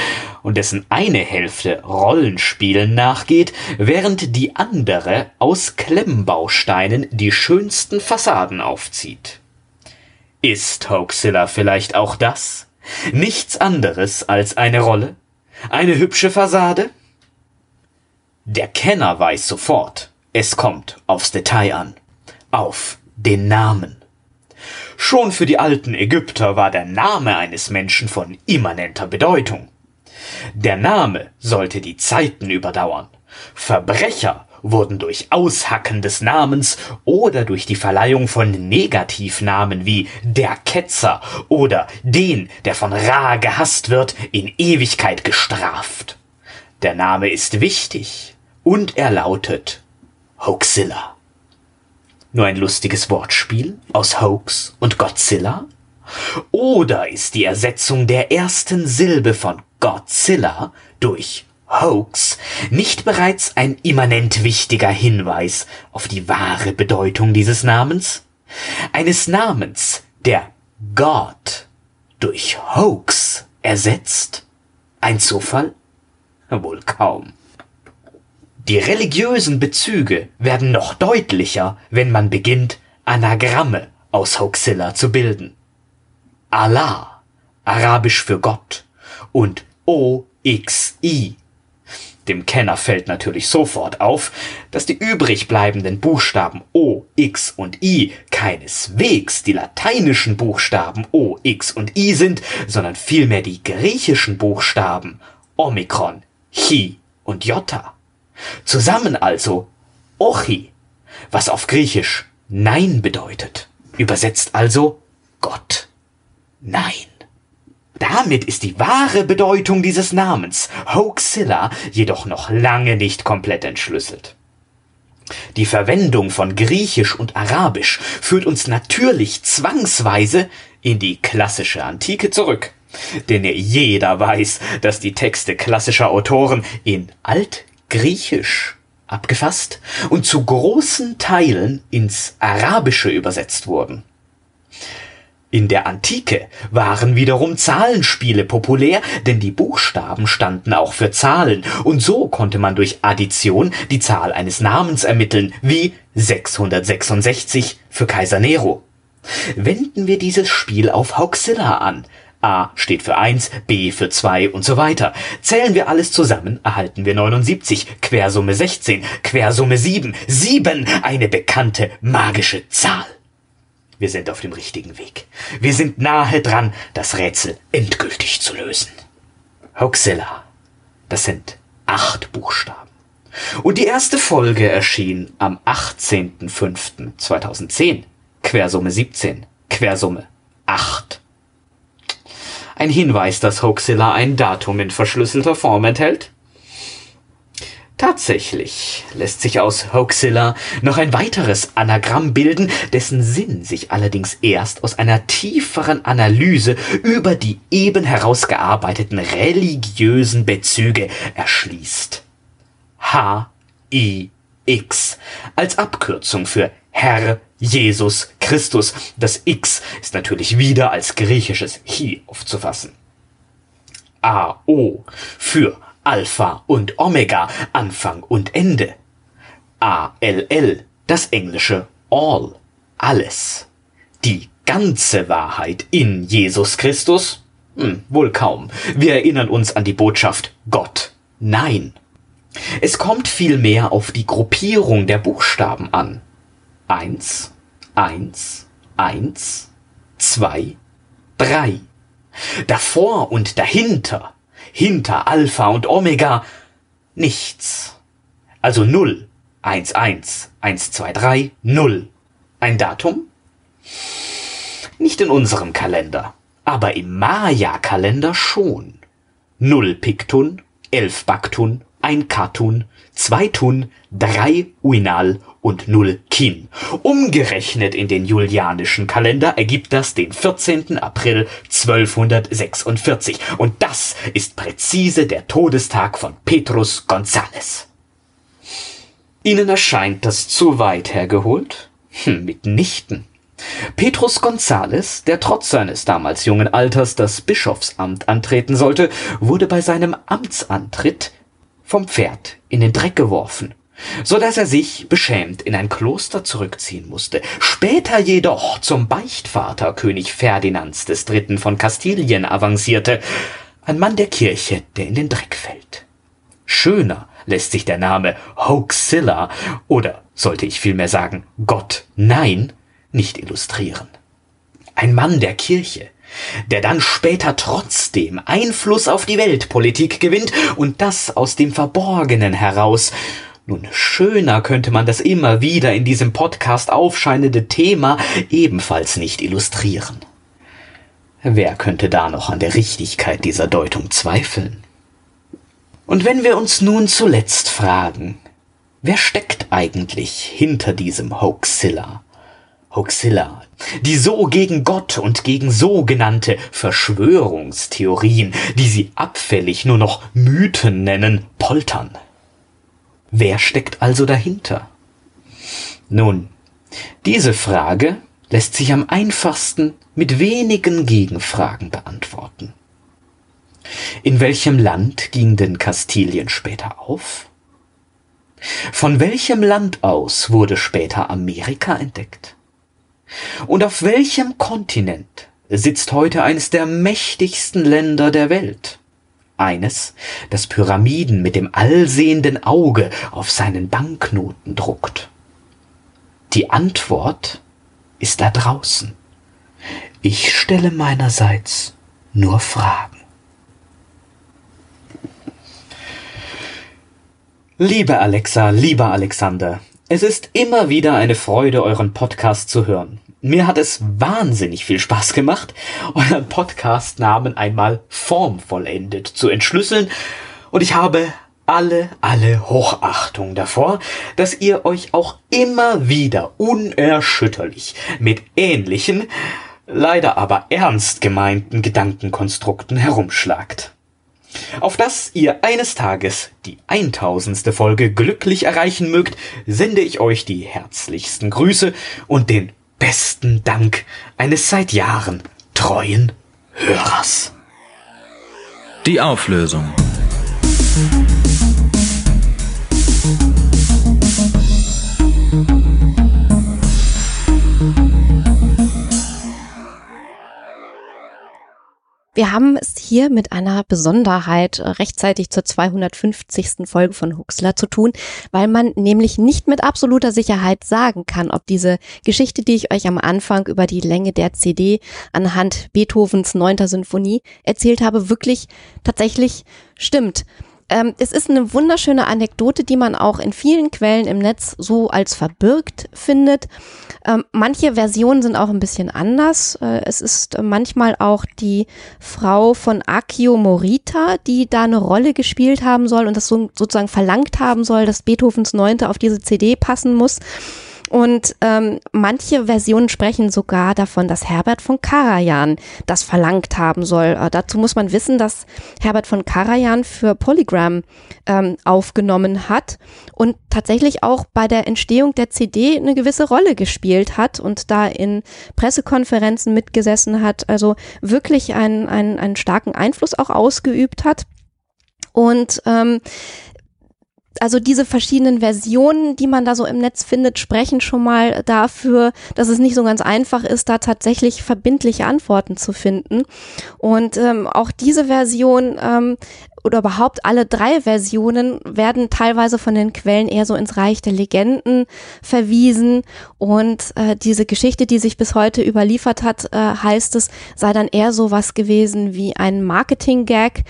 Speaker 31: und dessen eine Hälfte Rollenspielen nachgeht, während die andere aus Klemmbausteinen die schönsten Fassaden aufzieht. Ist Hoaxilla vielleicht auch das? Nichts anderes als eine Rolle? Eine hübsche Fassade? Der Kenner weiß sofort, es kommt aufs Detail an. Auf den Namen. Schon für die alten Ägypter war der Name eines Menschen von immanenter Bedeutung. Der Name sollte die Zeiten überdauern. Verbrecher wurden durch Aushacken des Namens oder durch die Verleihung von Negativnamen wie der Ketzer oder den, der von Ra gehasst wird, in Ewigkeit gestraft. Der Name ist wichtig und er lautet Hoaxilla. Nur ein lustiges Wortspiel aus Hoax und Godzilla? Oder ist die Ersetzung der ersten Silbe von Godzilla durch Hoax nicht bereits ein immanent wichtiger Hinweis auf die wahre Bedeutung dieses Namens? Eines Namens, der God durch Hoax ersetzt? Ein Zufall? Wohl kaum. Die religiösen Bezüge werden noch deutlicher, wenn man beginnt, Anagramme aus Hoaxilla zu bilden. Allah, arabisch für Gott, und OXI. Dem Kenner fällt natürlich sofort auf, dass die übrig bleibenden Buchstaben O, X und I keineswegs die lateinischen Buchstaben O, X und I sind, sondern vielmehr die griechischen Buchstaben Omikron, Chi und Jota. Zusammen also Ochi, was auf Griechisch Nein bedeutet. Übersetzt also Gott. Nein. Damit ist die wahre Bedeutung dieses Namens, Hoaxilla, jedoch noch lange nicht komplett entschlüsselt. Die Verwendung von Griechisch und Arabisch führt uns natürlich zwangsweise in die klassische Antike zurück. Denn jeder weiß, dass die Texte klassischer Autoren in Altgriechisch abgefasst und zu großen Teilen ins Arabische übersetzt wurden. In der Antike waren wiederum Zahlenspiele populär, denn die Buchstaben standen auch für Zahlen, und so konnte man durch Addition die Zahl eines Namens ermitteln, wie 666 für Kaiser Nero. Wenden wir dieses Spiel auf Hoaxilla an. A steht für 1, B für 2 und so weiter. Zählen wir alles zusammen, erhalten wir 79, Quersumme 16, Quersumme 7, 7, eine bekannte magische Zahl. Wir sind auf dem richtigen Weg. Wir sind nahe dran, das Rätsel endgültig zu lösen. Hoaxilla. Das sind acht Buchstaben. Und die erste Folge erschien am 18.05.2010. Quersumme 17. Quersumme 8. Ein Hinweis, dass Hoaxilla ein Datum in verschlüsselter Form enthält? Tatsächlich lässt sich aus Hoaxilla noch ein weiteres Anagramm bilden, dessen Sinn sich allerdings erst aus einer tieferen Analyse über die eben herausgearbeiteten religiösen Bezüge erschließt. H-I-X als Abkürzung für Herr Jesus Christus. Das X ist natürlich wieder als griechisches Chi aufzufassen. A-O für Alpha und Omega, Anfang und Ende. ALL, das englische All, alles. Die ganze Wahrheit in Jesus Christus? Hm, wohl kaum. Wir erinnern uns an die Botschaft Gott. Nein. Es kommt vielmehr auf die Gruppierung der Buchstaben an. Eins, eins, eins, zwei, drei. Davor und dahinter hinter Alpha und Omega nichts. Also null, eins, eins, eins, zwei, drei, null. Ein Datum? Nicht in unserem Kalender, aber im Maya-Kalender schon. Null Piktun, elf Baktun, ein Katun, zwei Tun, drei Uinal und null Kin. Umgerechnet in den julianischen Kalender ergibt das den 14. April 1246. Und das ist präzise der Todestag von Petrus González. Ihnen erscheint das zu weit hergeholt? Hm, mitnichten. Petrus González, der trotz seines damals jungen Alters das Bischofsamt antreten sollte, wurde bei seinem Amtsantritt vom Pferd in den Dreck geworfen, so dass er sich beschämt in ein Kloster zurückziehen musste, später jedoch zum Beichtvater König Ferdinands des Dritten von Kastilien avancierte, ein Mann der Kirche, der in den Dreck fällt. Schöner lässt sich der Name Hoaxilla oder sollte ich vielmehr sagen Gott nein nicht illustrieren. Ein Mann der Kirche, der dann später trotzdem Einfluss auf die Weltpolitik gewinnt und das aus dem Verborgenen heraus. Nun, schöner könnte man das immer wieder in diesem Podcast aufscheinende Thema ebenfalls nicht illustrieren. Wer könnte da noch an der Richtigkeit dieser Deutung zweifeln? Und wenn wir uns nun zuletzt fragen, wer steckt eigentlich hinter diesem Hoaxilla? Hoaxilla, die so gegen Gott und gegen sogenannte Verschwörungstheorien, die sie abfällig nur noch Mythen nennen, poltern. Wer steckt also dahinter? Nun, diese Frage lässt sich am einfachsten mit wenigen Gegenfragen beantworten. In welchem Land ging denn Kastilien später auf? Von welchem Land aus wurde später Amerika entdeckt? Und auf welchem Kontinent sitzt heute eines der mächtigsten Länder der Welt? Eines, das Pyramiden mit dem allsehenden Auge auf seinen Banknoten druckt. Die Antwort ist da draußen. Ich stelle meinerseits nur Fragen. Liebe Alexa, lieber Alexander, es ist immer wieder eine Freude, euren Podcast zu hören. Mir hat es wahnsinnig viel Spaß gemacht, euren Podcast-Namen einmal formvollendet zu entschlüsseln. Und ich habe alle, alle Hochachtung davor, dass ihr euch auch immer wieder unerschütterlich mit ähnlichen, leider aber ernst gemeinten Gedankenkonstrukten herumschlagt. Auf dass ihr eines Tages die eintausendste Folge glücklich erreichen mögt, sende ich euch die herzlichsten Grüße und den Besten Dank eines seit Jahren treuen Hörers.
Speaker 32: Die Auflösung.
Speaker 3: Wir haben es hier mit einer Besonderheit äh, rechtzeitig zur 250. Folge von Huxler zu tun, weil man nämlich nicht mit absoluter Sicherheit sagen kann, ob diese Geschichte, die ich euch am Anfang über die Länge der CD anhand Beethovens 9. Sinfonie erzählt habe, wirklich tatsächlich stimmt. Ähm, es ist eine wunderschöne Anekdote, die man auch in vielen Quellen im Netz so als verbirgt findet. Ähm, manche Versionen sind auch ein bisschen anders. Äh, es ist äh, manchmal auch die Frau von Akio Morita, die da eine Rolle gespielt haben soll und das so, sozusagen verlangt haben soll, dass Beethovens Neunte auf diese CD passen muss. Und ähm, manche Versionen sprechen sogar davon, dass Herbert von Karajan das verlangt haben soll. Äh, dazu muss man wissen, dass Herbert von Karajan für Polygram ähm, aufgenommen hat und tatsächlich auch bei der Entstehung der CD eine gewisse Rolle gespielt hat und da in Pressekonferenzen mitgesessen hat, also wirklich einen, einen, einen starken Einfluss auch ausgeübt hat. Und ähm, also diese verschiedenen Versionen, die man da so im Netz findet, sprechen schon mal dafür, dass es nicht so ganz einfach ist, da tatsächlich verbindliche Antworten zu finden. Und ähm, auch diese Version ähm, oder überhaupt alle drei Versionen werden teilweise von den Quellen eher so ins Reich der Legenden verwiesen und äh, diese Geschichte, die sich bis heute überliefert hat, äh, heißt es, sei dann eher so was gewesen wie ein Marketing-Gag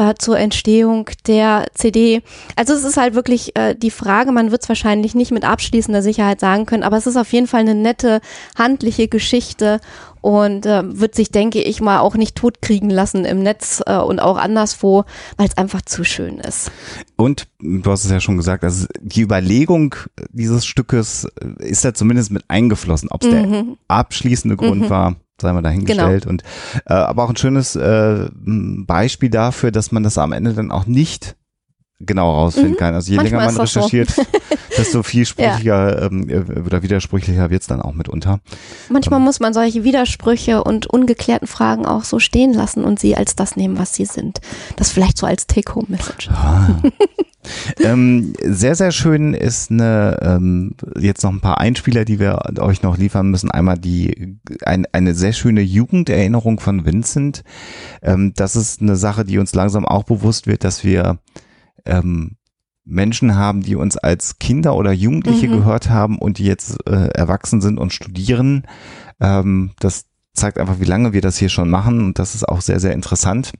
Speaker 3: äh, zur Entstehung der CD. Also es ist halt wirklich äh, die Frage, man wird es wahrscheinlich nicht mit abschließender Sicherheit sagen können, aber es ist auf jeden Fall eine nette, handliche Geschichte und äh, wird sich, denke ich mal, auch nicht totkriegen lassen im Netz äh, und auch anderswo, weil es einfach zu schön ist.
Speaker 2: Und du hast es ja schon gesagt, also die Überlegung dieses Stückes ist da zumindest mit eingeflossen, ob es
Speaker 3: Mhm.
Speaker 2: der abschließende Grund
Speaker 3: Mhm.
Speaker 2: war. Sei mal dahingestellt.
Speaker 3: Genau.
Speaker 2: Und äh, aber auch ein schönes äh, Beispiel dafür, dass man das am Ende dann auch nicht genau rausfinden
Speaker 3: Mhm.
Speaker 2: kann. Also je
Speaker 3: Manchmal
Speaker 2: länger man
Speaker 3: das so.
Speaker 2: recherchiert, desto vielsprüchiger ähm, oder widersprüchlicher wird's dann auch mitunter.
Speaker 3: Manchmal muss man solche Widersprüche und ungeklärten Fragen auch so stehen lassen und sie als das nehmen, was sie sind. Das vielleicht so als Take-Home-Message.
Speaker 2: ähm, sehr, sehr schön ist eine, ähm, jetzt noch ein paar Einspieler, die wir euch noch liefern müssen. Einmal die, ein, eine sehr schöne Jugenderinnerung von Vincent. Ähm, das ist eine Sache, die uns langsam auch bewusst wird, dass wir ähm, Menschen haben, die uns als Kinder oder Jugendliche
Speaker 33: Mhm.
Speaker 2: gehört haben und die jetzt äh, erwachsen sind und studieren. Ähm, das zeigt einfach, wie lange wir das hier schon machen und das ist auch sehr, sehr interessant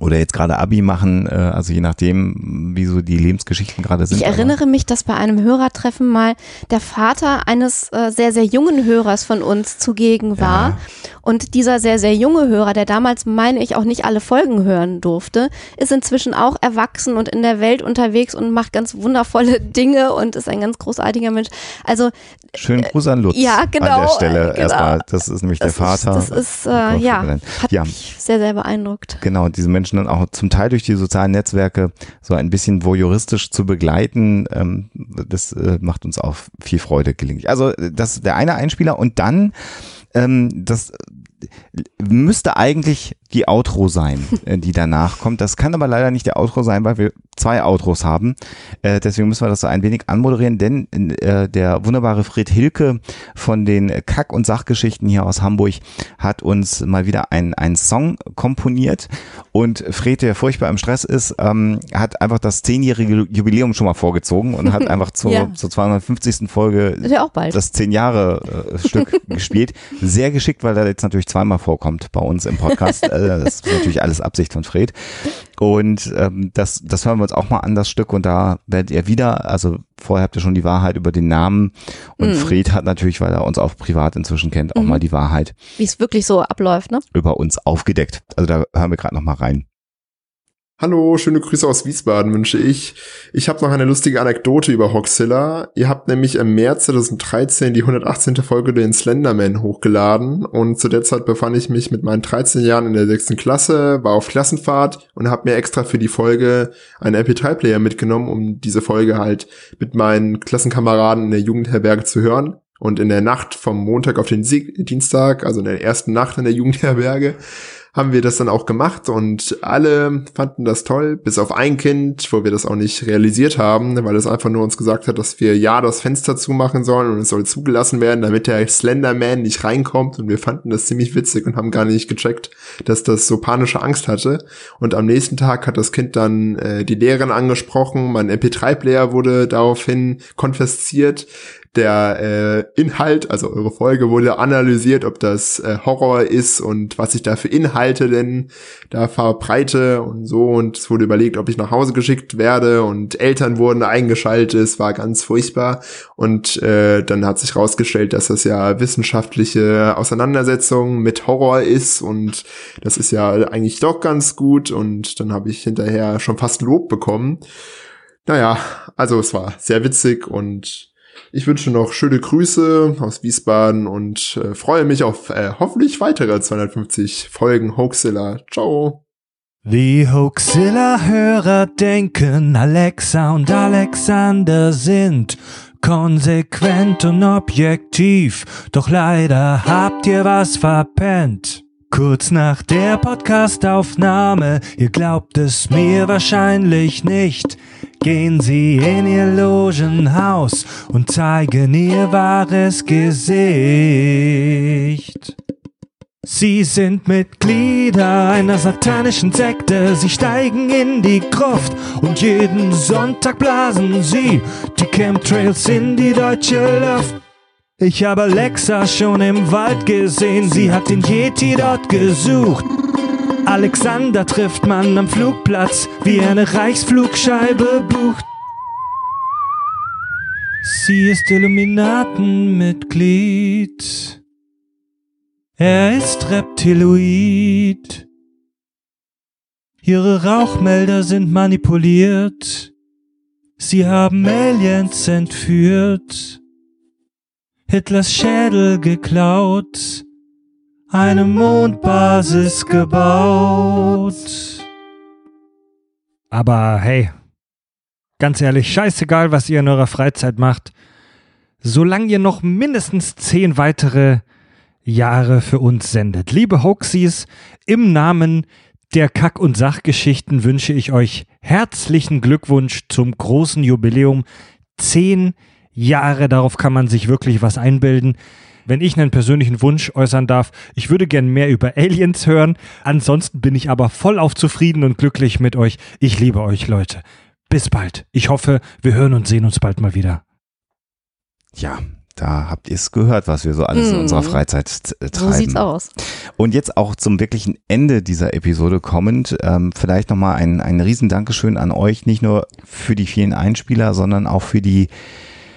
Speaker 2: oder jetzt gerade Abi machen, äh, also je nachdem, wie so die Lebensgeschichten gerade sind.
Speaker 3: Ich erinnere mich, dass bei einem Hörertreffen mal der Vater eines äh, sehr, sehr jungen Hörers von uns zugegen war. Und dieser sehr, sehr junge Hörer, der damals, meine ich, auch nicht alle Folgen hören durfte, ist inzwischen auch erwachsen und in der Welt unterwegs und macht ganz wundervolle Dinge und ist ein ganz großartiger Mensch. Also
Speaker 2: Schönen Gruß an Lutz
Speaker 3: ja, genau,
Speaker 2: an der Stelle
Speaker 3: genau.
Speaker 2: erstmal. Das ist nämlich
Speaker 3: das
Speaker 2: der Vater.
Speaker 3: Ist, das ist, äh, ja, hat
Speaker 2: ja.
Speaker 3: mich sehr, sehr beeindruckt.
Speaker 2: Genau, diese Menschen dann auch zum Teil durch die sozialen Netzwerke so ein bisschen voyeuristisch zu begleiten, ähm, das äh, macht uns auch viel Freude gelegentlich. Also äh, das ist der eine Einspieler und dann ähm, das müsste eigentlich die Outro sein, äh, die danach kommt. Das kann aber leider nicht der Outro sein, weil wir zwei Outros haben. Äh, deswegen müssen wir das so ein wenig anmoderieren, denn äh, der wunderbare Fred Hilke von den Kack- und Sachgeschichten hier aus Hamburg hat uns mal wieder einen, Song komponiert. Und Fred, der furchtbar im Stress ist, ähm, hat einfach das zehnjährige Jubiläum schon mal vorgezogen und hat einfach zur,
Speaker 3: Ja.
Speaker 2: zur 250. Folge
Speaker 3: ja
Speaker 2: das zehn Jahre äh, Stück gespielt. Sehr geschickt, weil er jetzt natürlich zweimal vorkommt bei uns im Podcast. Äh, das ist natürlich alles Absicht von Fred. Und ähm, das, das hören wir uns auch mal an, das Stück. Und da werdet ihr wieder, also vorher habt ihr schon die Wahrheit über den Namen. Und
Speaker 3: Mhm.
Speaker 2: Fred hat natürlich, weil er uns auch privat inzwischen kennt, auch
Speaker 3: Mhm.
Speaker 2: mal die Wahrheit
Speaker 3: Wie es wirklich so abläuft, ne?
Speaker 2: über uns aufgedeckt. Also da hören wir gerade noch mal rein.
Speaker 34: Hallo, schöne Grüße aus Wiesbaden wünsche ich. Ich habe noch eine lustige Anekdote über Hoxilla. Ihr habt nämlich im März 2013 die 118. Folge den Slenderman hochgeladen und zu der Zeit befand ich mich mit meinen 13 Jahren in der 6. Klasse, war auf Klassenfahrt und habe mir extra für die Folge einen MP3-Player mitgenommen, um diese Folge halt mit meinen Klassenkameraden in der Jugendherberge zu hören. Und in der Nacht vom Montag auf den Sie Dienstag, also in der ersten Nacht in der Jugendherberge, haben wir das dann auch gemacht und alle fanden das toll, bis auf ein Kind, wo wir das auch nicht realisiert haben, weil es einfach nur uns gesagt hat, dass wir ja das Fenster zumachen sollen und es soll zugelassen werden, damit der Slenderman nicht reinkommt. Und wir fanden das ziemlich witzig und haben gar nicht gecheckt, dass das so panische Angst hatte. Und am nächsten Tag hat das Kind dann äh, die Lehrerin angesprochen, mein MP3-Player wurde daraufhin konfisziert, der äh, Inhalt, also eure Folge wurde analysiert, ob das äh, Horror ist und was ich da für Inhalte denn da verbreite und so. Und es wurde überlegt, ob ich nach Hause geschickt werde und Eltern wurden eingeschaltet, es war ganz furchtbar. Und äh, dann hat sich rausgestellt, dass das ja wissenschaftliche Auseinandersetzung mit Horror ist. Und das ist ja eigentlich doch ganz gut. Und dann habe ich hinterher schon fast Lob bekommen. Naja, also es war sehr witzig und ich wünsche noch schöne Grüße aus Wiesbaden und äh, freue mich auf äh, hoffentlich weitere 250 Folgen Hoaxilla. Ciao.
Speaker 35: Die Hoaxilla-Hörer denken, Alexa und Alexander sind konsequent und objektiv, doch leider habt ihr was verpennt. Kurz nach der Podcastaufnahme, ihr glaubt es mir wahrscheinlich nicht, gehen sie in ihr Logenhaus und zeigen ihr wahres Gesicht. Sie sind Mitglieder einer satanischen Sekte, sie steigen in die Gruft und jeden Sonntag blasen sie die Chemtrails in die deutsche Luft. Ich habe Alexa schon im Wald gesehen, sie hat den Yeti dort gesucht. Alexander trifft man am Flugplatz, wie eine Reichsflugscheibe bucht. Sie ist Illuminatenmitglied. Er ist Reptiloid. Ihre Rauchmelder sind manipuliert. Sie haben Aliens entführt. Hitlers Schädel geklaut, eine Mondbasis gebaut.
Speaker 17: Aber hey, ganz ehrlich, scheißegal, was ihr in eurer Freizeit macht, solange ihr noch mindestens zehn weitere Jahre für uns sendet. Liebe Hoaxies, im Namen der Kack- und Sachgeschichten wünsche ich euch herzlichen Glückwunsch zum großen Jubiläum. Zehn Jahre, darauf kann man sich wirklich was einbilden. Wenn ich einen persönlichen Wunsch äußern darf, ich würde gern mehr über Aliens hören. Ansonsten bin ich aber voll auf zufrieden und glücklich mit euch. Ich liebe euch, Leute. Bis bald. Ich hoffe, wir hören und sehen uns bald mal wieder.
Speaker 2: Ja, da habt ihr es gehört, was wir so alles in unserer Freizeit äh, treiben.
Speaker 3: So sieht's aus.
Speaker 2: Und jetzt auch zum wirklichen Ende dieser Episode kommend, ähm, vielleicht nochmal ein, ein riesen Dankeschön an euch, nicht nur für die vielen Einspieler, sondern auch für die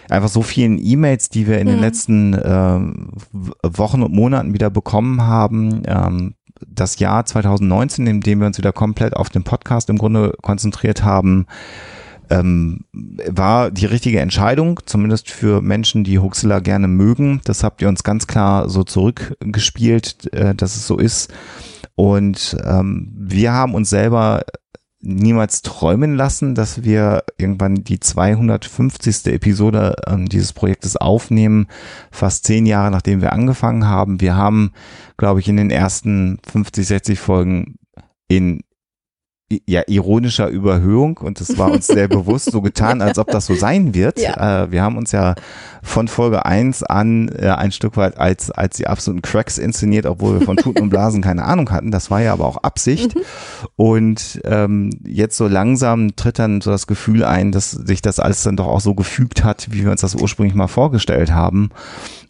Speaker 2: einfach so vielen E-Mails, die wir in den
Speaker 3: Mhm.
Speaker 2: letzten ähm, W- Wochen und Monaten wieder bekommen haben. Ähm, das Jahr 2019, in dem wir uns wieder komplett auf den Podcast im Grunde konzentriert haben, ähm, war die richtige Entscheidung, zumindest für Menschen, die Huxilla gerne mögen. Das habt ihr uns ganz klar so zurückgespielt, äh, dass es so ist. Und ähm, wir haben uns selber niemals träumen lassen, dass wir irgendwann die 250. Episode ähm, dieses Projektes aufnehmen, fast zehn Jahre nachdem wir angefangen haben. Wir haben, glaube ich, in den ersten 50, 60 Folgen in ja, ironischer Überhöhung und es war uns sehr bewusst so getan, als ob das so sein wird.
Speaker 3: Ja.
Speaker 2: Äh, wir haben uns ja von Folge 1 an äh, ein Stück weit als, als die absoluten Cracks inszeniert, obwohl wir von Tuten und Blasen keine Ahnung hatten. Das war ja aber auch Absicht. Und ähm, jetzt so langsam tritt dann so das Gefühl ein, dass sich das alles dann doch auch so gefügt hat, wie wir uns das ursprünglich mal vorgestellt haben.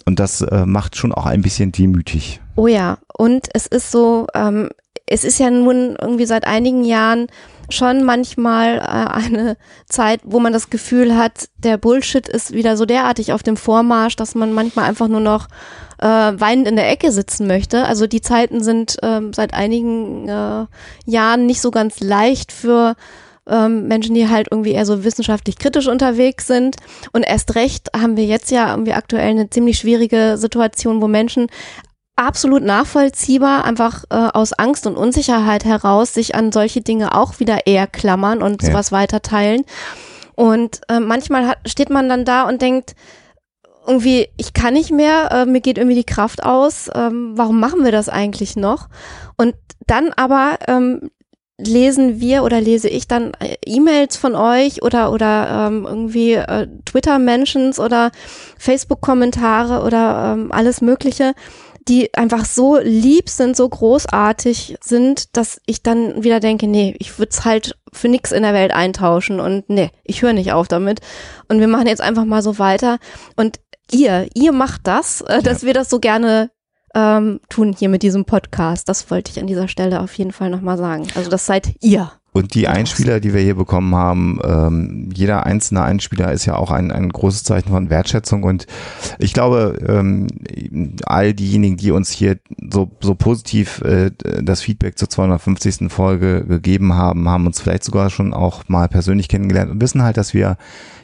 Speaker 2: Und das äh, macht schon auch ein bisschen demütig.
Speaker 3: Oh ja, und es ist so, ähm, es ist ja nun irgendwie seit einigen Jahren schon manchmal äh, eine Zeit, wo man das Gefühl hat, der Bullshit ist wieder so derartig auf dem Vormarsch, dass man manchmal einfach nur noch äh, weinend in der Ecke sitzen möchte. Also die Zeiten sind ähm, seit einigen äh, Jahren nicht so ganz leicht für ähm, Menschen, die halt irgendwie eher so wissenschaftlich kritisch unterwegs sind. Und erst recht haben wir jetzt ja irgendwie aktuell eine ziemlich schwierige Situation, wo Menschen absolut nachvollziehbar einfach äh, aus Angst und Unsicherheit heraus sich an solche Dinge auch wieder eher klammern und
Speaker 2: Ja.
Speaker 3: sowas weiter teilen. Und äh, manchmal hat, steht man dann da und denkt, irgendwie, ich kann nicht mehr, äh, mir geht irgendwie die Kraft aus, ähm, warum machen wir das eigentlich noch? Und dann aber ähm, lesen wir oder lese ich dann äh, E-Mails von euch oder oder ähm, irgendwie äh, Twitter-Mentions oder Facebook-Kommentare oder ähm, alles Mögliche, die einfach so lieb sind, so großartig sind, dass ich dann wieder denke, nee, ich würde es halt für nix in der Welt eintauschen und nee, ich höre nicht auf damit. Und wir machen jetzt einfach mal so weiter. Und ihr, ihr macht das, äh, dass wir das so gerne ähm, tun hier mit diesem Podcast. Das wollte ich an dieser Stelle auf jeden Fall nochmal sagen. Also das seid ihr.
Speaker 2: Und die Einspieler, die wir hier bekommen haben, ähm, jeder einzelne Einspieler ist ja auch ein, ein großes Zeichen von Wertschätzung. Und ich glaube, ähm, all diejenigen, die uns hier so, so positiv äh, das Feedback zur 250. Folge gegeben haben, haben uns vielleicht sogar schon auch mal persönlich kennengelernt und wissen halt, dass wir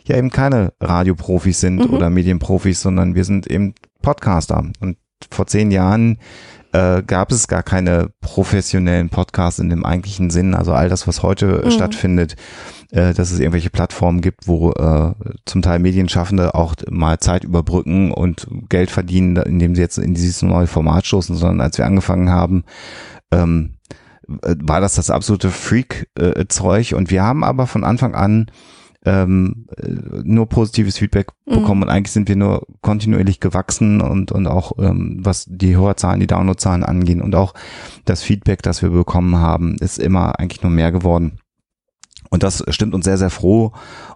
Speaker 2: ja eben keine Radioprofis sind
Speaker 3: Mhm.
Speaker 2: oder Medienprofis, sondern wir sind eben Podcaster. Und vor zehn Jahren äh, gab es gar keine professionellen Podcasts in dem eigentlichen Sinn. Also all das, was heute
Speaker 3: Mhm.
Speaker 2: stattfindet, äh, dass es irgendwelche Plattformen gibt, wo äh, zum Teil Medienschaffende auch mal Zeit überbrücken und Geld verdienen, indem sie jetzt in dieses neue Format stoßen, sondern als wir angefangen haben, ähm, äh, war das das absolute Freak-Zeug. und wir haben aber von Anfang an ähm, äh, nur positives Feedback
Speaker 3: Mhm.
Speaker 2: bekommen und eigentlich sind wir nur kontinuierlich gewachsen und und auch ähm, was die Hörerzahlen, die Downloadzahlen angehen und auch das Feedback, das wir bekommen haben, ist immer eigentlich nur mehr geworden. Und das stimmt uns sehr, sehr froh.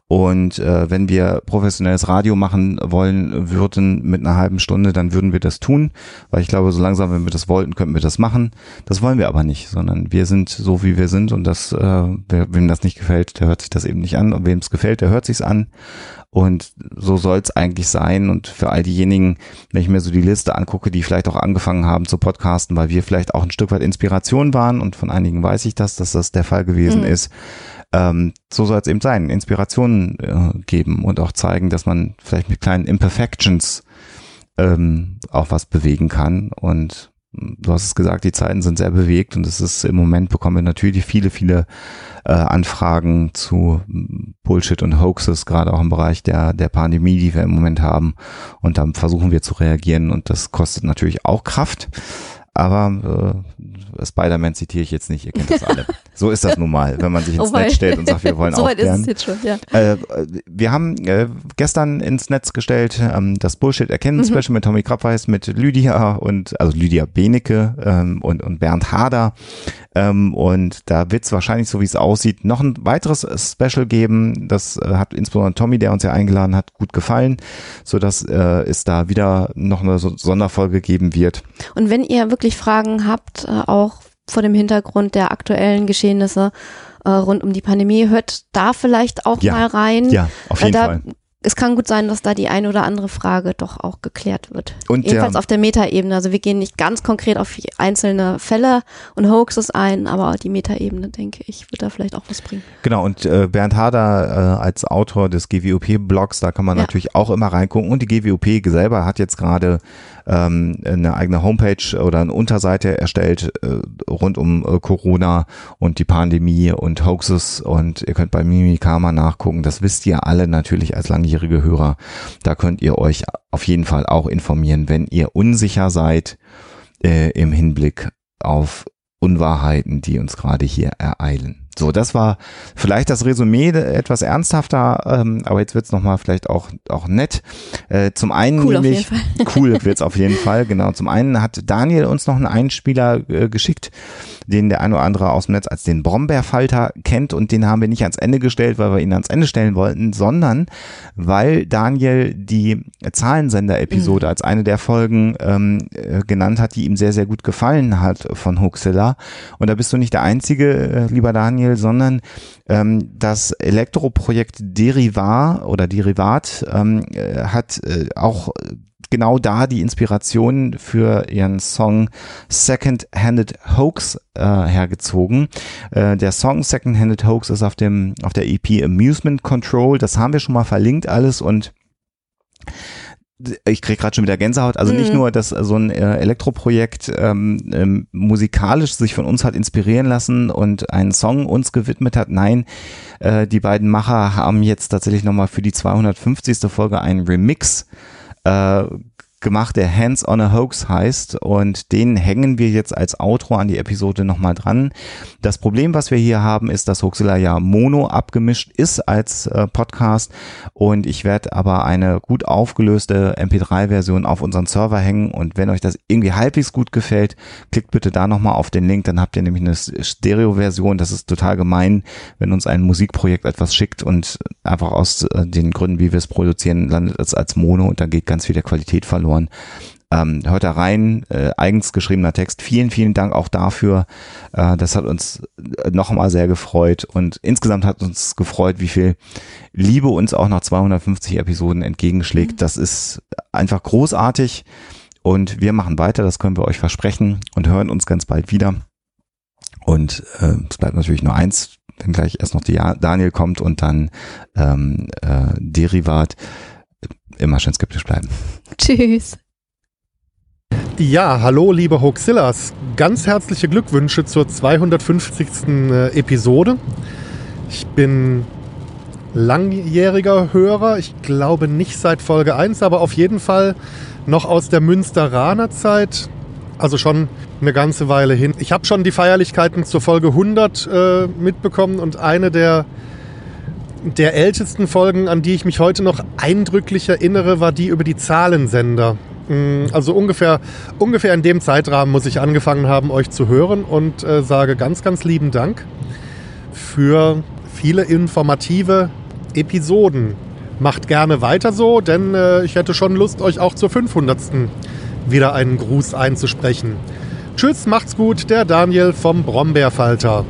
Speaker 2: Und äh, wenn wir professionelles Radio machen wollen würden mit einer halben Stunde, dann würden wir das tun. Weil ich glaube, so langsam, wenn wir das wollten, könnten wir das machen. Das wollen wir aber nicht, sondern wir sind so, wie wir sind. Und das, äh, wer, wem das nicht gefällt, der hört sich das eben nicht an. Und wem es gefällt, der hört sich's an. Und so soll es eigentlich sein. Und für all diejenigen, wenn ich mir so die Liste angucke, die vielleicht auch angefangen haben zu podcasten, weil wir vielleicht auch ein Stück weit Inspiration waren und von einigen weiß ich das, dass das der Fall gewesen
Speaker 3: Mhm.
Speaker 2: ist. Ähm, so soll es eben sein, Inspirationen äh, geben und auch zeigen, dass man vielleicht mit kleinen Imperfections ähm, auch was bewegen kann. Und mh, du hast es gesagt, die Zeiten sind sehr bewegt und es ist im Moment bekommen wir natürlich viele, viele äh, Anfragen zu mh, Bullshit und Hoaxes, gerade auch im Bereich der, der Pandemie, die wir im Moment haben. Und dann versuchen wir zu reagieren und das kostet natürlich auch Kraft. Aber äh, Spider-Man zitiere ich jetzt nicht, ihr kennt das alle. So ist das nun mal, wenn man sich ins
Speaker 3: Oh.
Speaker 2: Netz stellt und sagt, wir wollen
Speaker 3: So weit ist
Speaker 2: aufklären.
Speaker 3: es jetzt schon, ja.
Speaker 2: Äh, wir haben äh, gestern ins Netz gestellt ähm, das Bullshit erkennen
Speaker 3: Mhm.
Speaker 2: Special mit Tommy Krabweis, mit Lydia und also Lydia Benecke ähm, und, und Bernd Hader. Ähm, und da wird es wahrscheinlich, so wie es aussieht, noch ein weiteres Special geben. Das äh, hat insbesondere Tommy, der uns ja eingeladen hat, gut gefallen, so dass äh, es da wieder noch eine so Sonderfolge geben wird.
Speaker 3: Und wenn ihr wirklich Fragen habt, äh, auch vor dem Hintergrund der aktuellen Geschehnisse äh, rund um die Pandemie, hört da vielleicht auch
Speaker 2: Ja.
Speaker 3: mal rein.
Speaker 2: Ja, auf jeden
Speaker 3: da,
Speaker 2: Fall.
Speaker 3: Es kann gut sein, dass da die eine oder andere Frage doch auch geklärt wird.
Speaker 2: Und
Speaker 3: Jedenfalls
Speaker 2: der-
Speaker 3: auf der Metaebene. Also wir gehen nicht ganz konkret auf einzelne Fälle und Hoaxes ein, aber die Metaebene, denke ich, wird da vielleicht auch was bringen.
Speaker 2: Genau, und äh, Bernd Hader äh, als Autor des GWOP-Blogs, da kann man
Speaker 3: Ja.
Speaker 2: natürlich auch immer reingucken. Und die GWOP selber hat jetzt gerade ähm, eine eigene Homepage oder eine Unterseite erstellt äh, rund um äh, Corona und die Pandemie und Hoaxes. Und ihr könnt bei Mimikama nachgucken. Das wisst ihr alle natürlich als langjährige Hörer. Da könnt ihr euch auf jeden Fall auch informieren, wenn ihr unsicher seid äh, im Hinblick auf Unwahrheiten, die uns gerade hier ereilen. So, das war vielleicht das Resümee äh, etwas ernsthafter, ähm, aber jetzt wird's noch nochmal vielleicht auch, auch nett. Äh, zum einen
Speaker 3: Cool
Speaker 2: nämlich, cool wird's auf jeden Fall, genau. Zum einen hat Daniel uns noch einen Einspieler äh, geschickt, den der ein oder andere aus dem Netz als den Brombeerfalter kennt und den haben wir nicht ans Ende gestellt, weil wir ihn ans Ende stellen wollten, sondern weil Daniel die Zahlensender-Episode als eine der Folgen ähm, äh, genannt hat, die ihm sehr, sehr gut gefallen hat von Hoaxilla. Und da bist du nicht der Einzige, äh, lieber Daniel, sondern ähm, das Elektroprojekt Derivat oder Derivat ähm, äh, hat äh, auch genau da die Inspiration für ihren Song Second-Handed Hoax äh, hergezogen. Äh, der Song Second-Handed Hoax ist auf dem auf der EP Amusement Control. Das haben wir schon mal verlinkt alles und ich krieg gerade schon wieder Gänsehaut. Also nicht
Speaker 3: Mhm.
Speaker 2: nur, dass so ein äh, Elektroprojekt ähm, ähm, musikalisch sich von uns hat inspirieren lassen und einen Song uns gewidmet hat. Nein, äh, die beiden Macher haben jetzt tatsächlich nochmal für die 250. Folge einen Remix äh, gemacht, der Hands on a Hoax heißt und den hängen wir jetzt als Outro an die Episode nochmal dran. Das Problem, was wir hier haben, ist, dass Hoaxilla ja mono abgemischt ist als äh, Podcast und ich werde aber eine gut aufgelöste MP3-Version auf unseren Server hängen und wenn euch das irgendwie halbwegs gut gefällt, klickt bitte da nochmal auf den Link, dann habt ihr nämlich eine Stereo-Version. Das ist total gemein, wenn uns ein Musikprojekt etwas schickt und einfach aus äh, den Gründen, wie wir es produzieren, landet es als Mono und dann geht ganz viel der Qualität verloren. Ähm, hört da rein, äh, eigens geschriebener Text. Vielen, vielen Dank auch dafür. Äh, das hat uns noch einmal sehr gefreut und insgesamt hat uns gefreut, wie viel Liebe uns auch nach 250 Episoden entgegenschlägt. Das ist einfach großartig und wir machen weiter, das können wir euch versprechen und hören uns ganz bald wieder. Und äh, es bleibt natürlich nur eins, wenn gleich erst noch die Daniel kommt und dann ähm, äh, Derivat. Immer schön skeptisch bleiben.
Speaker 21: Tschüss.
Speaker 36: Ja, hallo liebe Hoaxillas. Ganz herzliche Glückwünsche zur 250. äh, Episode. Ich bin langjähriger Hörer. Ich glaube nicht seit Folge 1, aber auf jeden Fall noch aus der Münsteraner Zeit. Also schon eine ganze Weile hin. Ich habe schon die Feierlichkeiten zur Folge 100 äh, mitbekommen und eine der der ältesten Folgen, an die ich mich heute noch eindrücklich erinnere, war die über die Zahlensender. Mm, Also ungefähr, ungefähr in dem Zeitrahmen muss ich angefangen haben, euch zu hören und äh, sage ganz, ganz lieben Dank für viele informative Episoden. Macht gerne weiter so, denn äh, ich hätte schon Lust, euch auch zur 500. wieder einen Gruß einzusprechen. Tschüss, macht's gut, der Daniel vom Brombeerfalter.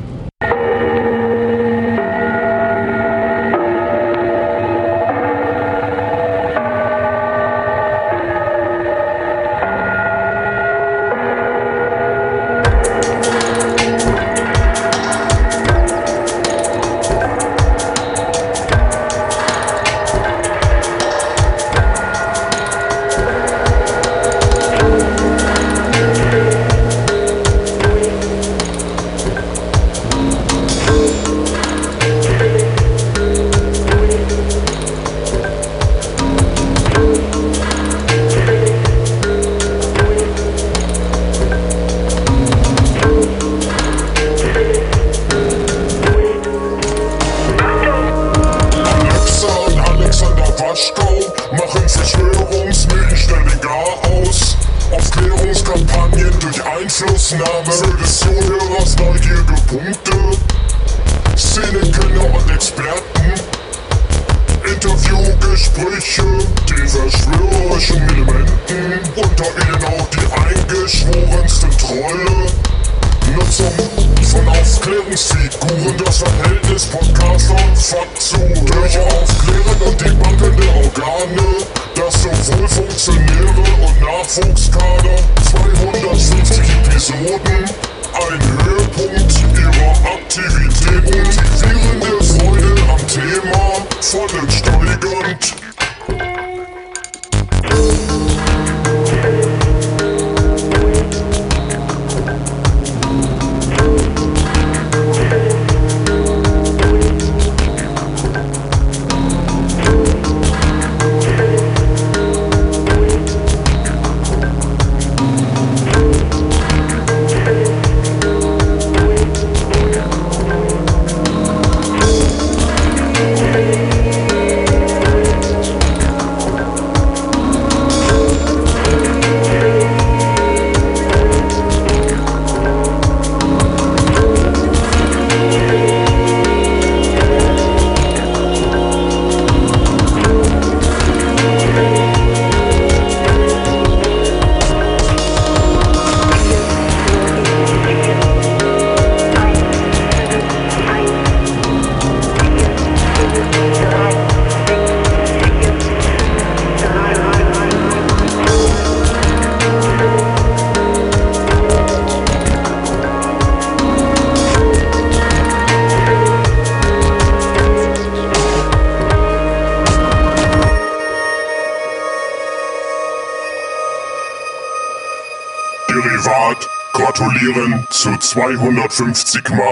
Speaker 33: 250